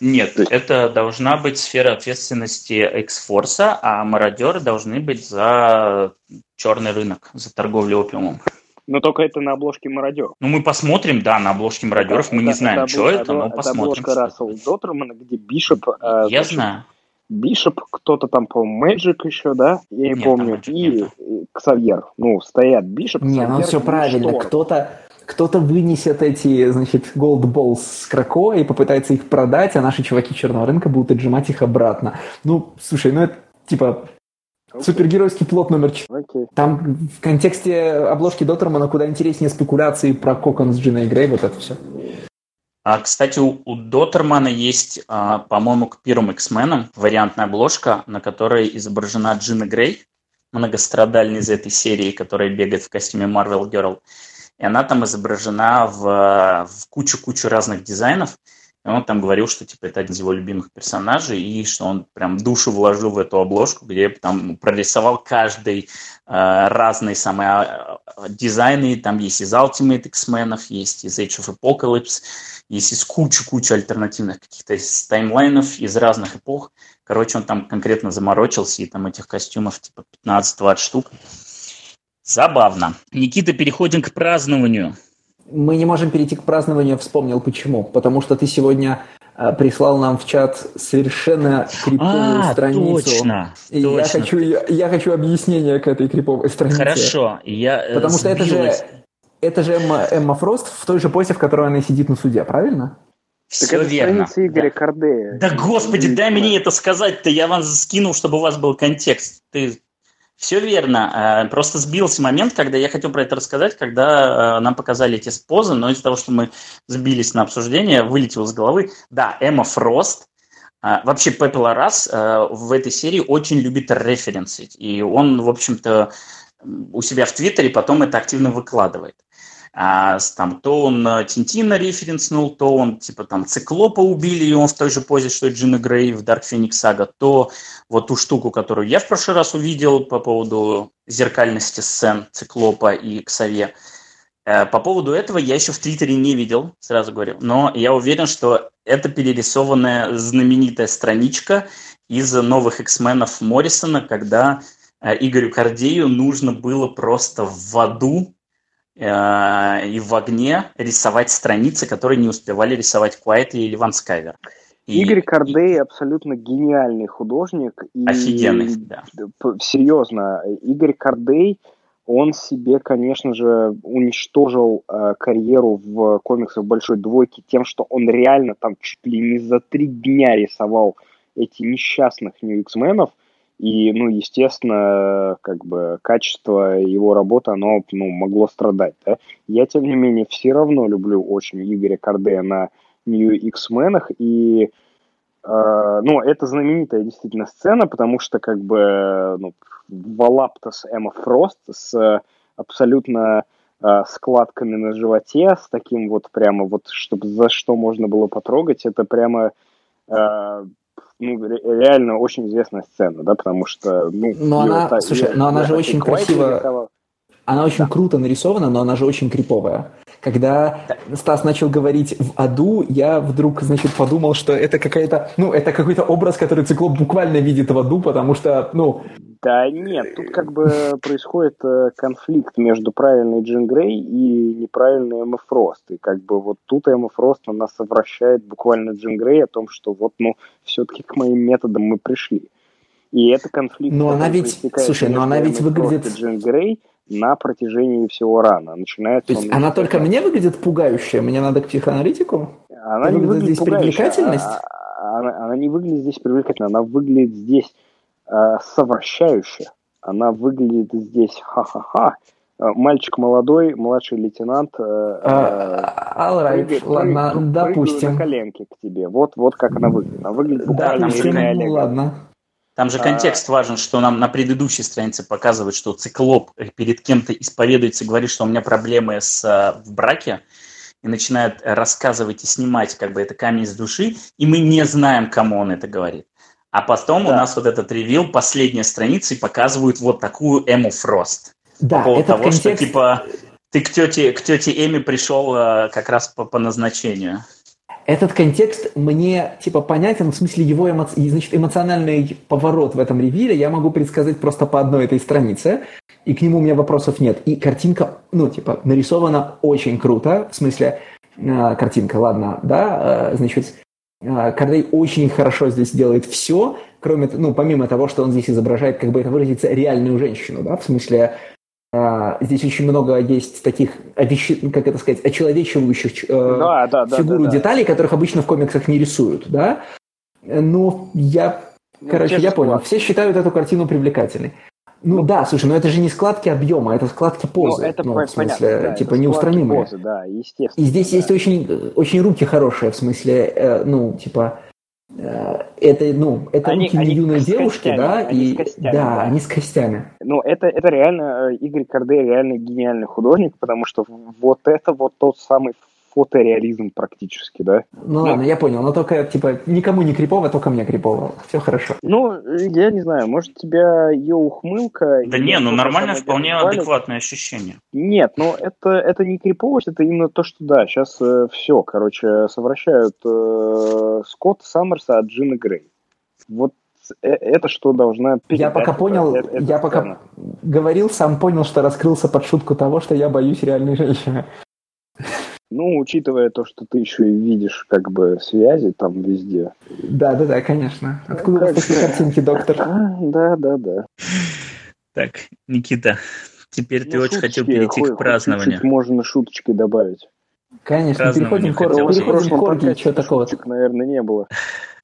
Нет, это должна быть сфера ответственности X-Force, а мародеры должны быть за черный рынок, за торговлю опиумом. Но только это на обложке мародер. Ну, мы посмотрим, да, на обложке мародеров. Мы это, не знаем, это, что это, это, но это посмотрим. Это обложка Рассел Доттермана, где Бишоп... Э, Я знаю. Бишоп, кто-то там, по-моему, Мэджик еще, да? Я не помню. И нет. Ксавьер. Ну, стоят Бишоп, Не, ну все правильно. Кто-то кто-то вынесет эти, значит, Gold Balls с Крако и попытается их продать, а наши чуваки черного рынка будут отжимать их обратно. Ну, слушай, ну это типа okay. супергеройский плод номер 4. Okay. Там в контексте обложки Доттермана куда интереснее спекуляции про Кокон с Джиной Грей, вот это все. А, кстати, у, у Доттермана есть, а, по-моему, к первым X-менам вариантная обложка, на которой изображена Джина Грей, многострадальный из этой серии, которая бегает в костюме Marvel Girl. И она там изображена в, в кучу-кучу разных дизайнов. И он там говорил, что типа это один из его любимых персонажей, и что он прям душу вложил в эту обложку, где там прорисовал каждый э, разный самый э, дизайны. Там есть из Ultimate X-Men, есть из Age of Apocalypse, есть из кучу-кучу альтернативных каких-то таймлайнов из разных эпох. Короче, он там конкретно заморочился, и там этих костюмов типа 15-20 штук. Забавно. Никита, переходим к празднованию. Мы не можем перейти к празднованию, вспомнил почему. Потому что ты сегодня э, прислал нам в чат совершенно криповую а, страницу. Точно, и точно. Я хочу, я, я хочу объяснение к этой криповой странице. Хорошо, я э, Потому что это же, это же Эмма, Эмма Фрост в той же позе, в которой она сидит на суде, правильно? Все так это верно. Игоря да. Кордея. Да господи, дай мне это сказать-то, я вам скинул, чтобы у вас был контекст. Ты все верно. Э, просто сбился момент, когда я хотел про это рассказать, когда э, нам показали эти позы, но из-за того, что мы сбились на обсуждение, вылетел из головы. Да, Эмма Фрост, э, Вообще, Пепел Арас в этой серии очень любит референсить. И он, в общем-то, у себя в Твиттере потом это активно выкладывает. А, там, то он э, Тинтина референснул, то он типа там Циклопа убили, и он в той же позе, что и Джина Грей в Dark Phoenix Saga, то вот ту штуку, которую я в прошлый раз увидел по поводу зеркальности сцен Циклопа и Ксаве. Э, по поводу этого я еще в Твиттере не видел, сразу говорю, но я уверен, что это перерисованная знаменитая страничка из новых X-менов Моррисона, когда э, Игорю Кордею нужно было просто в аду Э, и в огне рисовать страницы, которые не успевали рисовать Куайтли или Ван Скайвер. И, Игорь Кардей и... абсолютно гениальный художник. И, Офигенный, да. Серьезно, Игорь Кардей, он себе, конечно же, уничтожил э, карьеру в комиксах Большой Двойки тем, что он реально там чуть ли не за три дня рисовал эти несчастных New X-менов – и, ну, естественно, как бы качество его работы, оно ну, могло страдать. Да? Я, тем не менее, все равно люблю очень Игоря Кардея на New X-менах. И, э, ну, это знаменитая действительно сцена, потому что, как бы, ну, Валаптас Эмма Фрост с абсолютно э, складками на животе, с таким вот прямо вот, чтобы за что можно было потрогать, это прямо э, ну, реально очень известная сцена, да, потому что... Ну, но она, та, слушай, но она же очень красиво... Она очень да. круто нарисована, но она же очень криповая. Когда Стас начал говорить в аду, я вдруг, значит, подумал, что это какая-то, ну, это какой-то образ, который циклоп буквально видит в аду, потому что, ну... Да нет, тут как бы происходит э, конфликт между правильной Джин Грей и неправильной Эмма Фрост. И как бы вот тут Эмма Фрост она совращает буквально Джин Грей о том, что вот, ну, все-таки к моим методам мы пришли. И это конфликт... Но она ведь, слушай, но она ведь выглядит... Джин Грей, на протяжении всего рана. Начинается То есть она только мне выглядит пугающая, мне надо к психоаналитику? Она не выглядит здесь привлекательность? А, а, она, она не выглядит здесь привлекательно, она выглядит здесь э, совращающе. Она выглядит здесь ха-ха-ха. Мальчик молодой, младший лейтенант. Э, all right, прыгает, ладно, прыгает, допустим. на коленке к тебе. Вот, вот как она выглядит. Она выглядит буквально ну, ладно. Там же контекст а... важен, что нам на предыдущей странице показывают, что циклоп перед кем-то исповедуется, говорит, что у меня проблемы с, э, в браке, и начинает рассказывать и снимать как бы это камень с души, и мы не знаем, кому он это говорит. А потом да. у нас вот этот ревил, последняя страница, и показывают вот такую Эму Фрост. Да, по поводу того, контекст... что типа ты к тете, к тете Эми пришел э, как раз по, по назначению этот контекст мне типа понятен, в смысле его эмо... значит, эмоциональный поворот в этом ревиле я могу предсказать просто по одной этой странице, и к нему у меня вопросов нет. И картинка, ну, типа, нарисована очень круто, в смысле, э, картинка, ладно, да, э, значит, э, Кардей очень хорошо здесь делает все, кроме, ну, помимо того, что он здесь изображает, как бы это выразиться, реальную женщину, да, в смысле, здесь очень много есть таких, как это сказать, очеловечивающих э, да, да, да, фигуру да, да. деталей, которых обычно в комиксах не рисуют, да. Но я, ну, короче, я понял. Все считают эту картину привлекательной. Ну, ну да, слушай, но это же не складки объема, это складки позы. Ну, это ну, в смысле, понятно, да, типа неустранимые. Позы, да, естественно. И здесь да. есть очень, очень руки хорошие, в смысле, э, ну, типа, это, ну, это они, руки они юной девушки, костями, да, они и костями, да, да, они с костями. Ну, это, это реально, э, Игорь Кордей реально гениальный художник, потому что вот это вот тот самый фотореализм практически, да? Ну, ладно, я понял, но только, типа, никому не крипово, только мне крипово. Все хорошо. Ну, я не знаю, может, тебя ее ухмылка... Да не, ну нормально, вполне адекватное ощущение. Нет, ну это, это не криповость, это именно то, что да, сейчас э, все, короче, совращают э, Скотт Саммерса от Джина Грей. Вот э, это что должна Я пока понял, это, это я пока говорил, сам понял, что раскрылся под шутку того, что я боюсь реальной женщины. Ну, учитывая то, что ты еще и видишь как бы связи там везде. Да, да, да, конечно. Откуда ну, такие картинки, доктор? А, да, да, да. Так, Никита, теперь ну, ты очень хотел перейти к празднованию. Чуть можно шуточкой добавить. Конечно, переходим к переходим к оргии, что такого наверное, не было.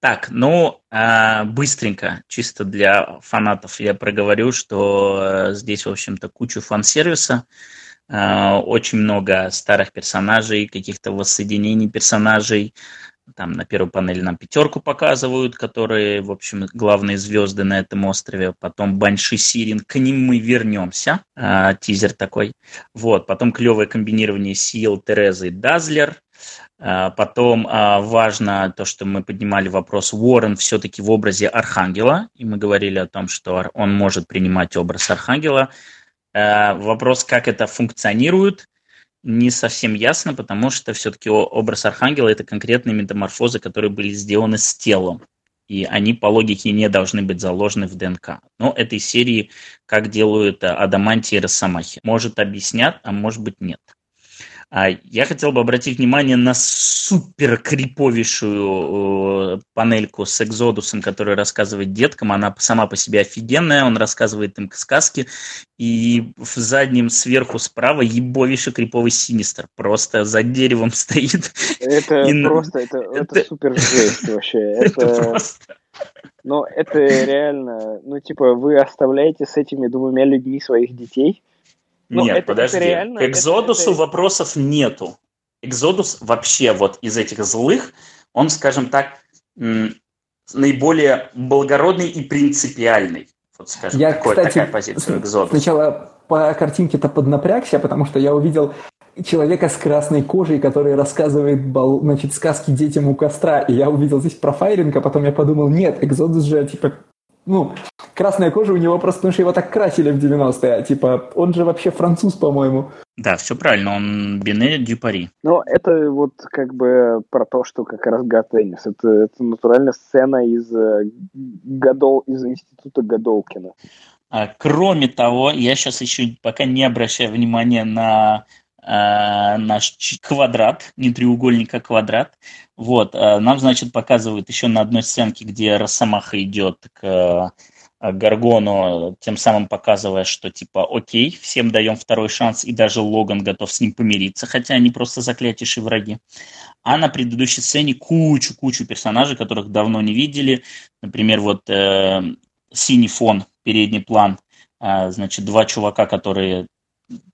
Так, ну, а, быстренько, чисто для фанатов я проговорю, что э, здесь, в общем-то, кучу фан-сервиса. Э, очень много старых персонажей, каких-то воссоединений персонажей. Там на первой панели нам пятерку показывают, которые, в общем, главные звезды на этом острове. Потом Банши Сирин, к ним мы вернемся. А, тизер такой. Вот, потом клевое комбинирование сил Терезы и Дазлер. А, потом а, важно то, что мы поднимали вопрос, Уоррен все-таки в образе Архангела, и мы говорили о том, что он может принимать образ Архангела. Э, вопрос, как это функционирует, не совсем ясно, потому что все-таки образ Архангела – это конкретные метаморфозы, которые были сделаны с телом. И они по логике не должны быть заложены в ДНК. Но этой серии, как делают Адаманти и Росомахи. Может, объяснят, а может быть, нет. А я хотел бы обратить внимание на супер криповейшую э, панельку с Экзодусом, которая рассказывает деткам. Она сама по себе офигенная, он рассказывает им сказки. И в заднем сверху справа ебовейший криповый синистер. Просто за деревом [laughs] стоит. Это и... просто, это, это, это супер жесть вообще. [laughs] Это, это просто... Ну, это реально, ну, типа, вы оставляете с этими двумя людьми своих детей, Нет, это, подожди. Это реально, К Экзодусу это, вопросов нету. Экзодус вообще вот из этих злых, он, скажем так, наиболее благородный и принципиальный. Вот, скажем, я, такой, кстати, такая позиция Экзодуса. Сначала по картинке-то поднапрягся, потому что я увидел человека с красной кожей, который рассказывает значит, сказки детям у костра, и я увидел здесь профайлинг, а потом я подумал, нет, Экзодус же, типа, ну, красная кожа у него просто, потому что его так красили в 90-е. Типа, он же вообще француз, по-моему. Да, все правильно, он Бене Дюпари. Но это вот как бы про то, что как раз Гатеннис. Это, это натуральная сцена из, э, Гадол, из института Гадолкина. А, кроме того, я сейчас еще пока не обращаю внимания на э, наш квадрат, не треугольник, а квадрат. Вот, э, нам, значит, показывают еще на одной сценке, где Росомаха идет к Гаргону, тем самым показывая, что типа окей, всем даем второй шанс, и даже Логан готов с ним помириться, хотя они просто заклятейшие враги. А на предыдущей сцене кучу-кучу персонажей, которых давно не видели. Например, вот э, синий фон, передний план, э, значит, два чувака, которые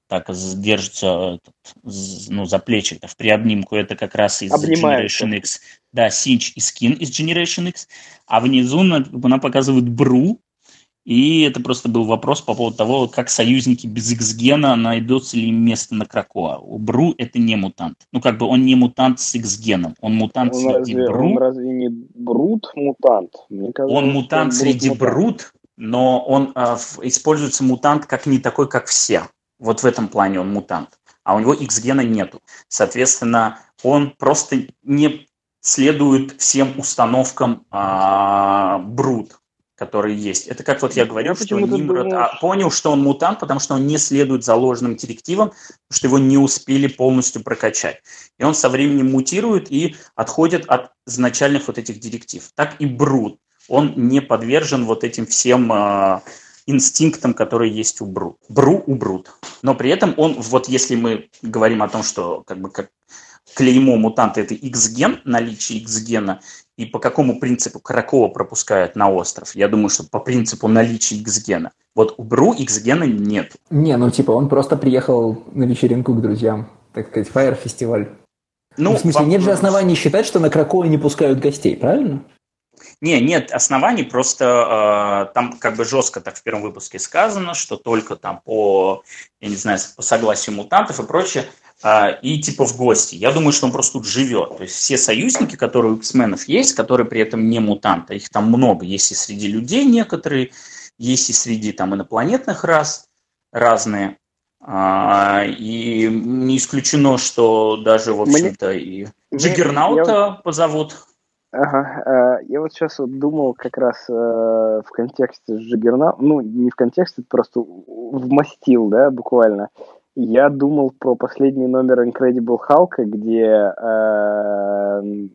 так держатся ну, за плечи в приобнимку, это как раз из Generation X. Да, Синч и Скин из Generation X. А внизу она показывает Бру, и это просто был вопрос по поводу того, как союзники без X-гена найдется ли место на Кракоа. У Бру это не мутант. Ну, как бы он не мутант с X-геном. Он мутант он среди разве, Бру. Он разве не Брут мутант? Мне кажется, он мутант он среди. Брут, но он э, используется мутант как не такой, как все. Вот в этом плане он мутант. А у него X-гена нету. Соответственно, он просто не следует всем установкам э, Брут которые есть. Это как вот я говорю, я что Нимрод а, понял, что он мутант, потому что он не следует заложенным директивам, потому что его не успели полностью прокачать. И он со временем мутирует и отходит от изначальных вот этих директив. Так и Брут. Он не подвержен вот этим всем э, инстинктам, которые есть у Брут. Бру у Брут. Но при этом он, вот если мы говорим о том, что как бы как клеймо мутанта это X-ген, наличие X-гена, и по какому принципу Кракова пропускают на остров? Я думаю, что по принципу наличия X-гена. Вот у Бру X-гена нет. Не, ну типа он просто приехал на вечеринку к друзьям, так сказать, фаер-фестиваль. Ну, ну, в смысле, вам... нет же оснований считать, что на Кракова не пускают гостей, правильно? Не, нет оснований, просто э, там как бы жестко так в первом выпуске сказано, что только там по, я не знаю, по согласию мутантов и прочее, а, и типа в гости. Я думаю, что он просто тут живет. То есть все союзники, которые у X-менов есть, которые при этом не мутанты, их там много. Есть и среди людей некоторые, есть и среди там инопланетных рас разные. А, и не исключено, что даже, в общем-то, и Джиггернаута позовут. Ага, я вот сейчас вот думал как раз э, в контексте Джиггернаута, ну, не в контексте, просто вмастил, да, буквально. Я думал про последний номер Incredible Hulk, где э,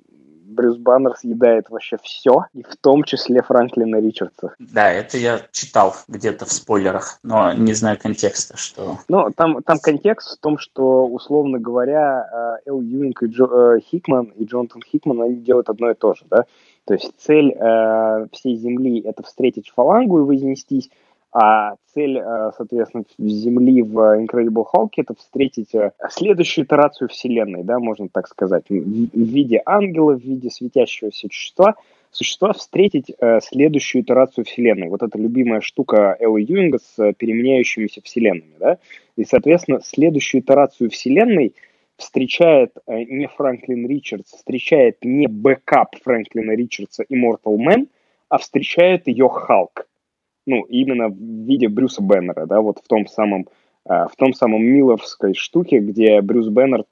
Брюс Баннер съедает вообще все, и в том числе Франклина Ричардса. Да, это я читал где-то в спойлерах, но не знаю контекста, что... Ну, там, там контекст в том, что, условно говоря, э, Эл Юинг и Джо, э, Хикман и Джонатан Хикман, они делают одно и то же, да? То есть цель э, всей Земли — это встретить фалангу и вознестись, а цель, э, соответственно, Земли в Incredible Hulk это встретить э, следующую итерацию Вселенной, да, можно так сказать, в виде ангела, в виде светящегося существа, существа встретить э, следующую итерацию Вселенной. Вот эта любимая штука Эла Юинга с переменяющимися Вселенными, да, и, соответственно, следующую итерацию Вселенной встречает не Франклин Ричардс, встречает не бэкап Франклина Ричардса Immortal Man, а встречает ее Халк ну, именно в виде Брюса Бэннера, да, вот в том самом, э, в том самом Милловской штуке, где Брюс Бэннер,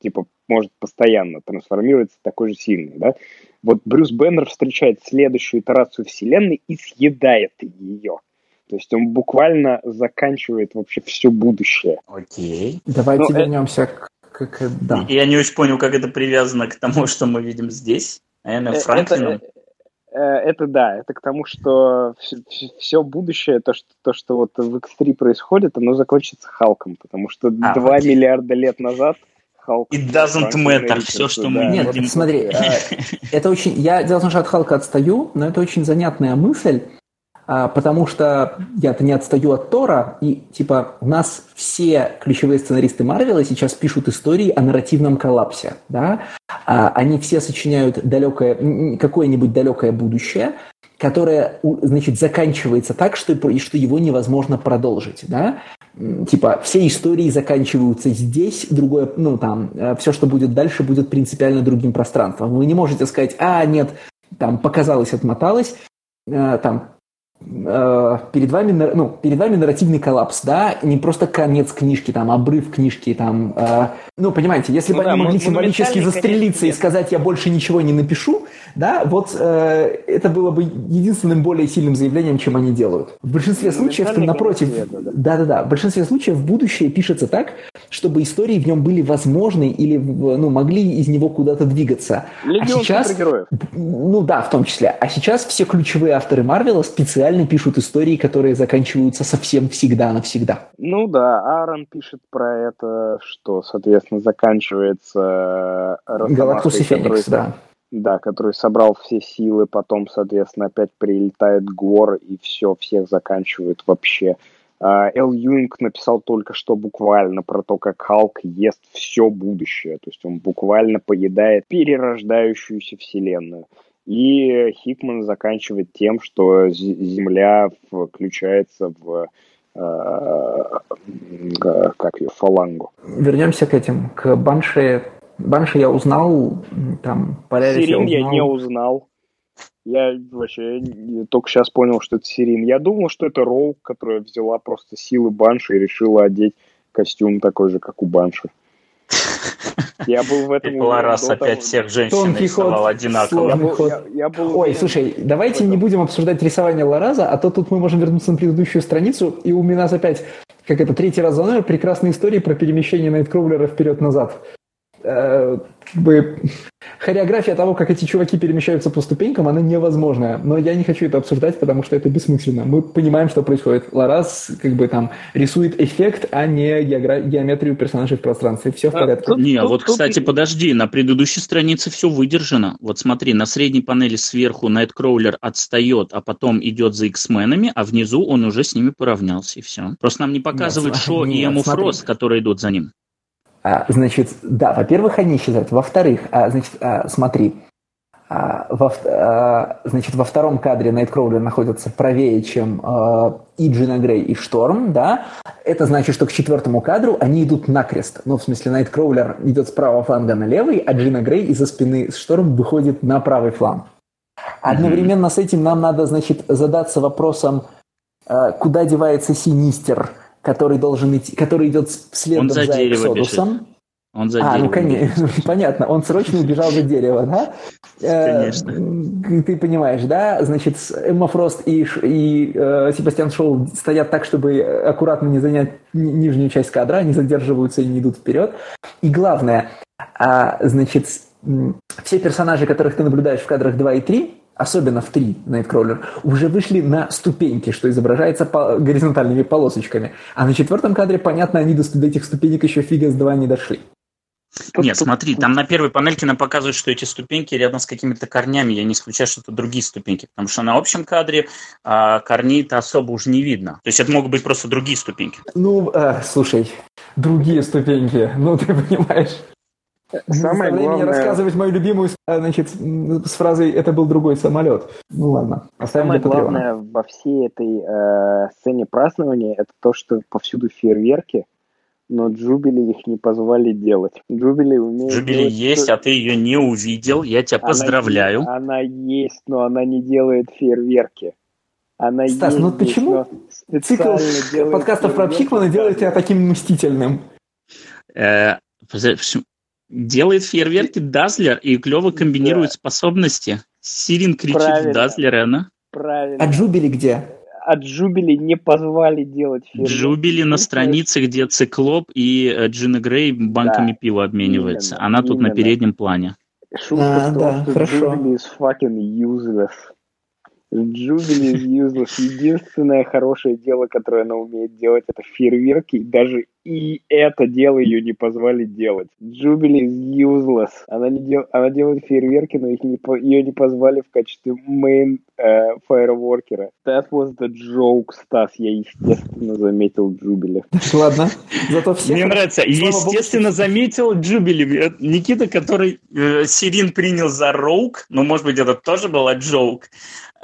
типа, может постоянно трансформироваться такой же сильный, да. Вот Брюс Беннер встречает следующую итерацию Вселенной и съедает ее. То есть он буквально заканчивает вообще все будущее. Окей. Давайте Но вернемся э... к, к, к... Да. Я не очень понял, как это привязано к тому, [laughs] что мы видим здесь. Наверное, Франклином. Это, Э, это да, это к тому, что все будущее, то что, то, что вот в X3 происходит, оно закончится Халком, потому что а, 2 окей. миллиарда лет назад Халк... It doesn't matter, все, что да. мы Нет, видим. смотри, э, это очень... Я дело в том, что от Халка отстаю, но это очень занятная мысль, а, потому что я-то не отстаю от Тора, и типа у нас все ключевые сценаристы Марвела сейчас пишут истории о нарративном коллапсе, да, а, они все сочиняют далекое, какое-нибудь далекое будущее, которое, значит, заканчивается так, что, что его невозможно продолжить, да, типа все истории заканчиваются здесь, другое, ну там, э, все, что будет дальше, будет принципиально другим пространством. Вы не можете сказать, а, нет, там показалось, отмоталось, э, там перед вами, ну, перед вами нарративный коллапс, да, не просто конец книжки, там, обрыв книжки, там, э, ну, понимаете, если ну, бы да, они могли символически застрелиться и сказать, я больше ничего не напишу, да, вот э, это было бы единственным более сильным заявлением, чем они делают. В большинстве ну, случаев, напротив, да-да-да, в большинстве случаев будущее пишется так, чтобы истории в нем были возможны или, ну, могли из него куда-то двигаться. Легион а сейчас, ну да, в том числе. А сейчас все ключевые авторы Марвела специально пишут истории, которые заканчиваются совсем всегда навсегда. Ну да, Аарон пишет про это, что, соответственно, заканчивается Галактус и Феникс, да да, который собрал все силы, потом, соответственно, опять прилетает Гор и все, всех заканчивает вообще. А, Эл Юинг написал только что буквально про то, как Халк ест все будущее. То есть он буквально поедает перерождающуюся вселенную. И Хикман заканчивает тем, что Земля включается в э, как ее, фалангу. Вернемся к этим, к Банше Банши я узнал, там, Полярис Сирин я, узнал. я не узнал. Я вообще только сейчас понял, что это Сирин. Я думал, что это Роу, которая взяла просто силы Банши и решила одеть костюм такой же, как у Банши. Я был в этом... Ларас опять всех женщин рисовал одинаково. Ой, слушай, давайте не будем обсуждать рисование Лараза, а то тут мы можем вернуться на предыдущую страницу, и у меня опять, как это, третий раз за мной, прекрасная история про перемещение Найткроулера вперед-назад. Э, как бы хореография того, как эти чуваки перемещаются по ступенькам, она невозможная. Но я не хочу это обсуждать, потому что это бессмысленно. Мы понимаем, что происходит. Ларас как бы там рисует эффект, а не геогра... геометрию персонажей в пространстве. Все в а, порядке. А, не, тут, вот, тут, кстати, тут... подожди, на предыдущей странице все выдержано. Вот смотри, на средней панели сверху Найткроулер отстает, а потом идет за X-менами, а внизу он уже с ними поравнялся, и все. Просто нам не показывают нет, Шо нет, и Эму Фрост, которые идут за ним. А, значит, да, во-первых, они исчезают. Во-вторых, а, значит, а, смотри, во, значит, во втором кадре Найткроулер находится правее, чем и Джина Грей, и Шторм, да, это значит, что к четвертому кадру они идут накрест. Ну, в смысле, Найткроулер идет с правого фланга на левый, а Джина Грей из-за спины Шторм выходит на правый фланг. Одновременно с этим нам надо, значит, задаться вопросом, куда девается Синистер – который должен идти, который идет следом за, за Эксодусом. Он за а, дерево. ну конечно, [laughs] понятно. Он срочно убежал за дерево, да? Конечно. Э, ты понимаешь, да? Значит, Эмма Фрост и, и э, Себастьян Шоу стоят так, чтобы аккуратно не занять нижнюю часть кадра, они задерживаются и не идут вперед. И главное, а, значит, все персонажи, которых ты наблюдаешь в кадрах 2 и 3, особенно в 3 Nightcrawler, уже вышли на ступеньки, что изображается по горизонтальными полосочками. А на четвертом кадре, понятно, они до, до этих ступенек еще фига с два не дошли. Нет, смотри, там на первой панельке нам показывают, что эти ступеньки рядом с какими-то корнями. Я не исключаю, что это другие ступеньки, потому что на общем кадре а, корней-то особо уже не видно. То есть это могут быть просто другие ступеньки. Ну, э, слушай, другие ступеньки, ну ты понимаешь. Самое главное... мне рассказывать мою любимую, значит, с фразой «это был другой самолет». Ну ладно, оставим Самое главное во всей этой э, сцене празднования это то, что повсюду фейерверки, но Джубили их не позвали делать. Джубили умеет Джубили делать... есть, а ты ее не увидел, я тебя она поздравляю. Есть, она есть, но она не делает фейерверки. Она Стас, есть, ну почему цикл подкастов про Пикмана делает тебя таким мстительным? Делает фейерверки Дазлер и клево комбинирует да. способности. Сирин кричит Правильно. в Дазлер, и она... Правильно. А Джубили где? А Джубили не позвали делать фейерверки. Джубили на странице, где Циклоп и э, Джина Грей банками да. пива обмениваются. Именно, она именно. тут на переднем плане. Шутка а, в том, да, что хорошо. Джубили is fucking useless. Джубили is useless. Единственное хорошее дело, которое она умеет делать, это фейерверки. И даже и это дело ее не позвали делать. Джубили is useless. Она, не дел... она делает фейерверки, но их не по... ее не позвали в качестве main э, фаерворкера. That was the joke, Стас. Я, естественно, заметил Джубили. Ладно. Зато все... Мне нравится. Естественно, заметил Джубили. Никита, который э, Сирин принял за роук, но, может быть, это тоже была джоук,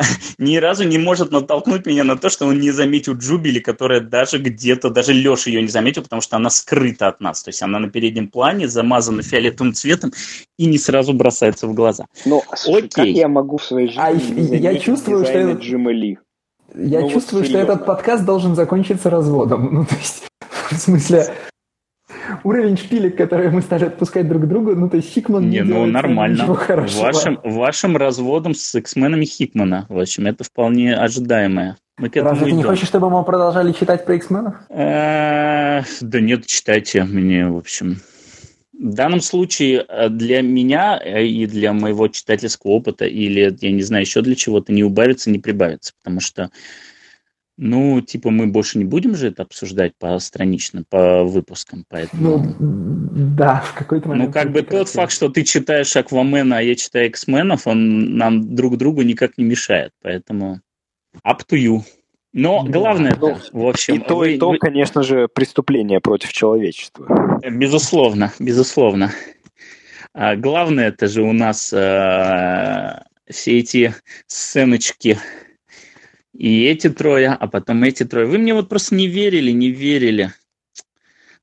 [laughs] ни разу не может натолкнуть меня на то, что он не заметил Джубили, которая даже где-то, даже Леша ее не заметил, потому что она скрыта от нас. То есть она на переднем плане, замазана фиолетовым цветом и не сразу бросается в глаза. Ну, Окей. как я могу в своей жизни а, я чувствую, что... Джима Ли? Я ну, чувствую, вот что этот подкаст должен закончиться разводом. [laughs] Ну, то есть, в смысле, уровень шпилек, которые мы стали отпускать друг другу, ну, то есть Хикман не, не ну, нормально. Вашим, вашим разводом с X-менами Хикмана, в общем, это вполне ожидаемое. Мы к Разве ты не хочешь, чтобы мы продолжали читать про X-менов? Да нет, читайте мне, в общем. В данном случае э, для меня э, и для моего читательского опыта или, я не знаю, еще для чего-то не убавится, не прибавится, потому что ну, типа, мы больше не будем же это обсуждать по странично, по выпускам, поэтому... Ну, да, в какой-то момент... Ну, как бы тот факт, что ты читаешь Аквамена, а я читаю X-менов, он нам друг другу никак не мешает, поэтому up to you. Но главное, ну, в общем... И то, вы, и то, вы... конечно же, преступление против человечества. Безусловно, безусловно. А главное, это же у нас а, все эти сценочки и эти трое, а потом эти трое. Вы мне вот просто не верили, не верили.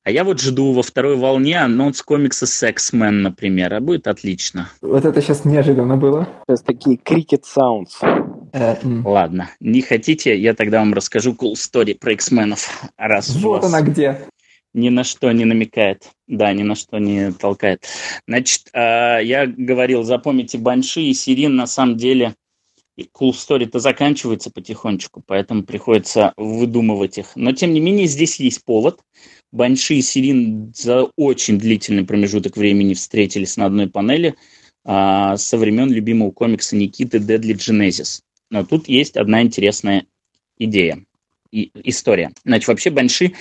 А я вот жду во второй волне анонс комикса Sexman, например, а будет отлично. Вот это сейчас неожиданно было. Сейчас такие cricket sounds. Э, Ладно, не хотите, я тогда вам расскажу cool story про X-менов. Раз вот она где. Ни на что не намекает. Да, ни на что не толкает. Значит, а, я говорил, запомните, Банши и Сирин на самом деле cool story-то заканчивается потихонечку, поэтому приходится выдумывать их. Но, тем не менее, здесь есть повод. Банши и Сирин за очень длительный промежуток времени встретились на одной панели а, со времен любимого комикса Никиты Deadly Genesis. Но тут есть одна интересная идея и история. Значит, вообще Банши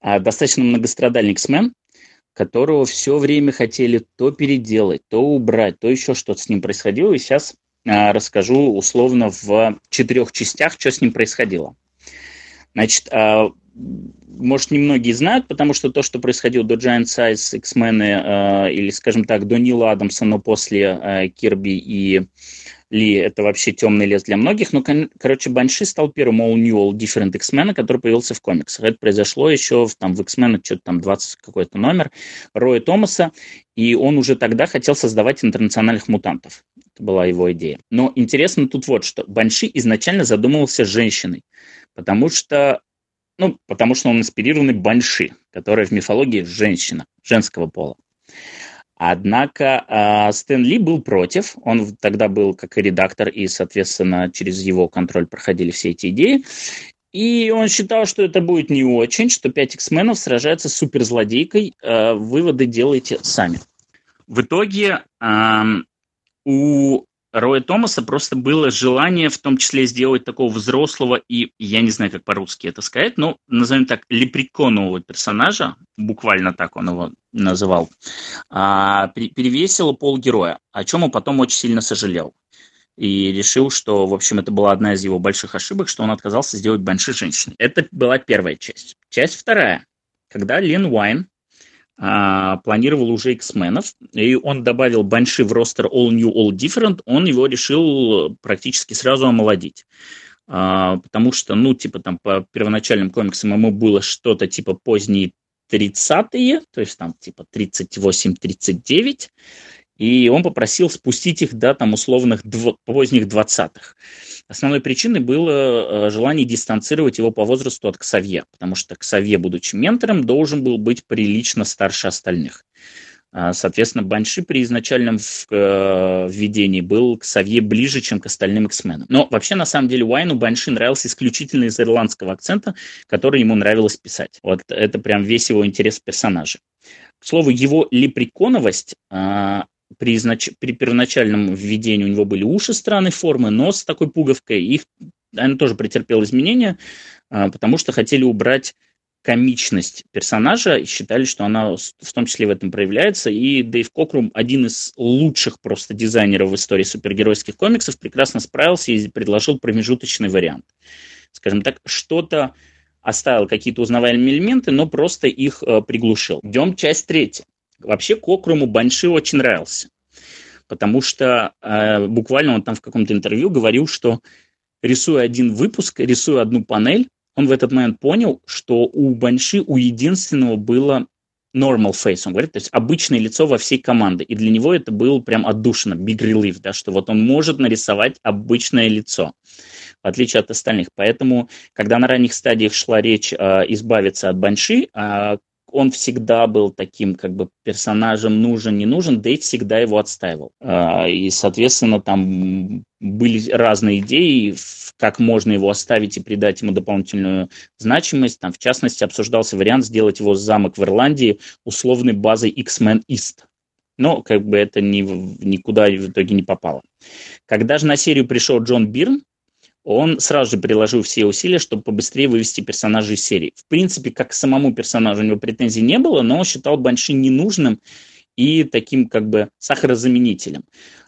а, достаточно многострадальный X-Men, которого все время хотели то переделать, то убрать, то еще что-то с ним происходило. И сейчас расскажу условно в четырех частях, что с ним происходило. Значит, а, может, немногие знают, потому что то, что происходило до Giant Size, X-Men, а, или, скажем так, до Нила Адамса, но после Кирби и ли это вообще темный лес для многих, но, короче, Банши стал первым All New, All Different X-Men, который появился в комиксах. Это произошло еще в, там, в X-Men, что-то там 20 какой-то номер, Роя Томаса, и он уже тогда хотел создавать интернациональных мутантов. Это была его идея. Но интересно тут вот что. Банши изначально задумывался женщиной, потому что ну, потому что он инспирированный Банши, которая в мифологии женщина, женского пола. Однако э, Стэн Ли был против, он тогда был как и редактор, и, соответственно, через его контроль проходили все эти идеи. И он считал, что это будет не очень, что 5 X-менов сражаются с суперзлодейкой, э, выводы делайте сами. В итоге у Роя Томаса просто было желание в том числе сделать такого взрослого и, я не знаю, как по-русски это сказать, но, назовем так, лепреконового персонажа, буквально так он его называл, а, перевесило полгероя, о чем он потом очень сильно сожалел. И решил, что, в общем, это была одна из его больших ошибок, что он отказался сделать Банши женщиной. Это была первая часть. Часть вторая. Когда Лин Уайн а, планировал уже X-менов, и он добавил Банши в ростер All New, All Different, он его решил практически сразу омолодить. А, потому что, ну, типа там по первоначальным комиксам ему было что-то типа поздние 30-е, то есть там типа 38-39, и он попросил спустить их до там условных дв... поздних 20-х. Основной причиной было э, желание дистанцировать его по возрасту от Ксавье, потому что Ксавье, будучи ментором, должен был быть прилично старше остальных. А, соответственно, Банши при изначальном э, введении был к Савье ближе, чем к остальным X-менам. Но вообще, на самом деле, Уайну Банши нравился исключительно из ирландского акцента, который ему нравилось писать. Вот это прям весь его интерес в персонаже. К слову, его лепреконовость а, при, изнач... при первоначальном введении у него были уши странной формы, нос с такой пуговкой, их, он тоже претерпел изменения, а, потому что хотели убрать комичность персонажа и считали, что она в том числе в этом проявляется. И Дэйв Кокрум, один из лучших просто дизайнеров в истории супергеройских комиксов, прекрасно справился и предложил промежуточный вариант. Скажем так, что-то оставил какие-то узнаваемые элементы, но просто их э, приглушил. Идем часть третья. Вообще Кокруму Банши очень нравился, потому что э, буквально он там в каком-то интервью говорил, что рисуя один выпуск, рисуя одну панель, он в этот момент понял, что у Банши у единственного было normal face, он говорит, то есть обычное лицо во всей команде. И для него это был прям отдушина, big relief, да, что вот он может нарисовать обычное лицо. в отличие от остальных. Поэтому, когда на ранних стадиях шла речь э, избавиться от Банши, э, он всегда был таким как бы персонажем нужен, не нужен, Дейт всегда его отстаивал. Э, и, соответственно, там были разные идеи, как можно его оставить и придать ему дополнительную значимость. Там, в частности, обсуждался вариант сделать его замок в Ирландии условной базой X-Men East. Но как бы это ни, никуда в итоге не попало. Когда же на серию пришел Джон Бирн, он сразу же приложил все усилия, чтобы побыстрее вывести персонажа из серии. В принципе, как к самому персонажу у него претензий не было, но он считал Банши ненужным и таким как бы сахарозаменителем.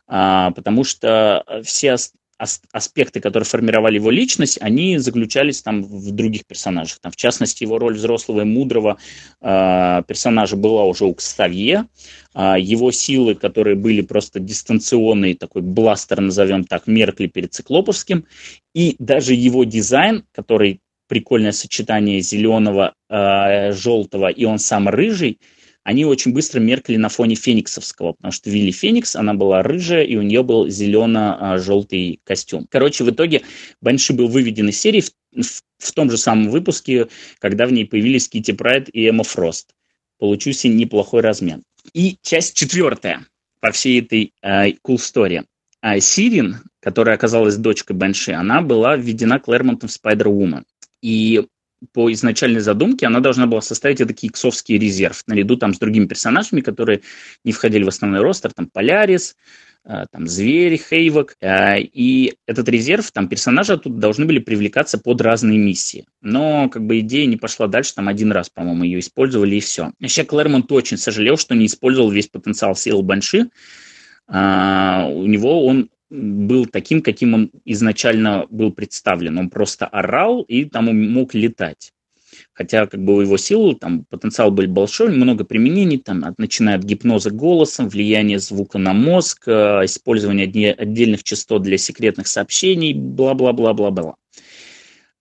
А, потому что все аспекты, которые формировали его личность, они заключались там в других персонажах. Там, в частности, его роль взрослого и мудрого э, персонажа была уже у Кставье. Э, его силы, которые были просто дистанционные, такой бластер, назовем так, меркли перед Циклоповским. И даже его дизайн, который прикольное сочетание зеленого, э, желтого, и он сам рыжий – они очень быстро меркли на фоне фениксовского, потому что Вилли Феникс, она была рыжая, и у нее был зелено-желтый костюм. Короче, в итоге Банши был выведен из серии в, в, в том же самом выпуске, когда в ней появились Кити Прайд и Эмма Фрост. Получился неплохой размен. И часть четвертая по всей этой э, cool story. А Сирин, которая оказалась дочкой Банши, она была введена Клэрмонтом в Spider-Woman. И по изначальной задумке она должна была составить это иксовский резерв, наряду там с другими персонажами, которые не входили в основной ростер, там Полярис, э, там Зверь, Хейвок, э, и этот резерв, там персонажи тут должны были привлекаться под разные миссии. Но как бы идея не пошла дальше, там один раз, по-моему, ее использовали и все. Вообще Клэрмонт очень сожалел, что не использовал весь потенциал сил Банши, а, у него он был таким, каким он изначально был представлен. Он просто орал и там он мог летать. Хотя как бы его сил там потенциал был большой, много применений, там, от, начиная от гипноза голосом, влияния звука на мозг, э, использование отдельных частот для секретных сообщений, бла-бла-бла-бла-бла.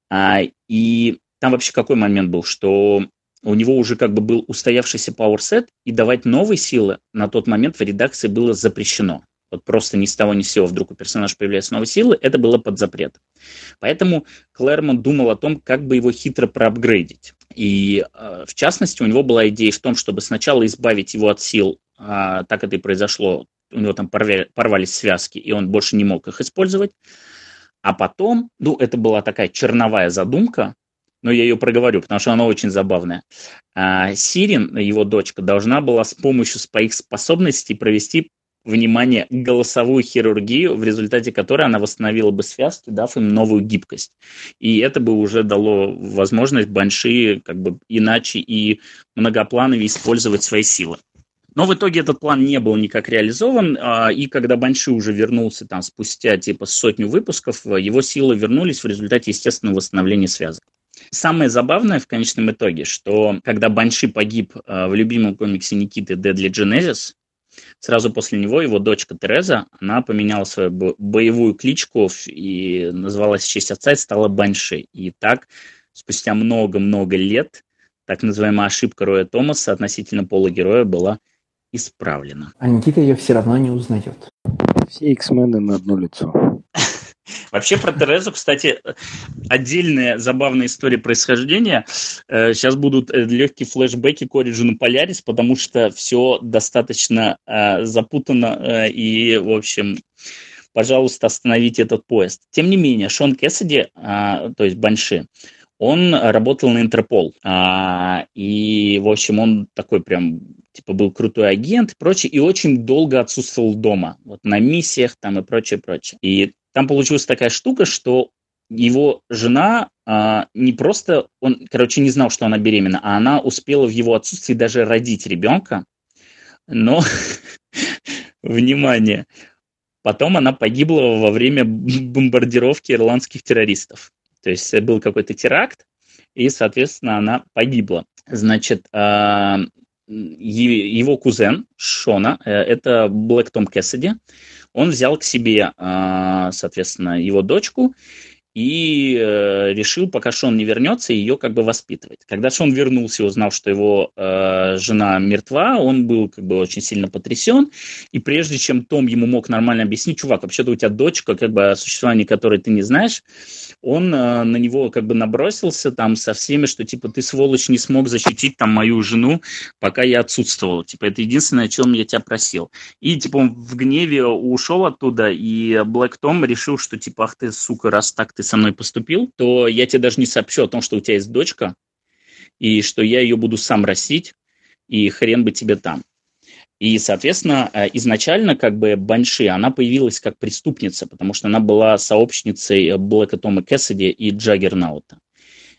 А, и там вообще какой момент был, что у него уже как бы был устоявшийся power и давать новые силы на тот момент в редакции было запрещено вот просто ни с того ни с сего вдруг у персонажа появляются новые силы, это было под запрет. Поэтому Клэрмонт думал о том, как бы его хитро проапгрейдить. И э, в частности, у него была идея в том, чтобы сначала избавить его от сил, а, так это и произошло, у него там порвали, порвались связки, и он больше не мог их использовать. А потом, ну, это была такая черновая задумка, но я ее проговорю, потому что она очень забавная. А, Сирин, его дочка, должна была с помощью своих способностей провести внимание, голосовую хирургию, в результате которой она восстановила бы связки, дав им новую гибкость. И это бы уже дало возможность Банши как бы иначе и многоплановее использовать свои силы. Но в итоге этот план не был никак реализован, а, и когда Банши уже вернулся там спустя типа сотню выпусков, его силы вернулись в результате естественного восстановления связок. Самое забавное в конечном итоге, что когда Банши погиб а, в любимом комиксе Никиты Deadly Genesis, Сразу после него его дочка Тереза, она поменяла свою боевую кличку и назвалась в честь отца и стала Банши. И так, спустя много-много лет, так называемая ошибка Роя Томаса относительно пола героя была исправлена. А Никита ее все равно не узнает. Все X-мены на одно лицо. Вообще про Терезу, кстати, отдельная забавная история происхождения. Сейчас э, будут э, легкие флешбеки к Origin Polaris, потому что все достаточно э, запутано и, в общем, пожалуйста, остановите этот поезд. Тем не менее, Шон Кэссиди, то есть Банши, он работал на Интерпол. И, в общем, он такой прям, типа, был крутой агент и прочее, и очень долго отсутствовал дома, вот на миссиях там и прочее, прочее. И там получилась такая штука, что его жена а, не просто, он, короче, не знал, что она беременна, а она успела в его отсутствии даже родить ребенка, но, [laughs] внимание, потом она погибла во время бомбардировки ирландских террористов. То есть был какой-то теракт, и, соответственно, она погибла. Значит, а, его кузен Шона, э, это Блэк Том Кэссиди, он взял к себе, а, соответственно, его дочку, и э, решил, пока Шон не вернется, ее как бы воспитывать. Когда Шон вернулся и узнал, что его э, жена мертва, он был как бы очень сильно потрясен, и прежде чем Том ему мог нормально объяснить, чувак, вообще-то у тебя дочка, как бы о существовании которой ты не знаешь, он э, на него как бы набросился там со всеми, что типа ты, сволочь, не смог защитить там мою жену, пока я отсутствовал. Типа это единственное, о чем я тебя просил. И типа он в гневе ушел оттуда, и Блэк Том решил, что типа, ах ты, сука, раз так ты со мной поступил, то я тебе даже не сообщу о том, что у тебя есть дочка, и что я ее буду сам растить, и хрен бы тебе там. И, соответственно, э, изначально как бы Банши, она появилась как преступница, потому что она была сообщницей Блэка Тома Кэссиди и Джаггернаута.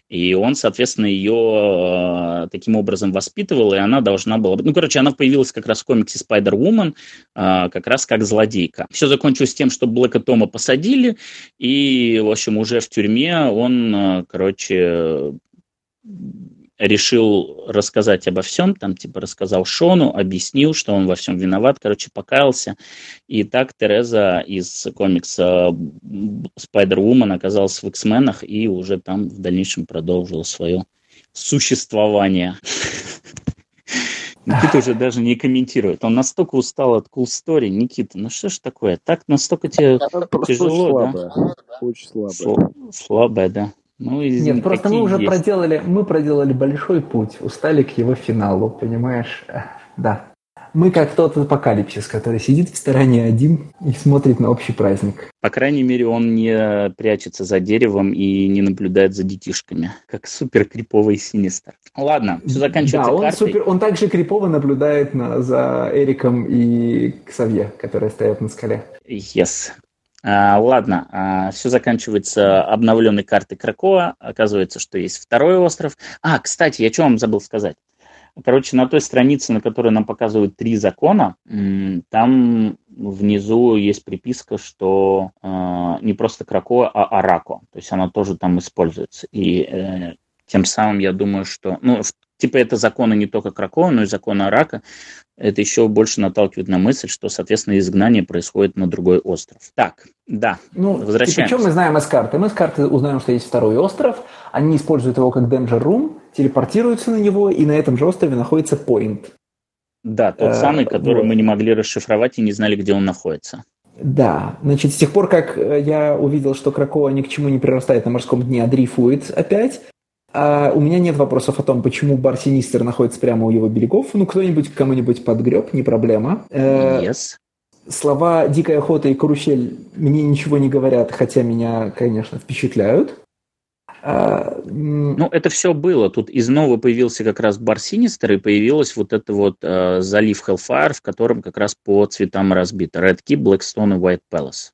И он, соответственно, ее э, таким образом воспитывал, и она должна была... Ну, короче, она появилась как раз в комиксе Spider-Woman, э, как раз как злодейка. Все закончилось тем, что Блэка Тома посадили, и, в общем, уже в тюрьме он, э, короче, решил рассказать обо всем, там типа рассказал Шону, объяснил, что он во всем виноват, короче, покаялся. И так Тереза из комикса Spider-Woman оказалась в X-менах и уже там в дальнейшем продолжила свое существование. Никита уже даже не комментирует. Он настолько устал от cool story. Никита, ну что ж такое? Так настолько тебе тяжело, да? Очень слабая. Слабая, да. Ну, Нет, просто мы уже есть. проделали, мы проделали большой путь, устали к его финалу, понимаешь? Да. Мы как тот апокалипсис, который сидит в стороне один и смотрит на общий праздник. По крайней мере, он не прячется за деревом и не наблюдает за детишками, как супер криповый синистер. Ладно, все заканчивается да, он, картой. Супер, он также крипово наблюдает на, за Эриком и Ксавье, которые стоят на скале. Yes. А, ладно, а, все заканчивается обновленной картой Кракоа. Оказывается, что есть второй остров. А, кстати, я что вам забыл сказать? Короче, на той странице, на которой нам показывают три закона, там внизу есть приписка, что э, не просто Кракоа, а Арако. То есть она тоже там используется. И э, тем самым я думаю, что... Ну, типа это законы не только Кракоа, но и законы Арака это еще больше наталкивает на мысль, что, соответственно, изгнание происходит на другой остров. Так, да, ну, возвращаемся. Причем мы знаем из карты? Мы из карты узнаем, что есть второй остров, они используют его как Danger Room, телепортируются на него, и на этом же острове находится Point. Да, тот э, самый, который вот. мы не могли расшифровать и не знали, где он находится. Да, значит, с тех пор, как э, я увидел, что Кракова ни к чему не прирастает на морском дне, а дрейфует опять, а у меня нет вопросов о том, почему бар Синистер находится прямо у его берегов. Ну, кто-нибудь кому-нибудь подгреб, не проблема. Э, yes. Слова «дикая охота» и «карусель» мне ничего не говорят, хотя меня, конечно, впечатляют. А, ну, это все было. Тут из нового появился как раз бар Синистер, и появилась вот это вот э, залив Hellfire, в котором как раз по цветам разбито. Red Key, Blackstone и White Palace.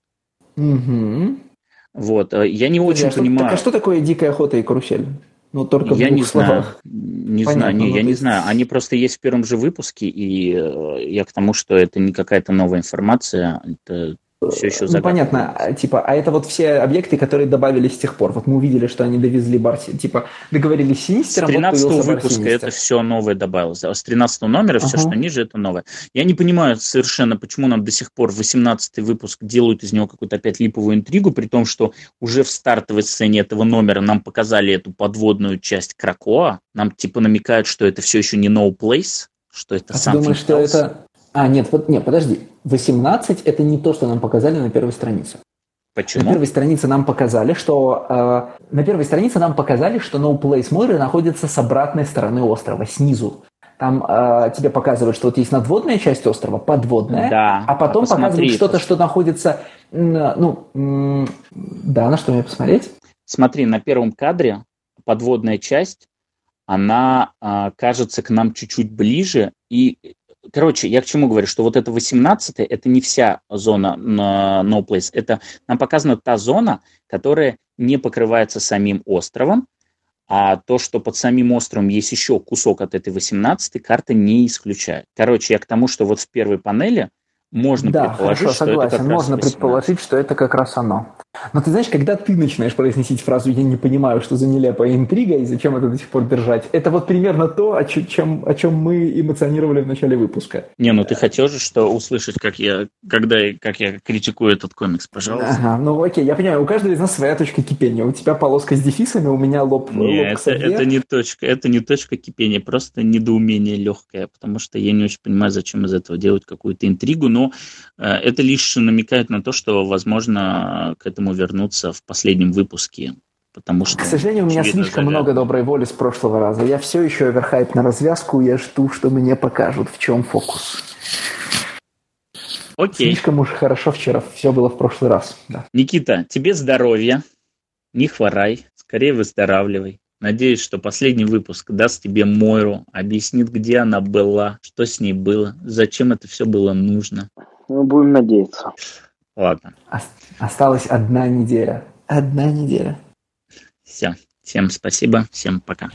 Угу. Вот. Э, я не очень а понимаю... Так, а что такое дикая охота и карусель? Ну, только я в не словах. знаю. Не Понятно, знаю, не, я не знаю. Они просто есть в первом же выпуске, и э, я к тому, что это не какая-то новая информация, это все еще загадка. Ну, понятно, а, типа, а это вот все объекты, которые добавились с тех пор. Вот мы увидели, что они довезли Барси, типа, договорились с Синистером. С 13 вот выпуска это все новое добавилось. А с 13 номера все, что ниже, это новое. Я не понимаю совершенно, почему нам до сих пор 18 выпуск делают из него какую-то опять липовую интригу, при том, что уже в стартовой сцене этого номера нам показали эту подводную часть Кракоа. Нам типа намекают, что это все еще не No Place, что это а ты думаешь, что это а, нет, вот, нет, подожди. 18 – это не то, что нам показали на первой странице. Почему? На первой странице нам показали, что э, на первой странице нам показали, что No Place Moira находится с обратной стороны острова, снизу. Там э, тебе показывают, что вот есть надводная часть острова, подводная, да, а потом а показывают что-то, что находится, ну, да, на что мне посмотреть? Смотри, на первом кадре подводная часть, она э, кажется к нам чуть-чуть ближе, и Короче, я к чему говорю, что вот это 18 это не вся зона на No Place, это нам показана та зона, которая не покрывается самим островом, а то, что под самим островом есть еще кусок от этой 18 карта не исключает. Короче, я к тому, что вот в первой панели можно да, предположить, хорошо, что согласен. это как можно раз предположить, что это как раз оно. Но ты знаешь, когда ты начинаешь произносить фразу «я не понимаю, что за нелепая интрига и зачем это до сих пор держать», это вот примерно то, о чем, о чем мы эмоционировали в начале выпуска. Не, ну ты хотел же что услышать, как я, когда, как я критикую этот комикс, пожалуйста. Ага, ну окей, я понимаю, у каждого из нас своя точка кипения. У тебя полоска с дефисами, у меня лоб, не, лоб это, это не точка, это не точка кипения, просто недоумение легкое, потому что я не очень понимаю, зачем из этого делать какую-то интригу, но э, это лишь намекает на то, что, возможно, к этому вернуться в последнем выпуске. Потому что, К сожалению, у меня слишком загадка. много доброй воли с прошлого раза. Я все еще оверхайп на развязку, я жду, что мне покажут, в чем фокус. Окей. Слишком уж хорошо вчера все было в прошлый раз. Да. Никита, тебе здоровья, не хворай, скорее выздоравливай. Надеюсь, что последний выпуск даст тебе Мойру, объяснит, где она была, что с ней было, зачем это все было нужно. Мы будем надеяться. Ладно. Осталась одна неделя. Одна неделя. Все. Всем спасибо. Всем пока.